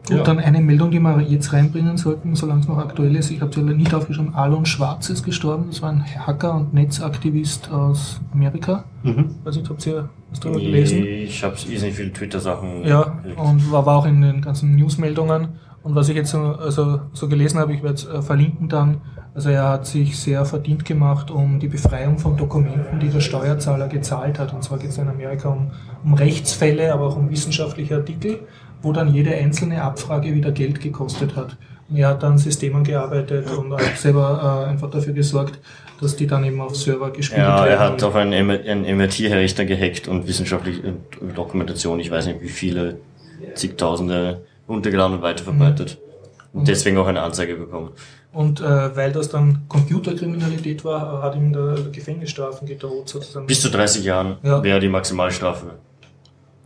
Gut, ja. dann eine Meldung, die wir jetzt reinbringen sollten, solange es noch aktuell ist. Ich habe sie nicht aufgeschrieben. Alon Schwarz ist gestorben. Das war ein Hacker und Netzaktivist aus Amerika. Mhm. Weiß nicht, habt ihr was darüber nee, gelesen? Ich habe nicht viele Twitter-Sachen. Ja, und war, war auch in den ganzen Newsmeldungen. Und was ich jetzt so, also, so gelesen habe, ich werde es äh, verlinken dann. Also er hat sich sehr verdient gemacht um die Befreiung von Dokumenten, die der Steuerzahler gezahlt hat. Und zwar geht es in Amerika um, um Rechtsfälle, aber auch um wissenschaftliche Artikel wo dann jede einzelne Abfrage wieder Geld gekostet hat. Und er hat dann Systemen gearbeitet und auch selber äh, einfach dafür gesorgt, dass die dann eben auf Server gespielt ja, werden. Ja, er hat auch einen, einen MRT-Rechner gehackt und wissenschaftliche Dokumentation, ich weiß nicht wie viele, zigtausende runtergeladen und weiterverbreitet. Mhm. Und deswegen auch eine Anzeige bekommen. Und äh, weil das dann Computerkriminalität war, hat ihm der Gefängnisstrafen gedroht sozusagen. Bis zu 30 Jahren ja. wäre die Maximalstrafe.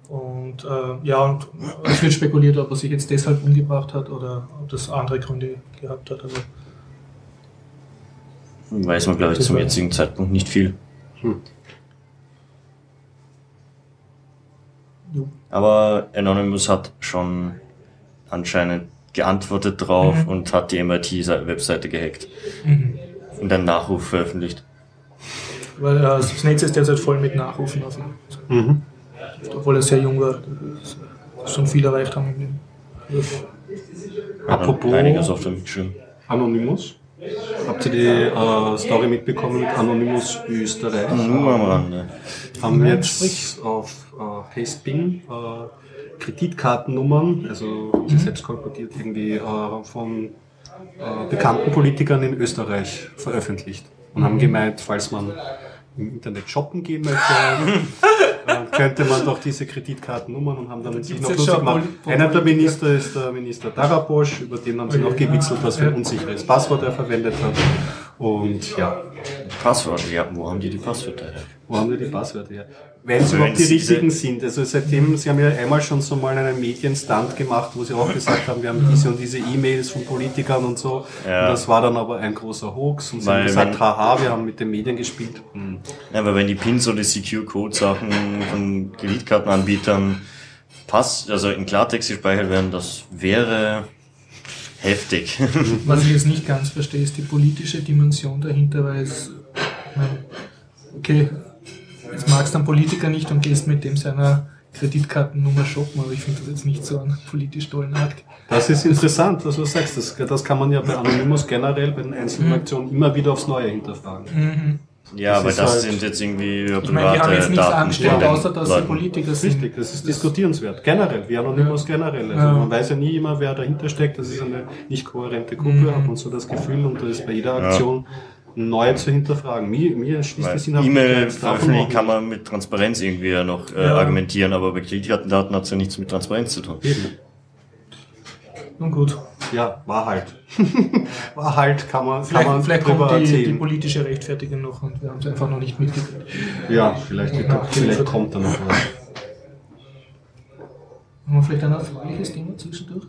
Und äh, ja, und es wird spekuliert, ob er sich jetzt deshalb umgebracht hat oder ob das andere Gründe gehabt hat. Also, Weiß man, glaube ich, zum jetzigen Zeitpunkt nicht viel. Hm. Aber Anonymous hat schon anscheinend geantwortet drauf mhm. und hat die MIT-Webseite gehackt. Mhm. Und einen Nachruf veröffentlicht. Weil äh, das Netz ist derzeit voll mit Nachrufen auf ihn. Mhm. Obwohl er sehr jung war, schon viel erreicht haben. Apropos Anonymous. Habt ihr die äh, Story mitbekommen mit Anonymous Österreich? Nur am Rande. Haben wir jetzt auf äh, Hastebing äh, Kreditkartennummern, also mhm. selbst kolportiert irgendwie äh, von äh, bekannten Politikern in Österreich veröffentlicht und haben gemeint, falls man im Internet shoppen gehen möchte, dann könnte man doch diese Kreditkartennummern und haben dann sich noch lustig gemacht. Einer der Minister ist der Minister Darabosch, über den haben sie noch gewitzelt, was für ein unsicheres Passwort er verwendet hat. Und ja. Passwörter, ja, wo haben die die Passwörter her? Wo haben die die Passwörter her? Wenn es überhaupt die richtigen sind. Also seitdem, Sie haben ja einmal schon so mal einen Medienstand gemacht, wo Sie auch gesagt haben, wir haben diese und diese E-Mails von Politikern und so. Ja. Und das war dann aber ein großer Hoax und Sie weil haben gesagt, haha, wir haben mit den Medien gespielt. Hm. Ja, aber wenn die Pins oder die Secure-Code-Sachen von Kreditkartenanbietern Pass, also in Klartext gespeichert werden, das wäre heftig. Was ich jetzt nicht ganz verstehe, ist die politische Dimension dahinter, weil es, okay, Jetzt magst du einen Politiker nicht und gehst mit dem seiner Kreditkartennummer shoppen, aber ich finde das jetzt nicht so einen politisch tollen Akt. Das ist interessant, was du sagst. Das, das kann man ja bei Anonymous generell, bei den einzelnen mhm. Aktionen immer wieder aufs Neue hinterfragen. Mhm. Ja, das aber das halt sind jetzt irgendwie private Ich meine, wir haben jetzt nichts angestellt, außer dass sie Politiker sind. Richtig, das ist diskutierenswert. Generell, wie Anonymous ja. generell. Also ja. man weiß ja nie immer, wer dahinter steckt. Das ist eine nicht kohärente Gruppe, mhm. hat man so das Gefühl und da ist bei jeder Aktion ja neu zu hinterfragen. Mir, mir schließt das E-Mail veröffentlichen kann man mit Transparenz irgendwie ja noch äh, ja. argumentieren, aber bei Kreditkartendaten hat es ja nichts mit Transparenz zu tun. Eben. Nun gut. Ja, war halt. war halt, kann man, vielleicht, kann man vielleicht kommt die, erzählen. die politische Rechtfertigung noch und wir haben es einfach noch nicht mitgekriegt. Ja, vielleicht, vielleicht kommt da noch was. Haben wir vielleicht ein erfreuliches Thema zwischendurch?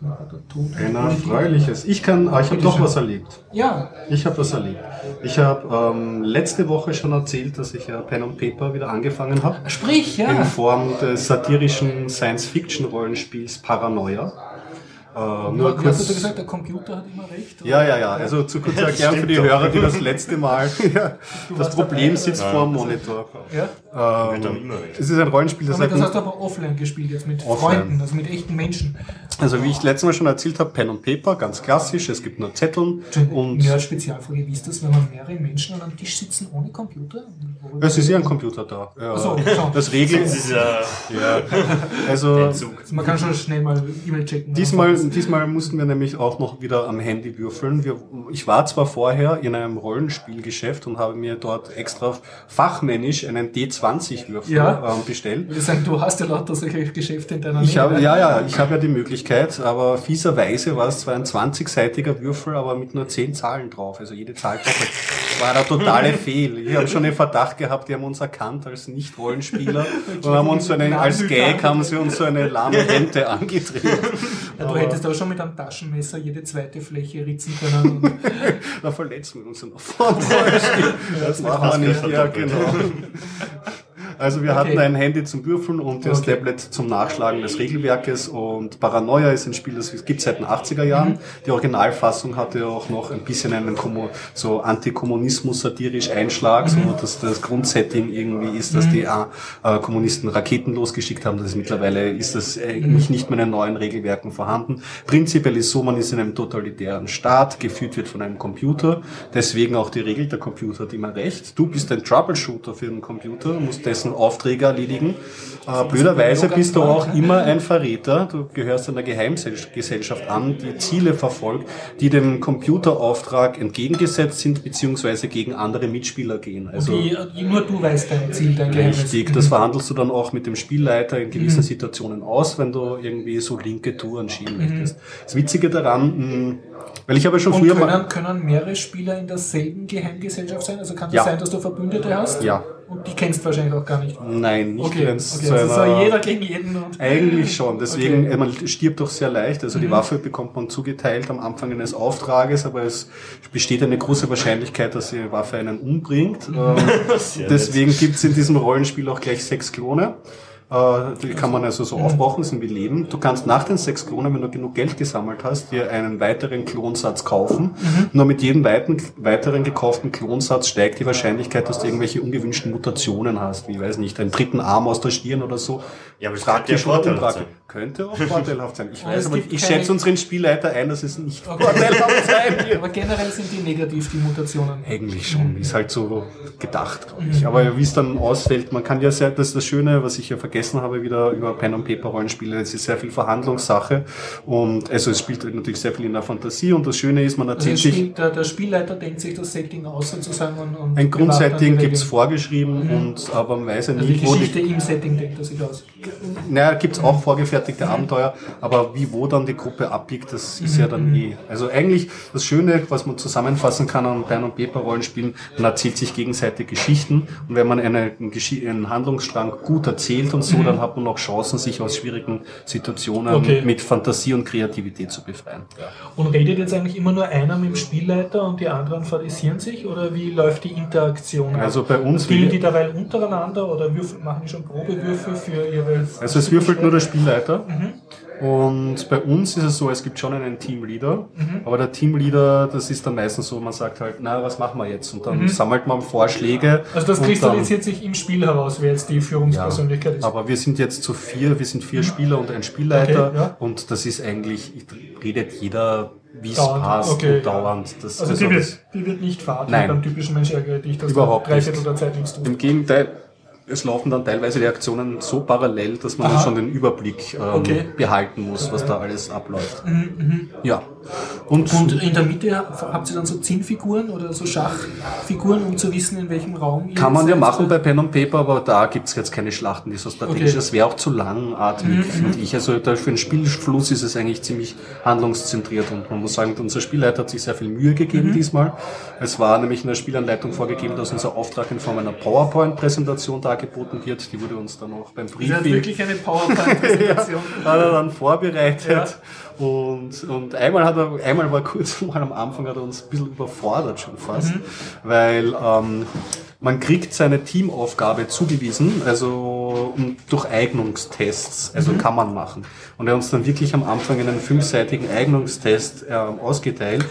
Ein erfreuliches. Ich kann, ah, ich habe doch was erlebt. Ja. Ich habe was erlebt. Ich habe ähm, letzte Woche schon erzählt, dass ich ja Pen and Paper wieder angefangen habe. Sprich, ja. In Form des satirischen Science-Fiction-Rollenspiels Paranoia. Äh, nur kurz. Hast du gesagt, der Computer hat immer recht? Oder? Ja, ja, ja. Also zu kurz erklären für die. Hörer, die das letzte Mal. ja, das Problem sitzt vor dem Monitor. Ja? Ähm, es ist ein Rollenspiel, das, aber das hast du aber offline gespielt, jetzt mit offline. Freunden, also mit echten Menschen. Also wie ich letztes Mal schon erzählt habe, Pen und Paper, ganz klassisch. Es gibt nur Zettel. Und ja, Spezialfrage, wie ist das, wenn man mehrere Menschen an einem Tisch sitzen ohne Computer? Es ist ja ein Computer da. Ja. So, so. Das regelt. Das ist ja, ja. Also, also man kann schon schnell mal E-Mail checken. Diesmal diesmal mussten wir nämlich auch noch wieder am Handy würfeln. Wir, ich war zwar vorher in einem Rollenspielgeschäft und habe mir dort extra fachmännisch einen D20-Würfel ja. ähm, bestellt. Ich würde sagen, du hast ja lauter solche Geschäfte in deiner ich Nähe. Hab, ja, ja, ich habe ja die Möglichkeit, aber fieserweise war es zwar ein 20-seitiger Würfel, aber mit nur 10 Zahlen drauf. Also jede Zahl. Das war der totale Fehl. Ich habe schon den Verdacht gehabt, die haben uns erkannt als Nicht-Rollenspieler und haben uns so einen, als Gag haben sie uns so eine lahme Rente angedreht. Ja, du hättest aber schon mit einem Taschenmesser jede zweite Fläche ritzen können. da verletzen wir uns ja noch vor Das machen wir nicht, ja genau. Also wir okay. hatten ein Handy zum Würfeln und das okay. Tablet zum Nachschlagen des Regelwerkes und Paranoia ist ein Spiel, das gibt seit den 80er Jahren. Mhm. Die Originalfassung hatte auch noch ein bisschen einen so Antikommunismus satirisch Einschlag, mhm. so dass das Grundsetting irgendwie ist, dass mhm. die äh, Kommunisten Raketen losgeschickt haben. Das ist mittlerweile ist das eigentlich mhm. nicht mehr in den neuen Regelwerken vorhanden. Prinzipiell ist so, man ist in einem totalitären Staat, geführt wird von einem Computer. Deswegen auch die Regel, der Computer hat immer recht. Du bist ein Troubleshooter für den Computer, musst dessen ganzen Aufträge erledigen. Äh, blöderweise bist du auch immer ein Verräter. Du gehörst einer Geheimgesellschaft an, die Ziele verfolgt, die dem Computerauftrag entgegengesetzt sind, beziehungsweise gegen andere Mitspieler gehen. Also die, nur du weißt dein Ziel, dein Geheimnis. Richtig, das verhandelst du dann auch mit dem Spielleiter in gewissen mhm. Situationen aus, wenn du irgendwie so linke Touren schieben mhm. möchtest. Das Witzige daran, mh, weil ich habe schon Und früher können, mal können mehrere Spieler in derselben Geheimgesellschaft sein? Also kann es ja. sein, dass du Verbündete hast? Ja. Und die kennst du wahrscheinlich auch gar nicht. Nein, nicht okay, wenn es okay, zu also so jeder gegen jeden. Und eigentlich schon. Deswegen, okay. man stirbt doch sehr leicht. Also mhm. die Waffe bekommt man zugeteilt am Anfang eines Auftrages, aber es besteht eine große Wahrscheinlichkeit, dass die Waffe einen umbringt. Mhm. Deswegen gibt es in diesem Rollenspiel auch gleich sechs Klone. Äh, die kann man also so aufbrauchen, sind wie Leben. Du kannst nach den sechs Klonen, wenn du genug Geld gesammelt hast, dir einen weiteren Klonsatz kaufen. Nur mit jedem weiteren gekauften Klonsatz steigt die Wahrscheinlichkeit, dass du irgendwelche ungewünschten Mutationen hast, wie, ich weiß nicht, einen dritten Arm aus der Stirn oder so. Ja, aber es Praktisch oder unpraktisch. Könnte auch vorteilhaft sein. Ich weiß, es aber gibt ich schätze unseren Spielleiter ein, dass es nicht vorteilhaft sein wird. Aber generell sind die negativ, die Mutationen. Eigentlich schon, ist halt so gedacht, glaube ich. Aber wie es dann ausfällt, man kann ja sehr, das ist das Schöne, was ich ja vergessen habe, wieder über Pen und Paper Rollenspiele, es ist sehr viel Verhandlungssache und also es spielt natürlich sehr viel in der Fantasie und das Schöne ist, man Also erzählt das sich, Spiel, der, der Spielleiter denkt sich das Setting aus sozusagen und, und ein Grundsetting gibt's Regeln. vorgeschrieben und aber man weiß ja Also die nie, wo die Geschichte im Setting denkt er sich aus. Naja, gibt's auch vorgefertigte Abenteuer, aber wie wo dann die Gruppe abbiegt, das ist ja dann eh. Also eigentlich das Schöne, was man zusammenfassen kann an Bern und Paper Rollenspielen, man erzählt sich gegenseitig Geschichten und wenn man eine, einen, Handlungsstrang gut erzählt und so, dann hat man auch Chancen, sich aus schwierigen Situationen Okay. mit Fantasie und Kreativität zu befreien. Und redet jetzt eigentlich immer nur einer mit dem Spielleiter und die anderen fadisieren sich oder wie läuft die Interaktion? Also bei uns Spielen die dabei untereinander oder würfeln, machen die schon Probewürfe für ihre. Also es würfelt nur der Spielleiter. Und bei uns ist es so, es gibt schon einen Teamleader, aber der Teamleader, das ist dann meistens so, man sagt halt, na, was machen wir jetzt? Und dann sammelt man Vorschläge. Also das kristallisiert sich im Spiel heraus, wer jetzt die Führungspersönlichkeit ist. Aber wir sind jetzt zu vier, wir sind vier Spieler und ein Spielleiter Okay, ja. und das ist eigentlich, redet jeder, wie es passt okay, und dauernd. Das, Also die das- wird, die wird nicht fad, beim typischen Mensch ärgere dich, dass Überhaupt du drei nicht. Viertel der Zeit nichts tust. Im Gegenteil, es laufen dann teilweise die Aktionen so parallel, dass man schon den Überblick ähm, Okay. behalten muss, was da alles abläuft. Ja. Und, Und in der Mitte habt ihr dann so Zinnfiguren oder so Schachfiguren, um zu wissen, in welchem Raum ihr kann man ja machen bei Pen und Paper, aber da gibt's jetzt keine Schlachten, die so strategisch Okay. Mhm, Das wäre auch zu langatmig, finde ich. Also da für den Spielfluss ist es eigentlich ziemlich handlungszentriert und man muss sagen, unser Spielleiter hat sich sehr viel Mühe Mhm. gegeben diesmal. Es war nämlich in der Spielanleitung vorgegeben, dass unser Auftrag in Form einer PowerPoint-Präsentation dargeboten wird. Die wurde uns dann auch beim Briefing wirklich eine PowerPoint-Präsentation. hat er dann vorbereitet. Und, und einmal hat er, einmal war kurz mal am Anfang hat er uns ein bisschen überfordert schon fast, weil ähm, man kriegt seine Teamaufgabe zugewiesen, also um, durch Eignungstests, also kann man machen. Und er hat uns dann wirklich am Anfang einen fünfseitigen Eignungstest ähm, ausgeteilt.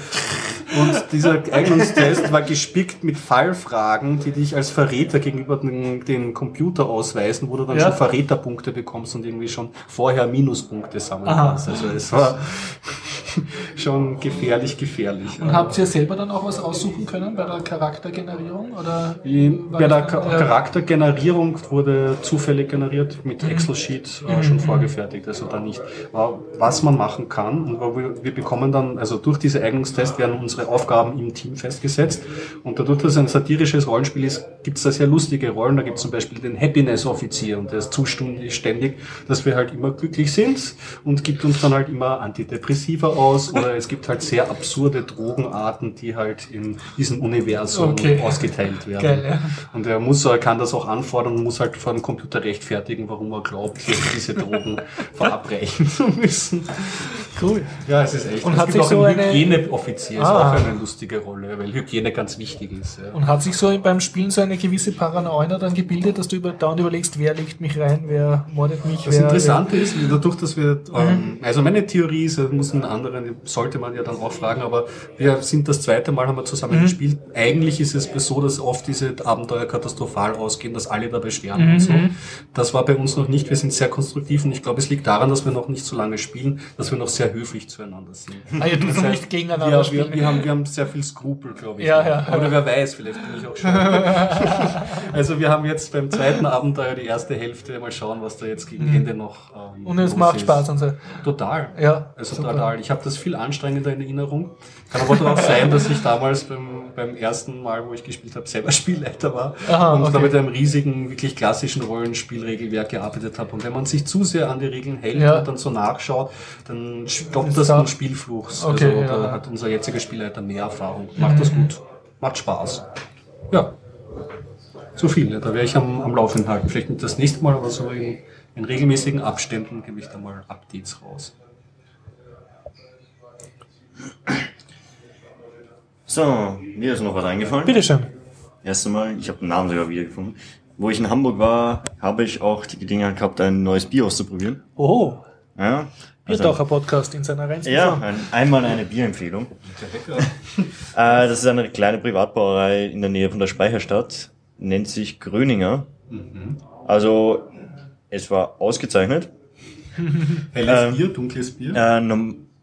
Und dieser Eignungstest war gespickt mit Fallfragen, die dich als Verräter gegenüber den, den Computer ausweisen, wo du dann Ja. schon Verräterpunkte bekommst und irgendwie schon vorher Minuspunkte sammeln Aha. kannst. Also es war schon gefährlich, gefährlich. Und habt ihr selber dann auch was aussuchen können bei der Charaktergenerierung? Oder bei der dann- ja. Charaktergenerierung wurde zufällig generiert mit Mhm. Excel-Sheet äh, schon vorgefertigt, also da nicht. Was man machen kann, und wir, wir bekommen dann, also durch diese Eignungstest werden unsere Aufgaben im Team festgesetzt und dadurch, dass es ein satirisches Rollenspiel ist, gibt es da sehr lustige Rollen. Da gibt es zum Beispiel den Happiness-Offizier und der ist zuständig, dass wir halt immer glücklich sind und gibt uns dann halt immer Antidepressiva aus oder es gibt halt sehr absurde Drogenarten, die halt in diesem Universum Okay. ausgeteilt werden. Geil, ja. Und er muss, er kann das auch anfordern und muss halt vor dem Computer rechtfertigen, warum er glaubt, diese Drogen verabreichen zu müssen. Cool. Ja, es ist echt. Und es hat gibt sich auch so einen eine- Hygieneoffizier, ist Ah. auch eine lustige Rolle, weil Hygiene ganz wichtig ist. Ja. Und hat sich so beim Spielen so eine gewisse Paranoia dann gebildet, dass du über, dauernd überlegst, wer legt mich rein, wer mordet mich, Das wer... Interessante ist, dadurch, dass wir, Mhm. ähm, also meine Theorie ist, das muss einen anderen, sollte man ja dann auch fragen, aber wir sind das zweite Mal, haben wir Mhm. zusammen gespielt. Eigentlich ist es so, dass oft diese Abenteuer katastrophal ausgehen, dass alle dabei sterben Mhm. und so. Das war bei uns noch nicht, wir sind sehr konstruktiv und ich glaube, es liegt daran, dass wir noch nicht so lange spielen, dass wir noch sehr höflich zueinander sind. Ah ja, du Das heißt, nicht gegeneinander ja, wir, spielen. wir, haben, wir haben sehr viel Skrupel, glaube ich. Ja, ja. Oder wer weiß, vielleicht bin ich auch schon. also wir haben jetzt beim zweiten Abenteuer die erste Hälfte, mal schauen, was da jetzt gegen Ende noch ähm, Und es macht ist. Spaß und so. Total. Ja, Also super. total. Ich habe das viel anstrengender in Erinnerung. Kann aber auch sein, dass ich damals beim, beim ersten Mal, wo ich gespielt habe, selber Spielleiter war Aha, und okay. da mit einem riesigen, wirklich klassischen Rollenspielregelwerk gearbeitet habe. Und wenn man sich zu sehr an die Regeln hält Ja. und dann so nachschaut, dann stoppt das da- am Spielfluch. Okay, also ja. da hat unser jetziger Spielleiter mehr Erfahrung. Macht das gut. Macht Spaß. Ja. Zu viel. Ja. Da werde ich am, am Laufenden halten. Vielleicht nicht das nächste Mal, aber so in, in regelmäßigen Abständen gebe ich da mal Updates raus. So, mir ist noch was eingefallen. Bitteschön. Erst einmal, ich habe den Namen sogar wiedergefunden. wo ich in Hamburg war, habe ich auch die Gelegenheit gehabt, ein neues Bier auszuprobieren. Oh, Ja. Biertaucher-Podcast in seiner reinsten Ja, ein, einmal eine Bierempfehlung. äh, das ist eine kleine Privatbrauerei in der Nähe von der Speicherstadt, nennt sich Gröninger. Also, es war ausgezeichnet. Helles Ähm, Bier, dunkles Bier. Äh,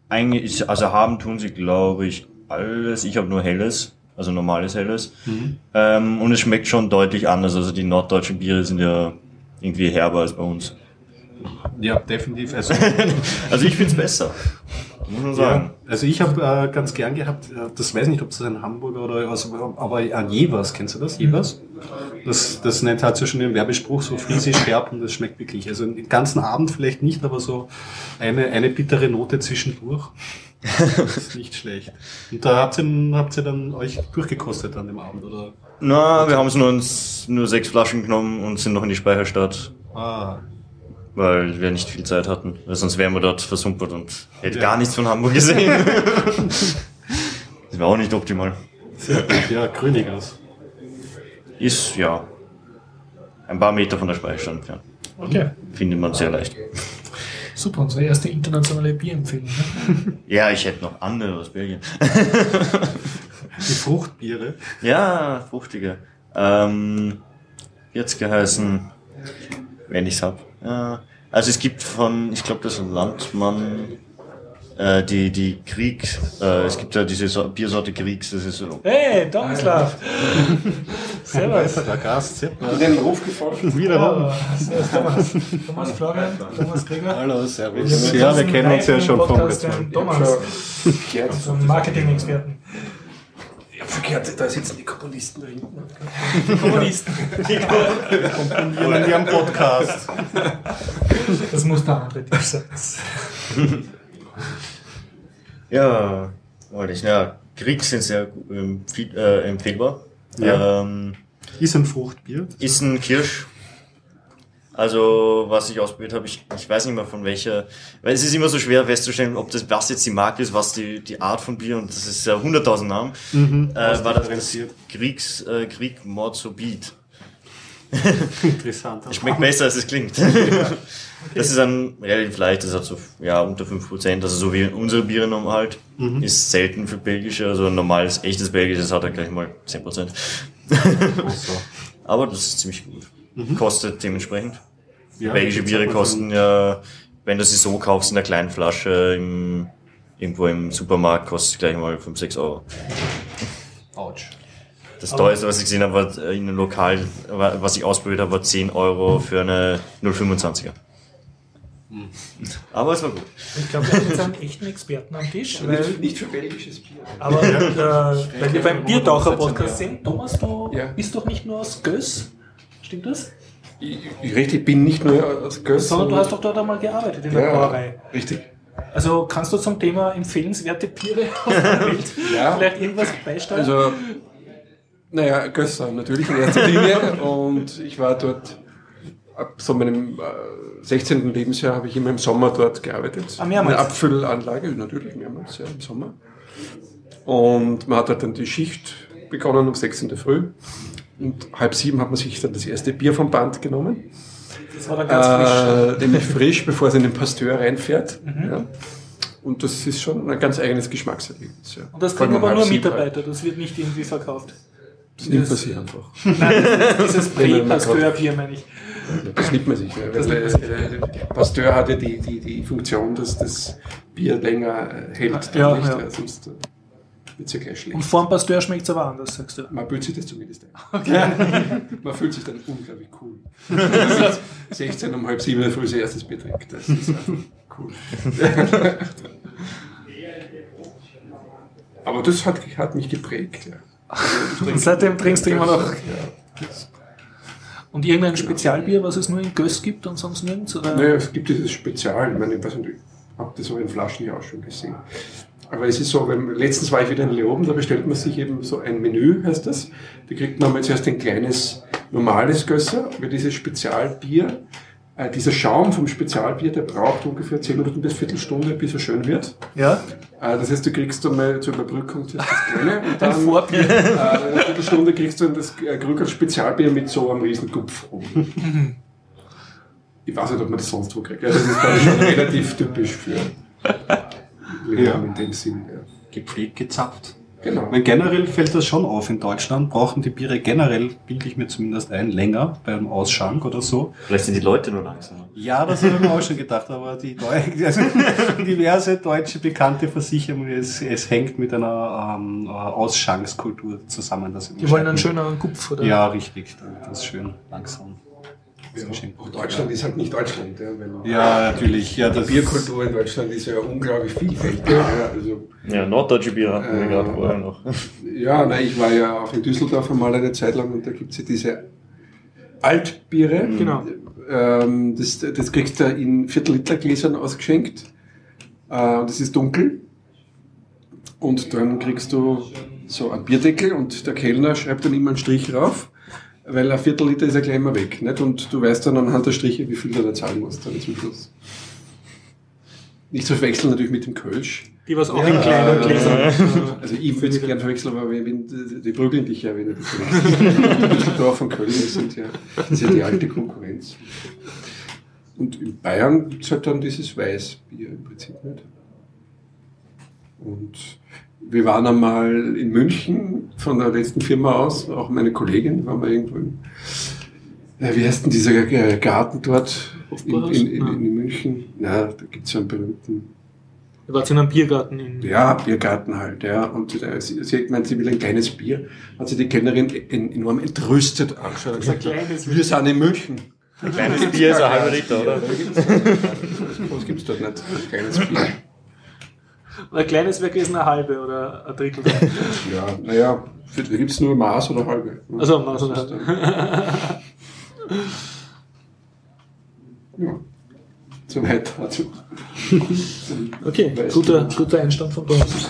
eigentlich, also haben tun sie, glaube ich, alles. Ich habe nur helles, also normales helles. Ähm, und es schmeckt schon deutlich anders. Also die norddeutschen Biere sind ja irgendwie herber als bei uns. Ja, definitiv. Also, Also ich find's besser. Muss man ja, sagen. also ich habe äh, ganz gern gehabt, äh, das weiß nicht, ob das ein Hamburger oder also, aber an Jevers, kennst du das? Jevers? Das, das nennt halt so schon den Werbespruch, so friesisch herb und das schmeckt wirklich. Also den ganzen Abend vielleicht nicht, aber so eine, eine bittere Note zwischendurch. Das ist nicht schlecht. Und da habt ihr, habt ihr dann euch durchgekostet an dem Abend, oder? Na, wir haben es nur, uns, nur sechs Flaschen genommen und sind noch in die Speicherstadt, Ah, weil wir nicht viel Zeit hatten. Weil sonst wären wir dort versumpert und hätte Ja. gar nichts von Hamburg gesehen. das wäre auch nicht optimal. Ja, Grünigers. Ist, ja, ein paar Meter von der Speicherstadt entfernt. Okay, Findet man sehr leicht. super. Unsere erste internationale Bierempfehlung. Ne? Ja, ich hätte noch andere aus Belgien. Die Fruchtbiere. Ja, fruchtige. Ähm, jetzt geheißen, wenn ich's hab. Ja, also es gibt von, ich glaube, das ist Landmann, äh, die, die Krieg, äh, es gibt ja diese so Biersorte Kriegs, das ist so. Hey, Tomislav! Servus! Der Gast, Zeppner. In den Ruf gefolgt. Wiederum. Ja, servus Thomas. Thomas Florian, Thomas Krieger. Hallo, servus. Ja, wir kennen uns ja schon vom Podcast, letzten Mal. Thomas, ein Marketing-Experten. Ich hab verkehrt, da sitzen die Komponisten da hinten. Kommunisten. Komponieren in ihrem Podcast. Das muss der andere Tisch sein. Ja, wollte ich, ja, Kriegs sind sehr ähm, äh, empfehlbar. Ja. Ähm, Ist ein Fruchtbier. ist ein Kirsch. Also, was ich ausprobiert habe, ich, ich weiß nicht mehr von welcher, weil es ist immer so schwer festzustellen, ob das, was jetzt die Marke ist, was die, die Art von Bier, und das ist ja hunderttausend Namen, Mhm. äh, war das, das. Kriegs, äh, Krieg Beat. Interessant. Schmeckt besser, als es klingt. Das ist dann relativ leicht, das hat so, ja, unter 5%, also so wie unsere Biere normal halt, ist selten für belgische, also ein normales, echtes belgisches hat er gleich mal 10%. Aber das ist ziemlich gut. Kostet dementsprechend. Ja, Belgische Biere kosten ja, wenn du sie so kaufst in der kleinen Flasche im, irgendwo im Supermarkt, kostet es gleich mal 5, 6 Euro. Autsch. Das teuerste, was ich gesehen habe, war in einem Lokal, was ich ausprobiert habe, war 10 Euro für eine 025er. Aber es war gut. Ich glaube, wir haben jetzt einen echten Experten am Tisch. Weil, Nicht, nicht für belgisches Bier. aber äh, weil wir beim Biertaucher-Podcast sind, Thomas, du Ja. bist doch nicht nur aus Göss. Stimmt das? Ich, ich, richtig, bin nicht nur aus Göss. Sondern du hast doch dort einmal gearbeitet in der ja, Brauerei. Richtig. Also kannst du zum Thema empfehlenswerte Biere aus der Welt Ja. vielleicht irgendwas beisteuern? Also, naja, Gösser natürlich in erster Linie. Und ich war dort, ab so meinem äh, 16. Lebensjahr habe ich immer im Sommer dort gearbeitet. Ah, mehrmals? Eine Abfüllanlage, natürlich mehrmals, ja, im Sommer. Und man hat dort dann die Schicht begonnen um 6 in der Früh. Und halb sieben hat man sich dann das erste Bier vom Band genommen. das war dann ganz frisch. Äh, nämlich frisch, bevor es in den Pasteur reinfährt. Mhm. Ja. Und das ist schon ein ganz eigenes Geschmackserlebnis. Ja. Und das kriegen aber nur Mitarbeiter, das wird nicht irgendwie verkauft. Das nimmt man sich einfach. Dieses Prä-Pasteur-Bier meine ich. Das nimmt man sich. Ja. Weil der, der Pasteur hat ja die, die, die Funktion, dass das Bier länger äh, hält. Ja, nicht, ja. Sonst wird es ja gleich schlecht. Und vor dem Pasteur schmeckt es aber anders, sagst du. Man fühlt sich das zumindest ein. Man fühlt sich dann unglaublich cool. Wenn man mit 16 um halb sieben Früh sein erstes Bier trinkt. Das ist einfach cool. Aber das hat, hat mich geprägt. Ja. Und seitdem trinkst du immer noch. Ja. Und irgendein Spezialbier, was es nur in Göss gibt und sonst nirgends? Oder? Naja, es gibt dieses Spezial, ich meine, ich weiß nicht, ich habe das auch in Flaschen ja auch schon gesehen. Aber es ist so, wenn, letztens war ich wieder in Leoben, da bestellt man sich eben so ein Menü, heißt das. Da kriegt man mal zuerst ein kleines, normales Gösser, aber dieses Spezialbier Äh, dieser Schaum vom Spezialbier, der braucht ungefähr 10 Minuten bis Viertelstunde, bis er schön wird. Ja. Äh, das heißt, du kriegst einmal zur Überbrückung das Kleine und dann Vorbier. äh, in einer Viertelstunde kriegst du dann das äh, Krüger Spezialbier mit so einem riesen Gupf oben. Ich weiß nicht, ob man das sonst wo kriegt. Ja, das ist, glaube ich, schon relativ typisch für Leben in dem Sinn. Ja. Gepflegt, gezapft. Genau. Weil generell fällt das schon auf. In Deutschland brauchen die Biere generell, bilde ich mir zumindest ein, länger beim Ausschank oder so. Vielleicht sind die Leute nur langsamer. Ja, das habe ich mir auch schon gedacht, aber die Deu also diverse deutsche bekannte Versicherungen, es, es hängt mit einer ähm, Ausschankskultur zusammen. Das Die wollen einen schöneren Kupf, oder? Ja, richtig, das schön langsam. Ja, auch Deutschland ist halt nicht Deutschland. Ja, Ja, natürlich. Ja, die das Bierkultur in Deutschland ist ja unglaublich vielfältig. Ja, also, Ja, norddeutsche Bier hatten wir Äh, gerade vorher noch. ja na, ich war ja auch in Düsseldorf einmal eine Zeit lang und da gibt es ja diese Altbiere. Genau. Ähm, das, das kriegst du in Viertel-Liter-Gläsern ausgeschenkt. Äh, das ist dunkel. Und dann kriegst du so einen Bierdeckel und der Kellner schreibt dann immer einen Strich rauf, weil ein Viertel Liter ist ja gleich mal weg. Nicht? Und du weißt dann anhand der Striche, wie viel du da zahlen musst dann zum Schluss. Nicht zu verwechseln natürlich mit dem Kölsch. Die was auch in kleinen Gläsern. Also ich würde es gerne verwechseln, aber wenn, die prügeln dich ja, wenn du das verwechselst. Düsseldorf und Köln sind ja, das ist ja die alte Konkurrenz. Und in Bayern gibt es halt dann dieses Weißbier im Prinzip nicht. Und wir waren einmal in München von der letzten Firma aus, auch meine Kollegin, waren wir irgendwo in, äh, wie heißt denn dieser äh, Garten dort in, in, in, in München? Ja, da gibt es einen berühmten Ihr wart in einem Biergarten in. ja, Biergarten halt, ja. Und äh, sie, sie hat gemeint, sie will ein kleines Bier. Hat sie die Kellnerin en- enorm entrüstet angeschaut und gesagt, kleines wir sind in München. Ein kleines Bier ist ein halber Liter, oder? Was gibt's dort nicht? Ein kleines Bier. Ein kleines Werk ist eine halbe oder ein Drittel. Ja, naja, für- da gibt's nur Maß oder halbe. Also, Maß oder halbe. Ja. Soweit dazu. Okay, guter, guter Einstand von uns.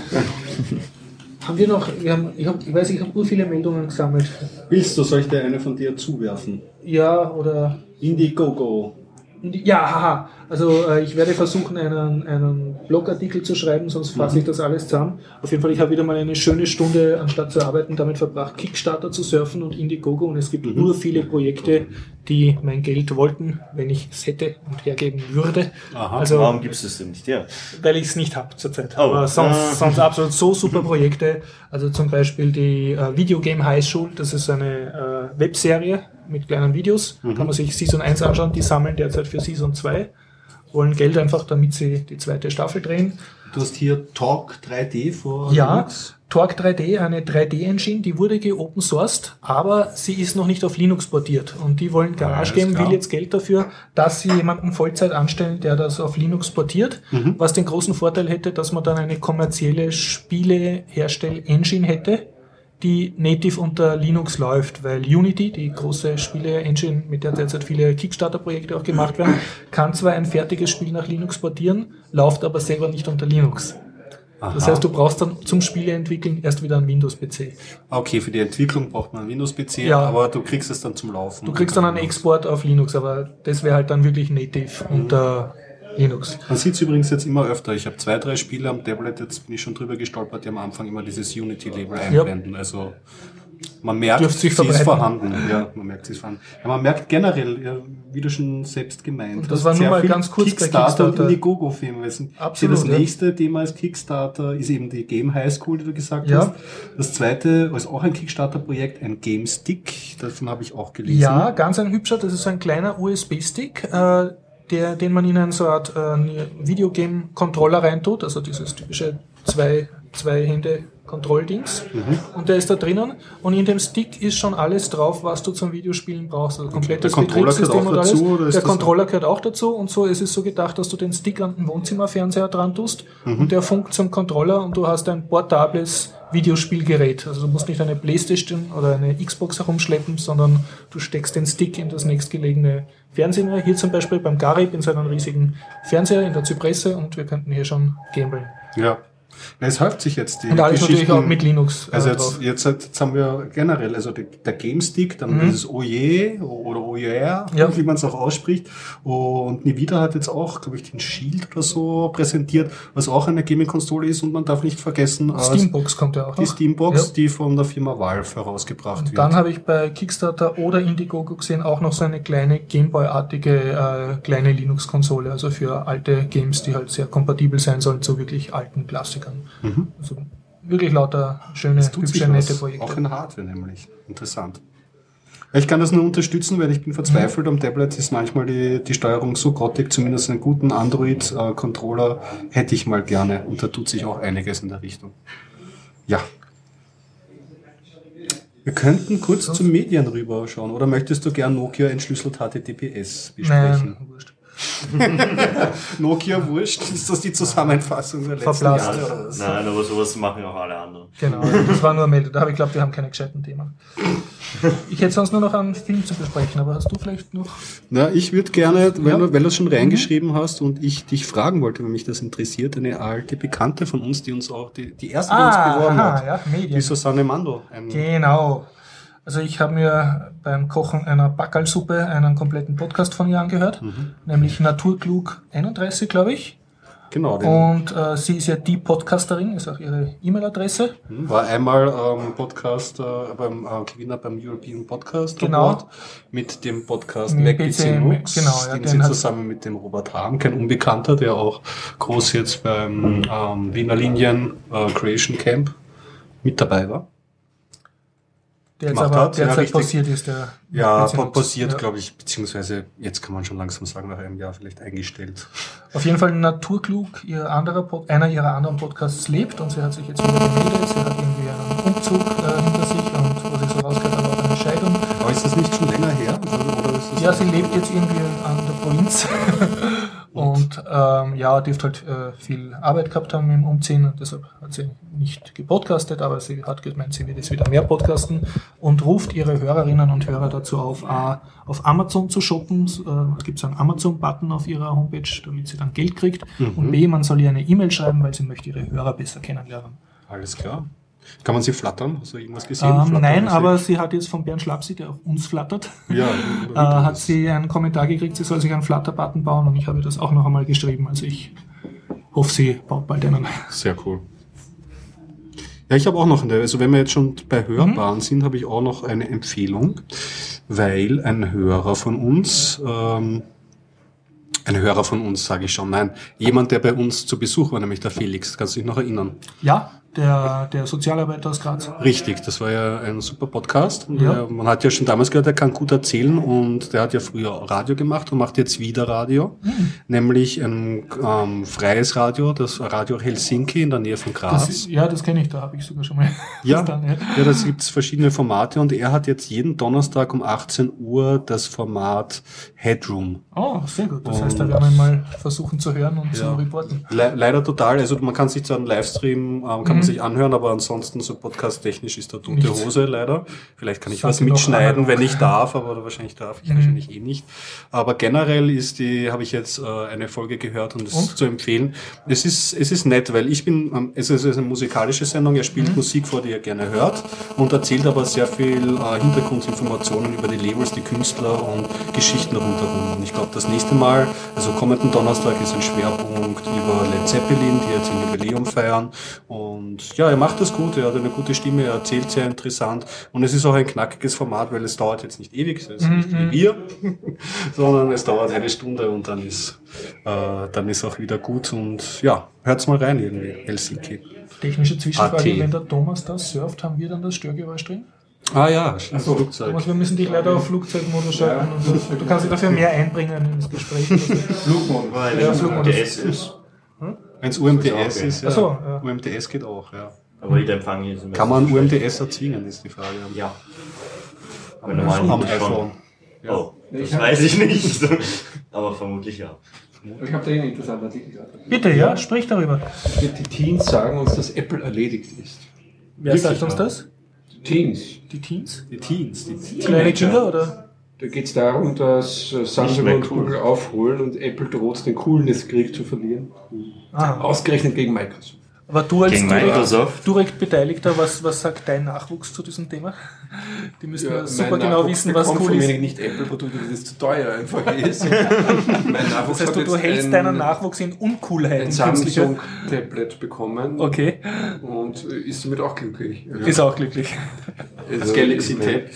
haben wir noch, wir haben, ich, hab, ich weiß, ich habe nur viele Meldungen gesammelt. Willst du, soll ich dir eine von dir zuwerfen? Ja, oder. Indiegogo. Ja, haha. Also äh, ich werde versuchen, einen, einen Blogartikel zu schreiben, sonst fasse ich das alles zusammen. Auf jeden Fall, ich habe wieder mal eine schöne Stunde, anstatt zu arbeiten, damit verbracht, Kickstarter zu surfen und Indiegogo. Und es gibt nur viele Projekte, die mein Geld wollten, wenn ich es hätte und hergeben würde. Aha. Also, Warum gibst du es denn nicht her? weil ich es nicht habe zurzeit. Oh. Aber Ah. sonst, sonst absolut so super Projekte. Also zum Beispiel die äh, Videogame High School, das ist eine äh, Webserie mit kleinen Videos. Mhm. Kann man sich Season 1 anschauen, die sammeln derzeit für Season 2. Wollen Geld einfach, damit sie die zweite Staffel drehen. Du hast hier Talk 3D vor Ja, Linux. Torque 3D, eine 3D-Engine, die wurde geopen sourced, aber sie ist noch nicht auf Linux portiert. Und die wollen Garage Alles geben, will jetzt Geld dafür, dass sie jemanden Vollzeit anstellen, der das auf Linux portiert, Mhm. was den großen Vorteil hätte, dass man dann eine kommerzielle Spiele-Herstell-Engine hätte, die native unter Linux läuft, weil Unity, die große Spiele-Engine, mit der derzeit viele Kickstarter-Projekte auch gemacht werden, kann zwar ein fertiges Spiel nach Linux portieren, läuft aber selber nicht unter Linux. Das Aha. heißt, du brauchst dann zum Spiele entwickeln erst wieder einen Windows-PC. Okay, für die Entwicklung braucht man einen Windows-PC, Ja. aber du kriegst es dann zum Laufen. Du kriegst dann einen Export auf Linux, aber das wäre halt dann wirklich native unter Linux. Man sieht es übrigens jetzt immer öfter. Ich habe zwei, drei Spiele am Tablet, jetzt bin ich schon drüber gestolpert, die am Anfang immer dieses Unity-Label einblenden. Also man merkt, sie ist vorhanden. Ja, man merkt, sie ist vorhanden. Ja, man merkt generell, ja, wie du schon selbst gemeint Und das hast, war nur mal ganz kurz bei Kickstarter, und Kickstarter. Indiegogo-Filme. Absolut, Das ja. nächste Thema als Kickstarter ist eben die Game High School, die du gesagt Ja. hast. Das zweite ist auch ein Kickstarter-Projekt, ein Game Stick. Davon habe ich auch gelesen. Ja, ganz ein hübscher, das ist ein kleiner USB-Stick, äh, der, den man in eine so Art äh, Videogame-Controller reintut, also dieses typische zwei, zwei Hände Kontrolldings. Und der ist da drinnen. Und in dem Stick ist schon alles drauf, was du zum Videospielen brauchst. Also komplettes Der Controller gehört Betriebssystem auch und alles. dazu, oder ist der Controller gehört auch dazu. Und so ist es so gedacht, dass du den Stick an den Wohnzimmerfernseher dran tust und der funkt zum Controller und du hast ein portables Videospielgerät. Also du musst nicht eine Playstation oder eine Xbox herumschleppen, sondern du steckst den Stick in das nächstgelegene Fernseher. Hier zum Beispiel beim Garib in seinem riesigen Fernseher in der Zypresse und wir könnten hier schon gambeln. Ja. Na, es häuft sich jetzt die Und alles natürlich auch mit Linux. äh, Also jetzt, jetzt, jetzt haben wir generell, also die, der GameStick, dann Mhm. dieses Oje oder Oyer, Ja. wie man es auch ausspricht. Und Nvidia hat jetzt auch, glaube ich, den Shield oder so präsentiert, was auch eine Gaming-Konsole ist und man darf nicht vergessen, äh, Steambox kommt ja auch die noch. Steambox, Ja. die von der Firma Valve herausgebracht wird. Dann habe ich bei Kickstarter oder Indiegogo gesehen auch noch so eine kleine Gameboy-artige äh, kleine Linux-Konsole, also für alte Games, die halt sehr kompatibel sein sollen zu wirklich alten Klassikern. Mhm. Also wirklich lauter schöne, hübsche, nette Projekte. auch in Hardware nämlich. Interessant. Ich kann das nur unterstützen, weil ich bin verzweifelt. Am Tablet ist manchmal die, die Steuerung so grottig, zumindest einen guten Android-Controller hätte ich mal gerne. Und da tut sich auch einiges in der Richtung. Ja. Wir könnten kurz zu Medien rüberschauen. Oder möchtest du gern Nokia entschlüsselt HTTPS besprechen? Nein, wurscht. Nokia wurscht? Ist das die Zusammenfassung der letzten Verblasst. Jahre? Oder was? Nein, aber sowas machen auch alle anderen. Genau, das war nur eine Meldung. Aber ich glaube, wir haben keine gescheiten Themen. Ich hätte sonst nur noch einen Film zu besprechen, aber hast du vielleicht noch? Na, ich würde gerne, weil, Ja. du, weil du es schon reingeschrieben hast und ich dich fragen wollte, wenn mich das interessiert, eine alte Bekannte von uns, die uns auch, die, die erste, die uns beworben aha, hat, ja, die Medien. Susanne Mando. Ein, Genau. Also ich habe mir beim Kochen einer Backalsuppe einen kompletten Podcast von ihr angehört, Mhm. nämlich Naturklug 31, glaube ich. genau, den, Und äh, sie ist ja die Podcasterin, ist auch ihre E-Mail-Adresse. war einmal ähm, Podcast äh, beim äh, Gewinner beim European Podcast Genau. Award mit dem Podcast PC, Linux, genau, ja, den den sie zusammen mit dem Robert Hahn, kein Unbekannter, der auch groß jetzt beim ähm, Wiener Linien äh, Creation Camp mit dabei war. Der jetzt aber hat, ja, derzeit richtig. passiert ist. Der Ja, passiert, Ja. glaube ich, beziehungsweise jetzt kann man schon langsam sagen, nach einem Jahr vielleicht eingestellt. Auf jeden Fall Naturklug, ihr anderer einer ihrer anderen Podcasts lebt und sie hat sich jetzt wieder gemeldet. Sie hat irgendwie einen Umzug äh, hinter sich und was ich so rausgehört habe, auch eine Scheidung. Aber ist das nicht schon länger her? Oder ist das Ja, sie lebt jetzt irgendwie an der Provinz. Ja, dürfte halt äh, viel Arbeit gehabt haben im Umziehen und deshalb hat sie nicht gepodcastet, aber sie hat gemeint, sie wird jetzt wieder mehr podcasten und ruft ihre Hörerinnen und Hörer dazu auf, A, auf Amazon zu shoppen. Äh, Gibt es einen Amazon-Button auf ihrer Homepage, damit sie dann Geld kriegt. Und B, man soll ihr eine E-Mail schreiben, weil sie möchte ihre Hörer besser kennenlernen. Alles klar. Kann man sie flattern? Hast du irgendwas gesehen? Ähm, nein, aber sie hat jetzt von Bernd Schlapsi, der auf uns flattert, Ja, äh, hat sie einen Kommentar gekriegt, sie soll sich einen Flutter-Button bauen und ich habe das auch noch einmal geschrieben. Also ich hoffe, sie baut bald einen. Sehr cool. Ja, ich habe auch noch eine, also wenn wir jetzt schon bei Mhm. Hörbaren sind, habe ich auch noch eine Empfehlung, weil ein Hörer von uns, ähm, ein Hörer von uns, sage ich schon, nein, jemand, der bei uns zu Besuch war, nämlich der Felix, kannst du dich noch erinnern? Ja, der, der Sozialarbeiter aus Graz. Richtig, das war ja ein super Podcast. Und Ja. man hat ja schon damals gehört, er kann gut erzählen und der hat ja früher Radio gemacht und macht jetzt wieder Radio, Mhm. nämlich ein ähm, freies Radio, das Radio Helsinki in der Nähe von Graz. Das, ja, das kenne ich, da habe ich sogar schon mal. Ja, Dann, ja. ja, da gibt's verschiedene Formate und er hat jetzt jeden Donnerstag um 18 Uhr das Format Headroom. Oh, sehr gut. Das heißt, da werden wir mal versuchen zu hören und zu Ja. reporten. Le leider total, also man kann sich zwar einen Livestream, ähm, kann Mhm. Sich anhören, aber ansonsten so podcast-technisch ist da tote Nichts. Hose leider. Vielleicht kann ich Sag was mitschneiden, wenn ich darf, aber wahrscheinlich darf ich Mhm. wahrscheinlich eh nicht. Aber generell ist die, habe ich jetzt äh, eine Folge gehört und es ist zu empfehlen. Es ist, es ist nett, weil ich bin, ähm, es ist eine musikalische Sendung, er spielt Mhm. Musik vor, die er gerne hört und erzählt aber sehr viel äh, Hintergrundinformationen über die Labels, die Künstler und Geschichten rundherum. Und ich glaube, das nächste Mal, also kommenden Donnerstag, ist ein Schwerpunkt über Led Zeppelin, die jetzt ein Jubiläum feiern. Und ja, er macht das gut, er hat eine gute Stimme, er erzählt sehr interessant. Und es ist auch ein knackiges Format, weil es dauert jetzt nicht ewig, es ist nicht wie wir, sondern es dauert eine Stunde und dann ist, äh, dann ist auch wieder gut. Und ja, hört's mal rein irgendwie, Helsinki. Technische Zwischenfrage, AT. wenn der Thomas das surft, haben wir dann das Störgeräusch drin? Ah ja, Flugzeug. Thomas, wir müssen dich leider auf Flugzeugmodus schalten. Und so. Du kannst dich dafür mehr einbringen ins Gespräch. Flugmodus. Weil Ja, Flugmodus. UMTS ist, Wenn's UMTS okay. ist, ja. Ach so, ja. UMTS geht auch, ja. aber jeder Empfang hier ist immer Kann man UMTS erzwingen, ist die Frage. Ja. Aber normal Am iPhone. schon. Oh, Ich das hab- weiß ich nicht. aber vermutlich ja. Ich habe da einen interessanten Artikel gerade. Bitte, ja, sprich darüber. Die Teens sagen uns, dass Apple erledigt ist. Wer sagt uns das? Die Teens. Die Teens? Die Teens, die Kleine Kinder oder? Da geht es darum, dass äh, Samsung und cool. Google aufholen und Apple droht, den Coolness-Krieg zu verlieren. Ah, Ausgerechnet gegen Microsoft. Aber du als direkt, direkt Beteiligter, was, was sagt dein Nachwuchs zu diesem Thema? Die müssen ja, super genau Nachwuchs wissen, was cool von ist. mir nicht Apple-Produkte, weil das zu teuer einfach ist. mein Nachwuchs Das heißt, du, du hältst ein, deinen Nachwuchs in ein Uncoolheiten künstlicher. Samsung-Tablet bekommen Okay, und ist damit auch glücklich. Ja. ist auch glücklich. Also, Das Galaxy ich Tab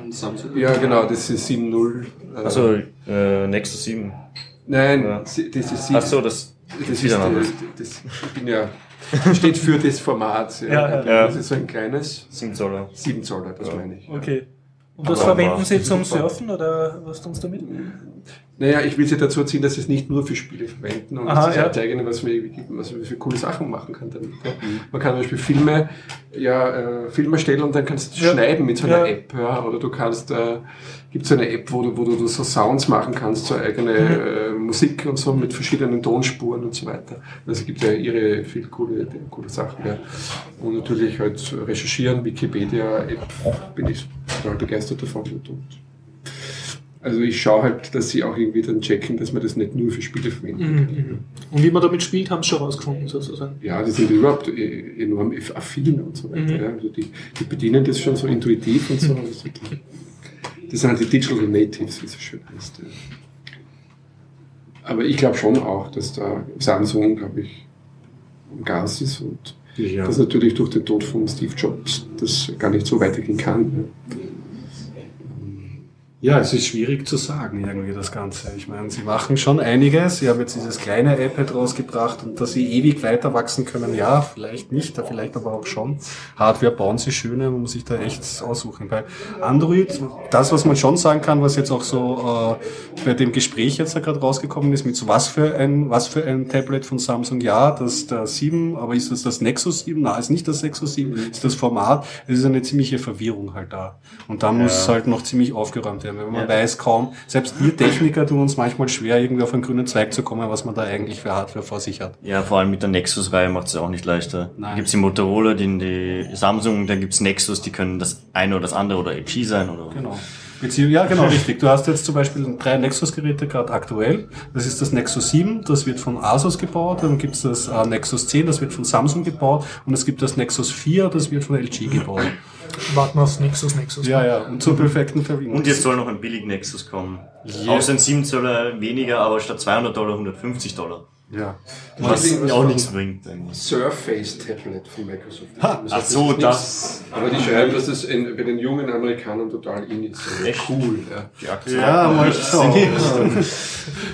von Samsung. Ja, genau, das ist 7.0. äh, Also äh, Nexus 7. Nein, Ja. das ist Ach so, das, das ist ist wieder ein äh, anderes. das, ich bin ja steht für das Format. Ja. Ja, ja. Ja. Das ist so ein kleines 7 Zoller. 7 Zoller, das meine ich. Okay. Und was Aber- verwenden Sie zum Surfen oder was tun Sie damit? Naja, ich will sie dazu erziehen, dass sie es nicht nur für Spiele verwenden und Aha, das ja. zeigen, was man, was man für coole Sachen machen kann damit. Ja. Man kann zum Beispiel Filme, ja, äh, Filme stellen und dann kannst du Ja. schneiden mit so einer Ja. App. Ja. Oder du kannst, äh, gibt so eine App, wo du, wo du so Sounds machen kannst, so eigene äh, Musik und so mit verschiedenen Tonspuren und so weiter. Also es gibt ja ihre viel coole, coole Sachen. Ja. Und natürlich halt recherchieren, Wikipedia-App, bin ich total begeistert davon. Und also ich schaue halt, dass sie auch irgendwie dann checken, dass man das nicht nur für Spiele verwenden kann. Und wie man damit spielt, haben Sie schon rausgefunden, sozusagen. Ja, die sind überhaupt äh, enorm affin und so weiter. Mhm. Also die, die bedienen das schon so intuitiv und so. Wirklich- das sind halt die Digital Natives, wie es so schön heißt. Aber ich glaube schon auch, dass da Samsung, glaube ich, am Gas ist und Ja. dass natürlich durch den Tod von Steve Jobs das gar nicht so weitergehen kann. Ja, es ist schwierig zu sagen, irgendwie das Ganze. Ich meine, sie machen schon einiges. Sie haben jetzt dieses kleine iPad rausgebracht und dass sie ewig weiter wachsen können, ja, vielleicht nicht, vielleicht aber auch schon. Hardware bauen sie schöne, man muss sich da echt aussuchen. Bei Android, das, was man schon sagen kann, was jetzt auch so äh, bei dem Gespräch jetzt da gerade rausgekommen ist, mit so was für ein, was für ein Tablet von Samsung, ja, das der 7, aber ist das das Nexus 7? Nein, ist nicht das Nexus 7, ist das Format. Es ist eine ziemliche Verwirrung halt da. Und da muss Ja. halt noch ziemlich aufgeräumt werden, weil man Ja. weiß kaum, selbst wir Techniker tun uns manchmal schwer, irgendwie auf einen grünen Zweig zu kommen, was man da eigentlich für Hardware vor sich hat. Ja, vor allem mit der Nexus-Reihe macht es auch nicht leichter. Nein. Da gibt's die Motorola, die, die Samsung, dann gibt's Nexus, die können das eine oder das andere oder LG sein oder. Genau. Beziehung, ja, genau, richtig. Du hast jetzt zum Beispiel drei Nexus-Geräte gerade aktuell. Das ist das Nexus 7, das wird von Asus gebaut. Dann gibt's das äh, Nexus 10, das wird von Samsung gebaut. Und es gibt das Nexus 4, das wird von LG gebaut. Warten wir aufs Nexus, Nexus. Ja, ja, und zur perfekten Verbindung. Und jetzt soll noch ein billig Nexus kommen. Ja. Auch sind 7 Zoller weniger, aber statt 200 Dollar 150 Dollar. Ja. Was irgendwas auch nichts bringt. eigentlich. Surface Tablet von Microsoft. Ha, ach so, das- nichts, Aber die schreiben, dass es in, bei den jungen Amerikanern total in ist. Echt? Cool. Ja. Die Aktien Ja, mal schauen.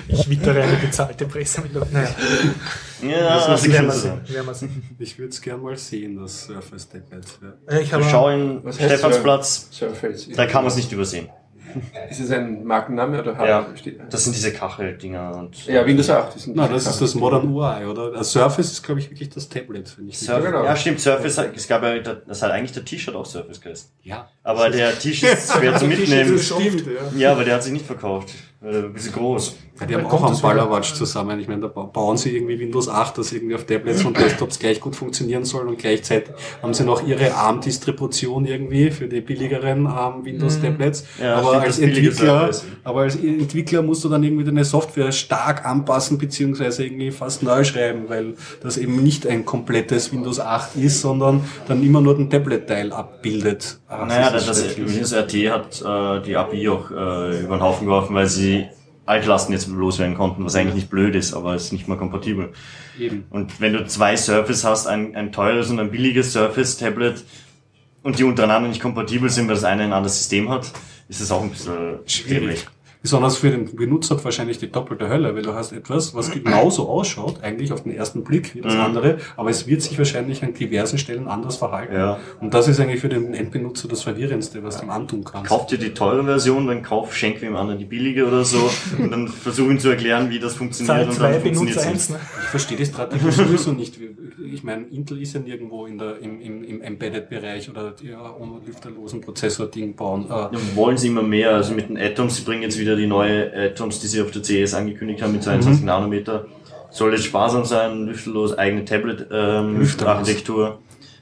Ich wittere eine bezahlte Pressemitteilung. Naja, Ja, Das das ist werden wir sehen. Ich würde es gern mal sehen, das Surface Tablet. Ja. Äh, Ich habe Schau in Stephansplatz, Surface. da kann man es nicht übersehen. Ist es ein Markenname oder Ja, steht- das sind diese Kacheldinger und. ja, Windows 8. Das, diese das ist das Modern UI, oder? Das Surface ist, glaube ich, wirklich das Tablet, wenn ich mich Surf Ja, genau. Ja, stimmt, Surface, es gab ja, das hat eigentlich der T-Shirt auch Surface geheißen. Ja. Aber der T-Shirt ist schwer zu mitnehmen. Das stimmt, ja. Ja, aber der hat sich nicht verkauft. Ein bisschen groß. Ja, die haben auch am das wieder? Ballerwatsch zusammen. Ich meine, da ba- bauen sie irgendwie Windows 8, das irgendwie auf Tablets und Desktops gleich gut funktionieren soll und gleichzeitig haben sie noch ihre ARM-Distribution irgendwie für die billigeren ARM Windows-Tablets. Ja, aber als das Entwickler, aber als Entwickler musst du dann irgendwie deine Software stark anpassen beziehungsweise irgendwie fast neu schreiben, weil das eben nicht ein komplettes Windows 8 ist, sondern dann immer nur den Tablet-Teil abbildet. Ah, Naja, ist das, das schrecklich. Windows RT hat äh, die API auch äh, über den Haufen geworfen, weil sie Altlasten jetzt loswerden konnten, was eigentlich nicht blöd ist, aber es ist nicht mehr kompatibel. eben. Und wenn du zwei Surface hast, ein, ein teures und ein billiges Surface-Tablet und die untereinander nicht kompatibel sind, weil das eine ein anderes System hat, ist es auch ein bisschen schwierig. Besonders für den Benutzer wahrscheinlich die doppelte Hölle, weil du hast etwas, was genauso ausschaut, eigentlich auf den ersten Blick wie das Mhm. andere, aber es wird sich wahrscheinlich an diversen Stellen anders verhalten. Ja. Und das ist eigentlich für den Endbenutzer das Verwirrendste, was du ihm antun kannst. Kauf dir die teure Version, dann kauf, schenk wem anderen die billige oder so und dann versuch ihm zu erklären, wie das funktioniert Zahl und 2, dann funktioniert 1. Ne? Ich verstehe die Strategie sowieso nicht. Ich meine, Intel ist ja nirgendwo in der, im, im, im Embedded-Bereich oder die ja, ohne lüfterlosen Prozessor-Ding bauen. Äh, Ja, wollen sie immer mehr, also mit den Atoms, sie bringen jetzt wieder die neue Atoms, die sie auf der CES angekündigt haben mit 22 Nanometer. Soll jetzt sparsam sein, lüfterlos, eigene Lüfterlos. Tablet-Architektur.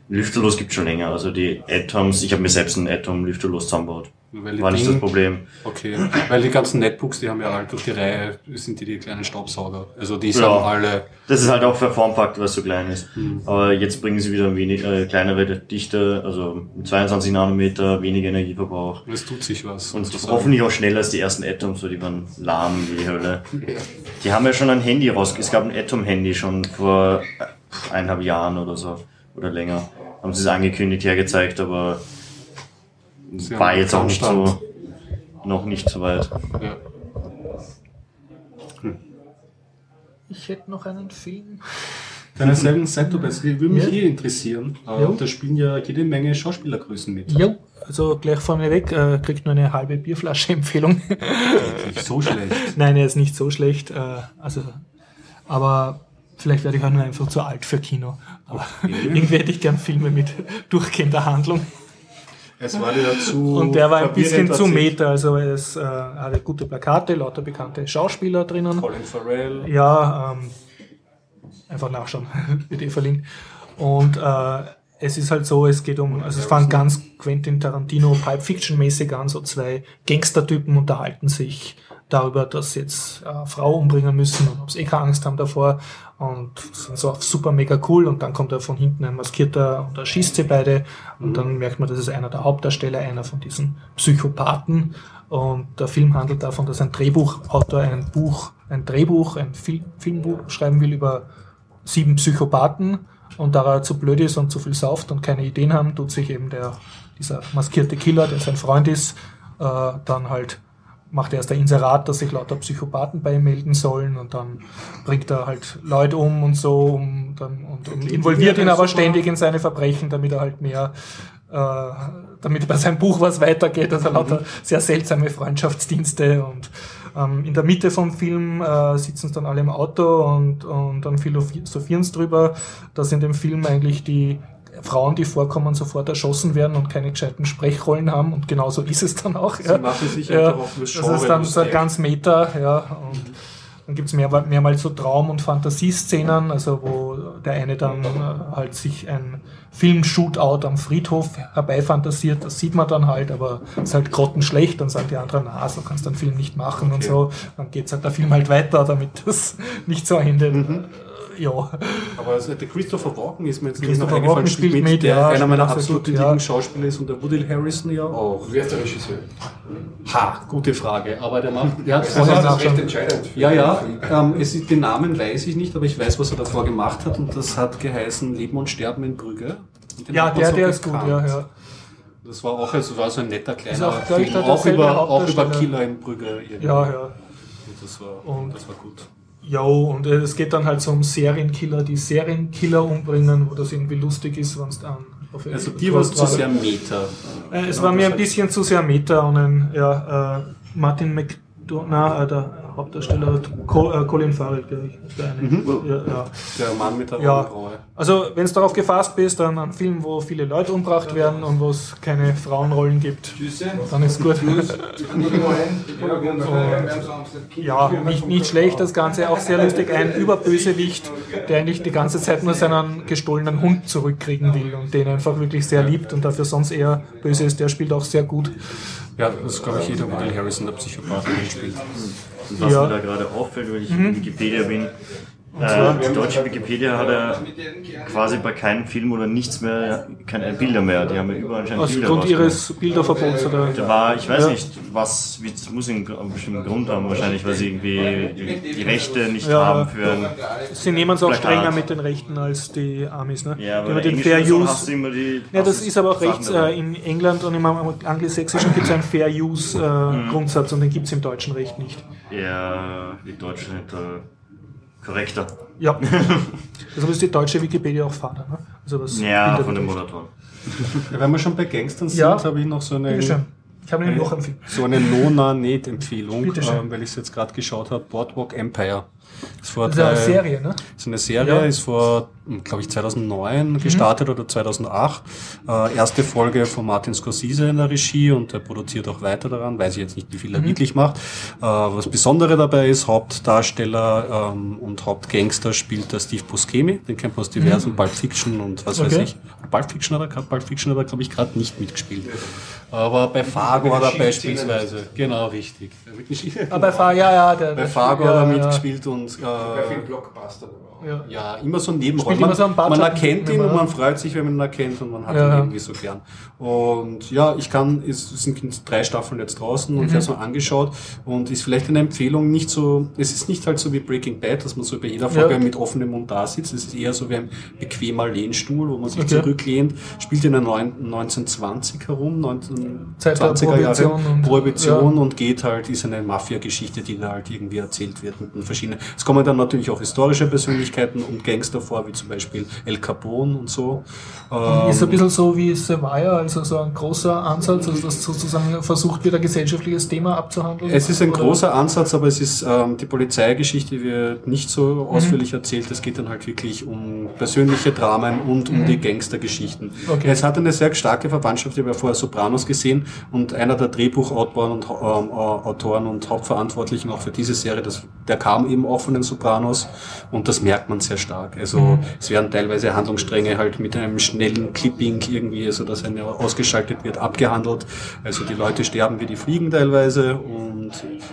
Lüfterlos gibt schon länger, also die Atoms, ich habe mir selbst ein Atom lüfterlos zusammengebaut. Weil war nicht Ding- das Problem. Okay, weil die ganzen Netbooks, die haben ja alle durch die Reihe, sind die die kleinen Staubsauger. Also die sind Ja. alle, Das ist halt auch für Formfaktor, was so klein ist. Mhm. Aber jetzt bringen sie wieder wenig, äh, kleinere Dichte, also mit 22 Nanometer, weniger Energieverbrauch. es tut sich was. Und sozusagen. hoffentlich auch schneller als die ersten Atoms, so die waren lahm wie die Hölle. Die haben ja schon ein Handy raus, es gab ein Atom-Handy schon vor eineinhalb Jahren oder so, oder länger. Haben sie es angekündigt, hergezeigt, aber Sie war jetzt auch nicht so, noch nicht so weit. Ja. Ich hätte noch einen Film. Deine selben die würde mich Ja. eh interessieren. Ja. Da spielen ja jede Menge Schauspielergrößen mit. Jo, also gleich vorneweg, äh, kriegt nur eine halbe Bierflasche Empfehlung. Nicht so schlecht. Nein, er ist nicht so schlecht. Äh, also, aber vielleicht werde ich auch nur einfach zu alt für Kino. Aber irgendwie hätte ich gern Filme mit durchgehender Handlung. Es war dir zu. Und der war ein bisschen zu meta. Also es äh, hatte gute Plakate, lauter bekannte Schauspieler drinnen. Colin Farrell. Ja, ähm, einfach nachschauen, wird eh verlinkt. Und äh, es ist halt so, es geht um, also es fangen ganz Quentin Tarantino Pulp Fiction mäßig an, so zwei Gangstertypen unterhalten sich darüber, dass sie jetzt äh, Frau umbringen müssen und ob sie eh keine Angst haben davor. Und sind so super mega cool. Und dann kommt da von hinten ein Maskierter und erschießt sie beide. Und dann merkt man, das ist einer der Hauptdarsteller, einer von diesen Psychopathen. Und der Film handelt davon, dass ein Drehbuchautor ein Buch, ein Drehbuch, ein Fil Filmbuch schreiben will über sieben Psychopathen. Und da er zu blöd ist und zu viel sauft und keine Ideen haben, tut sich eben der, dieser maskierte Killer, der sein Freund ist, äh, dann halt macht er erst ein Inserat, dass sich lauter Psychopathen bei ihm melden sollen und dann bringt er halt Leute um und so um, dann, und, und involviert ihn aber ständig in seine Verbrechen, damit er halt mehr äh, damit bei seinem Buch was weitergeht, also lauter sehr seltsame Freundschaftsdienste und ähm, in der Mitte vom Film äh, sitzen dann alle im Auto und, und dann philosophieren sie drüber, dass in dem Film eigentlich die Frauen, die vorkommen, sofort erschossen werden und keine gescheiten Sprechrollen haben und genauso ist es dann auch. Sie machen sich ja, einfach auf das ist dann so ganz Meta, ja, und dann gibt's mehr, mehrmals so Traum- und Fantasieszenen, also wo der eine dann äh, halt sich ein Film-Shootout am Friedhof herbeifantasiert, das sieht man dann halt, aber ist halt grottenschlecht, dann sagen die anderen, na, so kannst du einen Film nicht machen und Okay. so. Dann geht's halt der Film halt weiter, damit das nicht so endet. Mhm. Ja. Aber also der Christopher Walken ist mir jetzt nicht Christopher noch eingefallen, Walken spielt mit, der ja, einer meiner absoluten ja. Lieblingsschauspieler ist und der Woody Harrison ja auch. Wer ist der Regisseur? Ha, gute Frage. Aber der macht, der hat Vorher vorher das ist recht entscheidend. Ja, ja, ähm, es ist, den Namen weiß ich nicht, aber ich weiß, was er davor gemacht hat und das hat geheißen Leben und Sterben in Brügge. Ja, der, so der ist gut, ja, ja. Das war auch also war so ein netter kleiner auch, Film, auch über, auch über. Killer in Brügge. irgendwie. Ja, ja. Und das war, Und- das war gut. Jo, und äh, es geht dann halt so um Serienkiller, die Serienkiller umbringen, wo das irgendwie lustig ist, wenn es dann auf Also dir war es zu sehr Meta. Äh, es Ja, war mir ein bisschen zu sehr Meta und ein, ja, äh, Martin McDonough, äh, der Hauptdarsteller, Co äh, Colin Farrell, glaube ich, der eine. Mhm. Ja, ja. Der Mann mit der Ja. Augenbraue. Also, wenn es darauf gefasst bist, dann ein Film, wo viele Leute umgebracht werden und wo es keine Frauenrollen gibt, dann ist gut. Ja, nicht, nicht schlecht das Ganze, auch sehr lustig. Ein Überbösewicht, der eigentlich die ganze Zeit nur seinen gestohlenen Hund zurückkriegen will und den einfach wirklich sehr liebt und dafür sonst eher böse ist, der spielt auch sehr gut. Ja, das ist, glaube ich, jeder Woody Harrison, der Psychopath mitspielt. Was Ja. mir da gerade auffällt, wenn ich in Wikipedia bin, äh, die deutsche Wikipedia hat ja quasi bei keinem Film oder nichts mehr, keine Bilder mehr. Die haben ja überall anscheinend Aus Bilder Grund rausgenommen. ihres Bilderverbots oder. Da war, ich weiß Ja. nicht, was, wie- das muss einen, bestimmten Grund haben, wahrscheinlich, weil sie irgendwie die, die Rechte nicht Ja. haben für ein, Sie nehmen es auch Plakat. strenger mit den Rechten als die Amis, ne? ja, die aber den Fair Use. die, Ja, das ist aber auch rechts. Äh, in England und im Angelsächsischen gibt es einen Fair Use äh, Mhm. Grundsatz und den gibt es im deutschen Recht nicht. Ja, die Deutschen sind da korrekter. Ja. Deshalb ist die deutsche Wikipedia auch Vater, ne? Also was Ja, Bilder von den betrifft. Moderatoren. Ja, wenn wir schon bei Gangstern sind, Ja. habe ich noch so eine, Bitteschön. Ich habe nämlich noch so eine Nona-Net-Empfehlung, Bitteschön. ähm, weil ich es jetzt gerade geschaut habe. Boardwalk Empire. Ist vor das ist eine Serie, ne? Ist eine Serie, ja. ist vor, glaube ich, 2009 mhm. gestartet oder 2008. Äh, erste Folge von Martin Scorsese in der Regie und er produziert auch weiter daran, weiß ich jetzt nicht, wie viel er mhm. wirklich macht. Äh, was Besondere dabei ist, Hauptdarsteller ähm, und Hauptgangster spielt der Steve Buscemi, den kennt man aus diversen mhm. Pulp Fiction und was okay. weiß ich. Pulp Fiction hat er, Pulp Fiction hat er, glaube ich, gerade nicht mitgespielt. Aber bei Fargo hat er beispielsweise, genau richtig. Aber bei Fargo, ja, ja. Der, bei Fargo ja, hat er mitgespielt und äh, bei vielen Blockbuster ja. ja, immer so Nebenrollen. Man, so man erkennt ihn und man freut sich, wenn man ihn erkennt und man hat ja. ihn irgendwie so gern. Und ja, ich kann, es sind drei Staffeln jetzt draußen und mhm. ich habe es mal angeschaut und ist vielleicht eine Empfehlung nicht so, es ist nicht halt so wie Breaking Bad, dass man so bei jeder Folge ja. mit offenem Mund da sitzt. Es ist eher so wie ein bequemer Lehnstuhl, wo man sich okay. zurücklehnt, spielt in den 1920 herum, 1920er Jahre und, Prohibition und geht halt, ist eine Mafia-Geschichte, die da halt irgendwie erzählt wird mit verschiedenen. Es kommen dann natürlich auch historische Persönlichkeiten Persönlichkeiten und Gangster vor, wie zum Beispiel El Capone und so. Ähm, ist ein bisschen so wie Sevilla, also so ein großer Ansatz, also das sozusagen versucht wird, ein gesellschaftliches Thema abzuhandeln? Es ist ein oder? großer Ansatz, aber es ist ähm, die Polizeigeschichte wird nicht so mhm. ausführlich erzählt. Es geht dann halt wirklich um persönliche Dramen und um mhm. die Gangstergeschichten. Okay. Es hat eine sehr starke Verwandtschaft. Ich habe ja vorher Sopranos gesehen und einer der Drehbuchautoren und, ähm, Autoren und Hauptverantwortlichen auch für diese Serie, das, der kam eben auch von den Sopranos und das merkt merkt man sehr stark. Also mhm. es werden teilweise Handlungsstränge halt mit einem schnellen Clipping irgendwie, also dass eine ausgeschaltet wird, abgehandelt. Also die Leute sterben wie die Fliegen teilweise und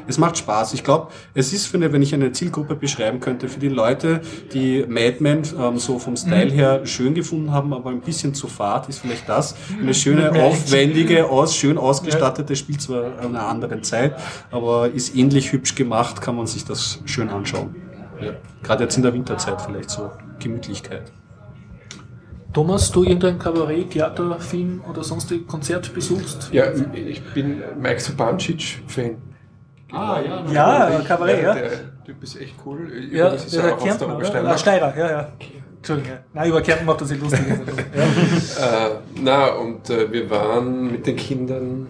es macht Spaß. Ich glaube, es ist für eine, wenn ich eine Zielgruppe beschreiben könnte, für die Leute, die Mad Men ähm, so vom Style mhm. her schön gefunden haben, aber ein bisschen zu fad, ist vielleicht das. Eine schöne, aufwendige, aus, schön ausgestattete, spielt zwar einer anderen Zeit, aber ist ähnlich hübsch gemacht, kann man sich das schön anschauen. Ja. Gerade jetzt in der Winterzeit vielleicht so Gemütlichkeit. Thomas, du irgendein Kabarett, Theater, Film oder sonst ein Konzert besuchst? Ja, ich bin Mike Sabancic-Fan. Ah, ja. Ja, ja Kabarett, ja. Der Typ ist echt cool. Ja, der, der Kärntner, oder? Ah, Steirer, ja, ja. Entschuldigung, ja. Nein, über Kärnten macht er sich lustig. ja. äh, na, und äh, wir waren mit den Kindern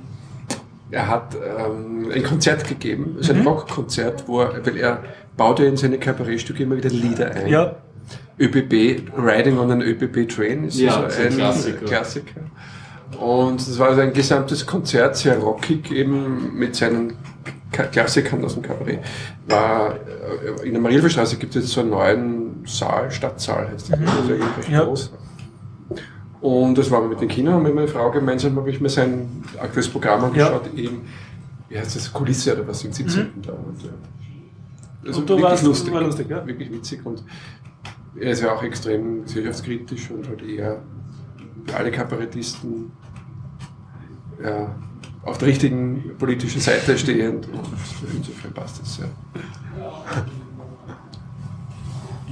er hat ähm, ein Konzert gegeben, also ein mhm. Rockkonzert, wo er, weil er baut ja in seine Kabarettstücke immer wieder Lieder ein. Ja. ÖBB, Riding on an ÖBB Train ist ja, so ein, Klassiker. Klassiker. Und das war also ein gesamtes Konzert, sehr rockig, eben mit seinen Klassikern aus dem Kabarett. War, äh, in der Marielstraße gibt es jetzt so einen neuen Saal, Stadtsaal heißt der, mhm. also recht ja. groß. Und das war mit den Kindern und mit meiner Frau gemeinsam habe ich mir sein aktuelles Programm angeschaut, ja. eben, wie heißt das, Kulisse oder was, im 17. Mhm. da. Und, ja. Also und du wirklich lustig, war lustig, ja? wirklich witzig und er ist ja auch extrem gesellschaftskritisch und halt eher alle Kabarettisten ja, auf der richtigen politischen Seite stehend und insofern passt das ja.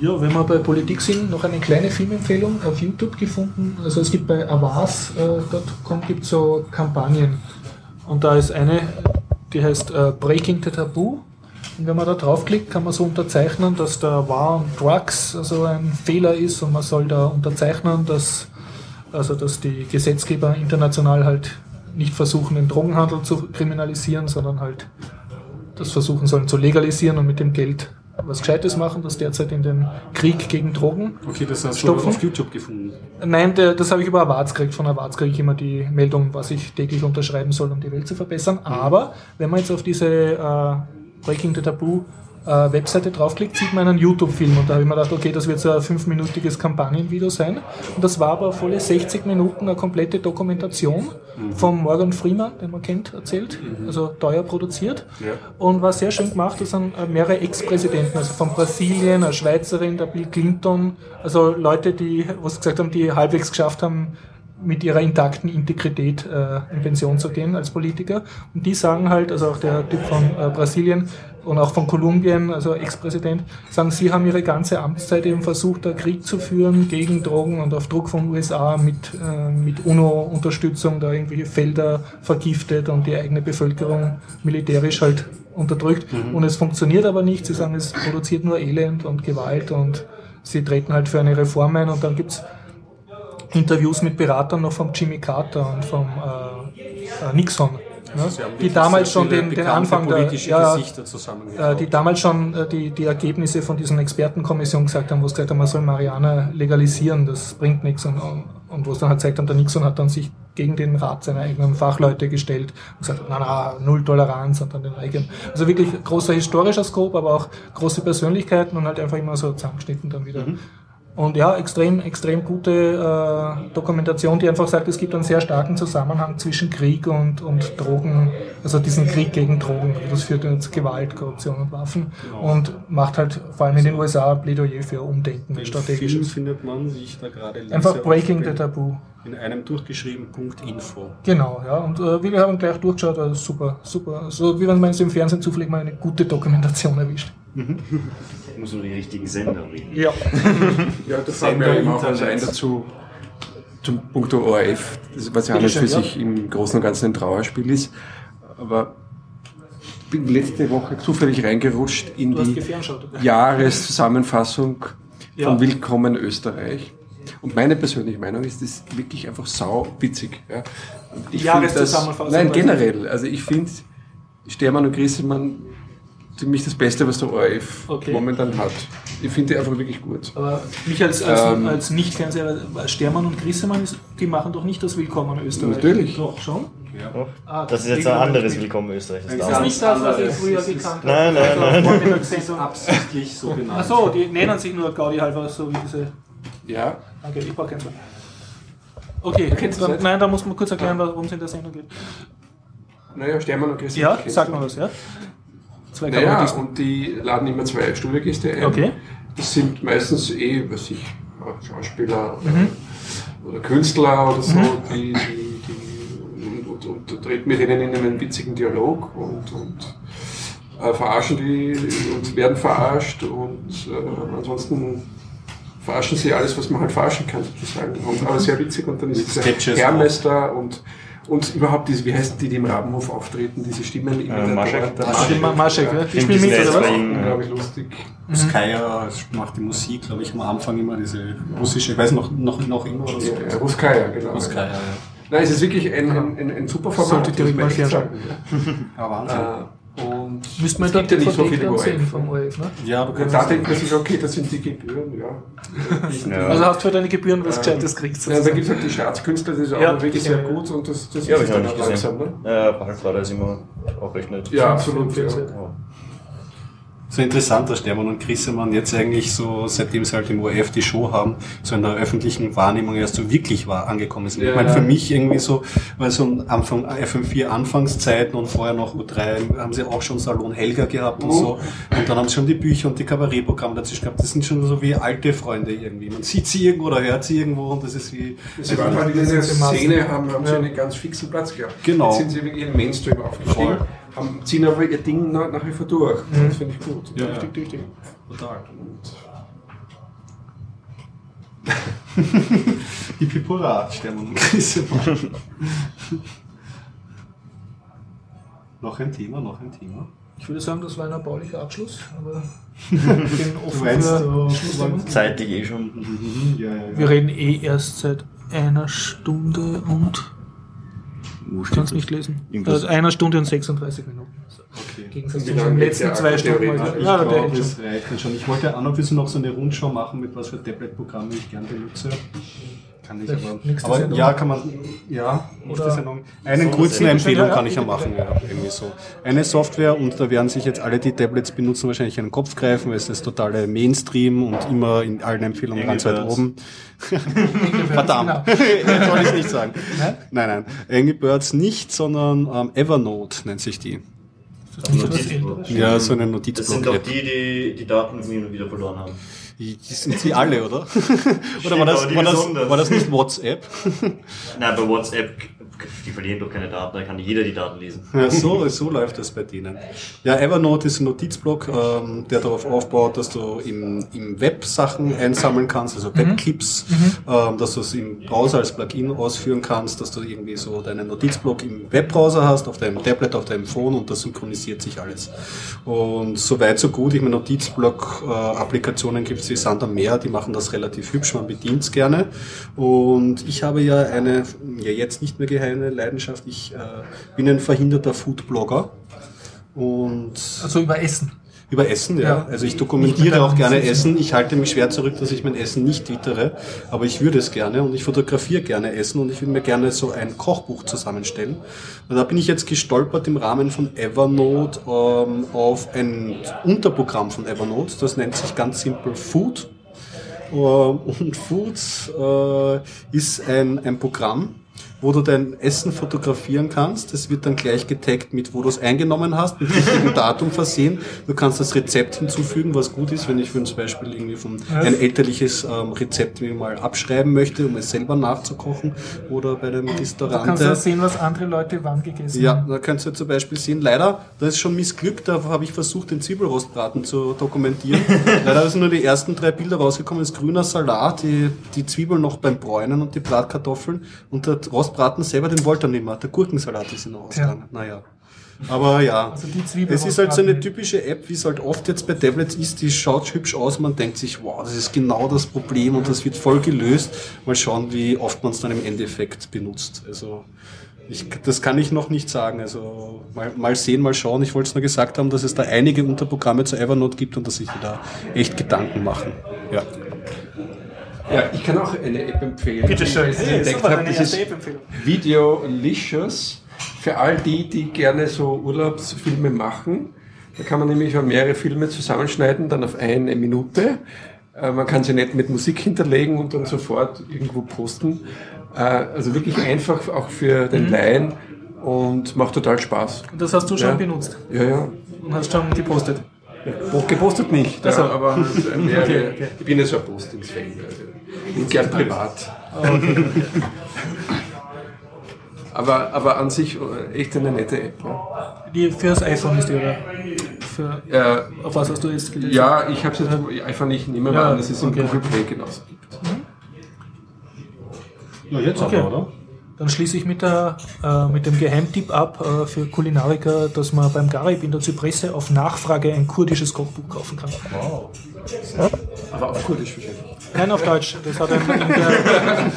Ja, wenn wir bei Politik sind, noch eine kleine Filmempfehlung auf YouTube gefunden. Also es gibt bei avas.com äh, gibt so Kampagnen und da ist eine, die heißt äh, Breaking the Taboo und wenn man da draufklickt, kann man so unterzeichnen, dass der War on Drugs also ein Fehler ist und man soll da unterzeichnen, dass, also dass die Gesetzgeber international halt nicht versuchen, den Drogenhandel zu kriminalisieren, sondern halt das versuchen sollen zu legalisieren und mit dem Geld was Gescheites machen, das derzeit in den Krieg gegen Drogen. Okay, das hast stopfen. du auf YouTube gefunden. Nein, der, das habe ich über Awards gekriegt. Von Awards kriege ich immer die Meldung, was ich täglich unterschreiben soll, um die Welt zu verbessern. Aber wenn man jetzt auf diese äh, Breaking the Taboo äh, Webseite draufklickt, sieht man einen YouTube-Film. Und da habe ich mir gedacht, okay, das wird so ein fünfminütiges Kampagnenvideo sein. Und das war aber volle 60 Minuten eine komplette Dokumentation mhm. von Morgan Freeman, den man kennt, erzählt. Mhm. Also teuer produziert. Ja. Und war sehr schön gemacht. Das sind äh, mehrere Ex-Präsidenten, also von Brasilien, eine Schweizerin, der Bill Clinton, also Leute, die, was gesagt haben, die halbwegs geschafft haben, mit ihrer intakten Integrität äh, in Pension zu gehen als Politiker. Und die sagen halt, also auch der Typ von äh, Brasilien und auch von Kolumbien, also Ex-Präsident, sagen, sie haben ihre ganze Amtszeit eben versucht, da Krieg zu führen gegen Drogen und auf Druck von USA mit, äh, mit UNO-Unterstützung da irgendwelche Felder vergiftet und die eigene Bevölkerung militärisch halt unterdrückt. Mhm. Und es funktioniert aber nicht. Sie sagen, es produziert nur Elend und Gewalt und sie treten halt für eine Reform ein und dann gibt's Interviews mit Beratern noch vom Jimmy Carter und vom äh, äh, Nixon. ne? Sie haben die damals schon den, den Anfang der, ja, äh, die damals schon äh, die, die Ergebnisse von diesen Expertenkommissionen gesagt haben, wo es gesagt haben, man soll Marihuana legalisieren, das bringt nichts und, und wo es dann halt zeigt, und der Nixon hat dann sich gegen den Rat seiner eigenen Fachleute gestellt und gesagt, na, na, null Toleranz und dann den eigenen. Also wirklich großer historischer Scope, aber auch große Persönlichkeiten und halt einfach immer so zusammengeschnitten dann wieder. Und ja, extrem, extrem gute äh, Dokumentation, die einfach sagt, es gibt einen sehr starken Zusammenhang zwischen Krieg und, und Drogen, also diesen Krieg gegen Drogen. Das führt dann zu Gewalt, Korruption und Waffen und macht halt vor allem in den USA ein Plädoyer für Umdenken, Den strategisches. Film findet man, wie ich da gerade lese, Einfach Breaking the Taboo. In einem durchgeschrieben Punkt Info. Genau, ja. Und äh, wir haben gleich durchgeschaut, also super, super. So wie wenn man jetzt im Fernsehen zufällig mal eine gute Dokumentation erwischt. Ich muss nur die richtigen Sender reden. Ja. Ja, da fällt mir eben auch was ein dazu zum Punkt ORF, das- was ja alles für sich im Großen und Ganzen ein Trauerspiel ist. Aber ich bin letzte Woche zufällig reingerutscht in Du die? Jahreszusammenfassung Ja. von Willkommen Österreich. Und meine persönliche Meinung ist, das ist wirklich einfach sau witzig. Ja. Die Jahreszusammenfassung, Das, nein, generell. Also ich finde Stermann und Grissemann ziemlich das Beste, was der ORF Okay. momentan hat. Ich finde die einfach wirklich gut. Aber mich als, als, Ähm. als Nicht-Fernseher, als Stermann und Grissemann, die machen doch nicht das Willkommen in Österreich. Natürlich. Doch, schon? Ah, Das ist jetzt ein anderes Willkommen Österreich. Das Das ist nicht das, was ich früher gekannt habe. Nein, nein, nein. Vormittagssendung. Absichtlich so genannt. Achso, die nennen sich nur Gaudi halber so wie diese. Ja, Okay, ich brauche keinen Zweifel. Okay, kennst du dann, das? nein, da muss man kurz erklären, worum es in der Sendung geht. naja, Stermann und Grissemann. Ja, sag mal was, ja? Zwei Naja, Kabarettisten. und die laden immer zwei Studiogäste ein. Okay. Das sind meistens eh, was ich, Schauspieler oder, Mhm. oder Künstler oder so, die, die, die und, und, und treten mit ihnen in einen witzigen Dialog und, und äh, verarschen die und werden verarscht und äh, ansonsten verarschen sie alles, was man halt verarschen kann, sozusagen. Und, aber sehr witzig und dann ist dieser Sketches Hermes da und und überhaupt diese, wie heißen die, die im Rabenhof auftreten, diese Stimmen im Äh, Maschek. Ah, Maschek, ja? Die spielen mit, oder was? bei Ihnen, Unglaublich lustig. Skaya macht die Musik, glaube ich, am Anfang immer diese russische, ich weiß noch, noch, noch immer oder so. Ja, Ruskaya, genau. Ruskaya, ja. Nein, es ist wirklich ein, ein, ein, ein super Format. Sollte direkt mal fernschalten. Ja, Wahnsinn. Und Müsste man gibt ja nicht so viele ORF. vom ORF, ne? ja, du kannst da denkt man sich, okay, das sind die Gebühren, ja. Ja. Also hast du für deine Gebühren was Ähm, Gescheites gekriegt. ja da gibt es halt die Staatskünstler, das ist auch Ja, wirklich sehr gut und das, das Ja, ist dann nicht auch langsam, ne? Ja, Palf war da ist immer auch recht nett. Ja, absolut. Ja. So interessant, dass Stermann und Grissemann jetzt eigentlich so, seitdem sie halt im ORF die Show haben, so in der öffentlichen Wahrnehmung erst so wirklich war, angekommen sind. Ja, ich meine, ja. für mich irgendwie so, weil so am Anfang FM4 Anfangszeiten und vorher noch U3 haben sie auch schon Salon Helga gehabt und Mhm. so. Und dann haben sie schon die Bücher und die Kabarettprogramme dazwischen gehabt. Das sind schon so wie alte Freunde irgendwie. Man sieht sie irgendwo oder hört sie irgendwo und das ist wie... Sie waren in dieser Das ist die Masse. Szene, haben, haben sie Ja. einen ganz fixen Platz gehabt. Genau. Jetzt sind sie wirklich in den Mainstream aufgestiegen, Voll. Haben, ziehen aber ihr Ding nach, nach wie vor durch. Das finde ich gut. Ja, Richtig, richtig. Total. Und Die Grissemann. noch ein Thema, noch ein Thema. Ich würde sagen, das war ein erbaulicher Abschluss, aber ich bin offen für du- Schlussthemen. Zeitlich eh schon. Ja, ja, Wir reden eh erst seit einer Stunde und. Ich kann es nicht lesen. Irgendwas- Also einer Stunde und 36 Minuten. Okay. Im Gegensatz zu den letzten zwei Stunden. Ich Ja, der glaube, das reicht dann schon. Ich wollte an und für sich noch so eine Rundschau machen, mit was für Tablet-Programme ich gerne benutze. Kann ich aber. Aber Sendung? ja, kann man. Ja, Oder- Sendung. Eine So, kurze Sendung. Empfehlung kann ich ja machen, ja, irgendwie so. Eine Software und da werden sich jetzt alle, die Tablets benutzen, wahrscheinlich einen Kopf greifen, weil es ist totale Mainstream und immer in allen Empfehlungen ganz weit oben. Verdammt, jetzt soll ich es nicht sagen. Nein? Nein, nein. Angry Birds nicht, sondern ähm, Evernote nennt sich die. Das. Ja, so eine Das sind Notizblock-App. die, die die Daten mir wieder verloren haben. Sind sie alle, oder? oder war das, war, das, war das nicht WhatsApp? Nein, bei WhatsApp, die verlieren doch keine Daten, da kann jeder die Daten lesen. Ja, so, so läuft das bei denen. Ja, Evernote ist ein Notizblock, ähm, der darauf aufbaut, dass du im, im Web Sachen einsammeln kannst, also Webclips, ähm, dass du es im Browser als Plugin ausführen kannst, dass du irgendwie so deinen Notizblock im Webbrowser hast, auf deinem Tablet, auf deinem Phone und das synchronisiert sich alles. Und so weit, so gut. Ich meine, Notizblock-Applikationen gibt es wie Sand am Meer, die machen das relativ hübsch, man bedient es gerne. Und ich habe ja eine, ja jetzt nicht mehr geheißen, meine Leidenschaft. Ich äh, bin ein verhinderter Foodblogger und Also über Essen. über Essen, ja. Ja. Also ich dokumentiere mit auch gerne deinem Essen. Ich halte mich schwer zurück, dass ich mein Essen nicht twittere, aber ich würde es gerne und ich fotografiere gerne Essen und ich würde mir gerne so ein Kochbuch zusammenstellen. Und da bin ich jetzt gestolpert im Rahmen von Evernote ähm, auf ein Unterprogramm von Evernote. Das nennt sich ganz simpel Food. Ähm, Und Foods äh, ist ein, ein Programm, wo du dein Essen fotografieren kannst. Das wird dann gleich getaggt mit, wo du es eingenommen hast, mit richtigem Datum versehen. Du kannst das Rezept hinzufügen, was gut ist, wenn ich für zum Beispiel irgendwie von ein elterliches ähm, Rezept mir mal abschreiben möchte, um es selber nachzukochen oder bei einem Da Restaurant. kannst du sehen, was andere Leute wann gegessen Ja, haben. da kannst du zum Beispiel sehen, leider, das ist schon missglückt, da habe ich versucht, den Zwiebelrostbraten zu dokumentieren. leider sind nur die ersten drei Bilder rausgekommen, das grüner Salat, die, die Zwiebeln noch beim Bräunen und die Bratkartoffeln und der Rostbraten selber, den wollte er nicht mehr. Der Gurkensalat ist noch ausgegangen. Naja. Aber ja, Also es ist halt so eine typische App, wie es halt oft jetzt bei Tablets ist, die schaut hübsch aus, man denkt sich, wow, das ist genau das Problem und das wird voll gelöst. Mal schauen, wie oft man es dann im Endeffekt benutzt. Also ich, das kann ich noch nicht sagen. Also mal, mal sehen, mal schauen. Ich wollte es nur gesagt haben, dass es da einige Unterprogramme zu Evernote gibt und dass sich da echt Gedanken machen. Ja. Ja, ich kann auch eine App empfehlen. Bitte schön. ich Hey, entdeckt habe. erste App-Empfehlung. Videolicious. Für all die, die gerne so Urlaubsfilme machen. Da kann man nämlich auch mehrere Filme zusammenschneiden, dann auf eine Minute. Äh, Man kann sie nicht mit Musik hinterlegen und dann sofort irgendwo posten. Äh, Also wirklich einfach auch für den Laien und macht total Spaß. Und das hast du schon Ja. benutzt Ja, ja. und hast schon gepostet. Bo- Gepostet nicht, Ach so. ja, aber mehrere, Okay, okay. ich bin ja so ein Postingsfan. Und gern privat. aber, aber an sich äh, echt eine nette App. Ja, Die fürs iPhone ist die, oder? Für, äh, auf was hast du jetzt getestet? ja ich habe es jetzt einfach nicht nehmen Ja, an, dass es im okay. Google Play genauso gibt. Ja, jetzt Okay. aber, oder? Dann schließe ich mit, der, äh, mit dem Geheimtipp ab äh, für Kulinariker, dass man beim Garib in der Zypresse auf Nachfrage ein kurdisches Kochbuch kaufen kann. Aber auf Kurdisch wahrscheinlich. Nein, auf Deutsch. Das hat in der,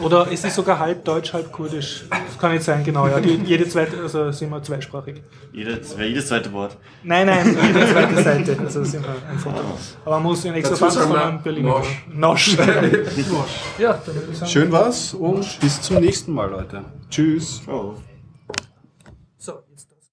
oder es ist sogar halb Deutsch, halb Kurdisch. Das kann nicht sein, genau. Ja. Die, jede zweite, also sind wir zweisprachig. Jedes, jedes zweite Wort. Nein, nein, jede zweite Seite. Also sind wir ein Foto. Aber man muss ein extra sagen von einem Berliner. Nosch. Nosch. ja. Schön war's und bis zum nächsten Mal, Leute. Tschüss. Jetzt.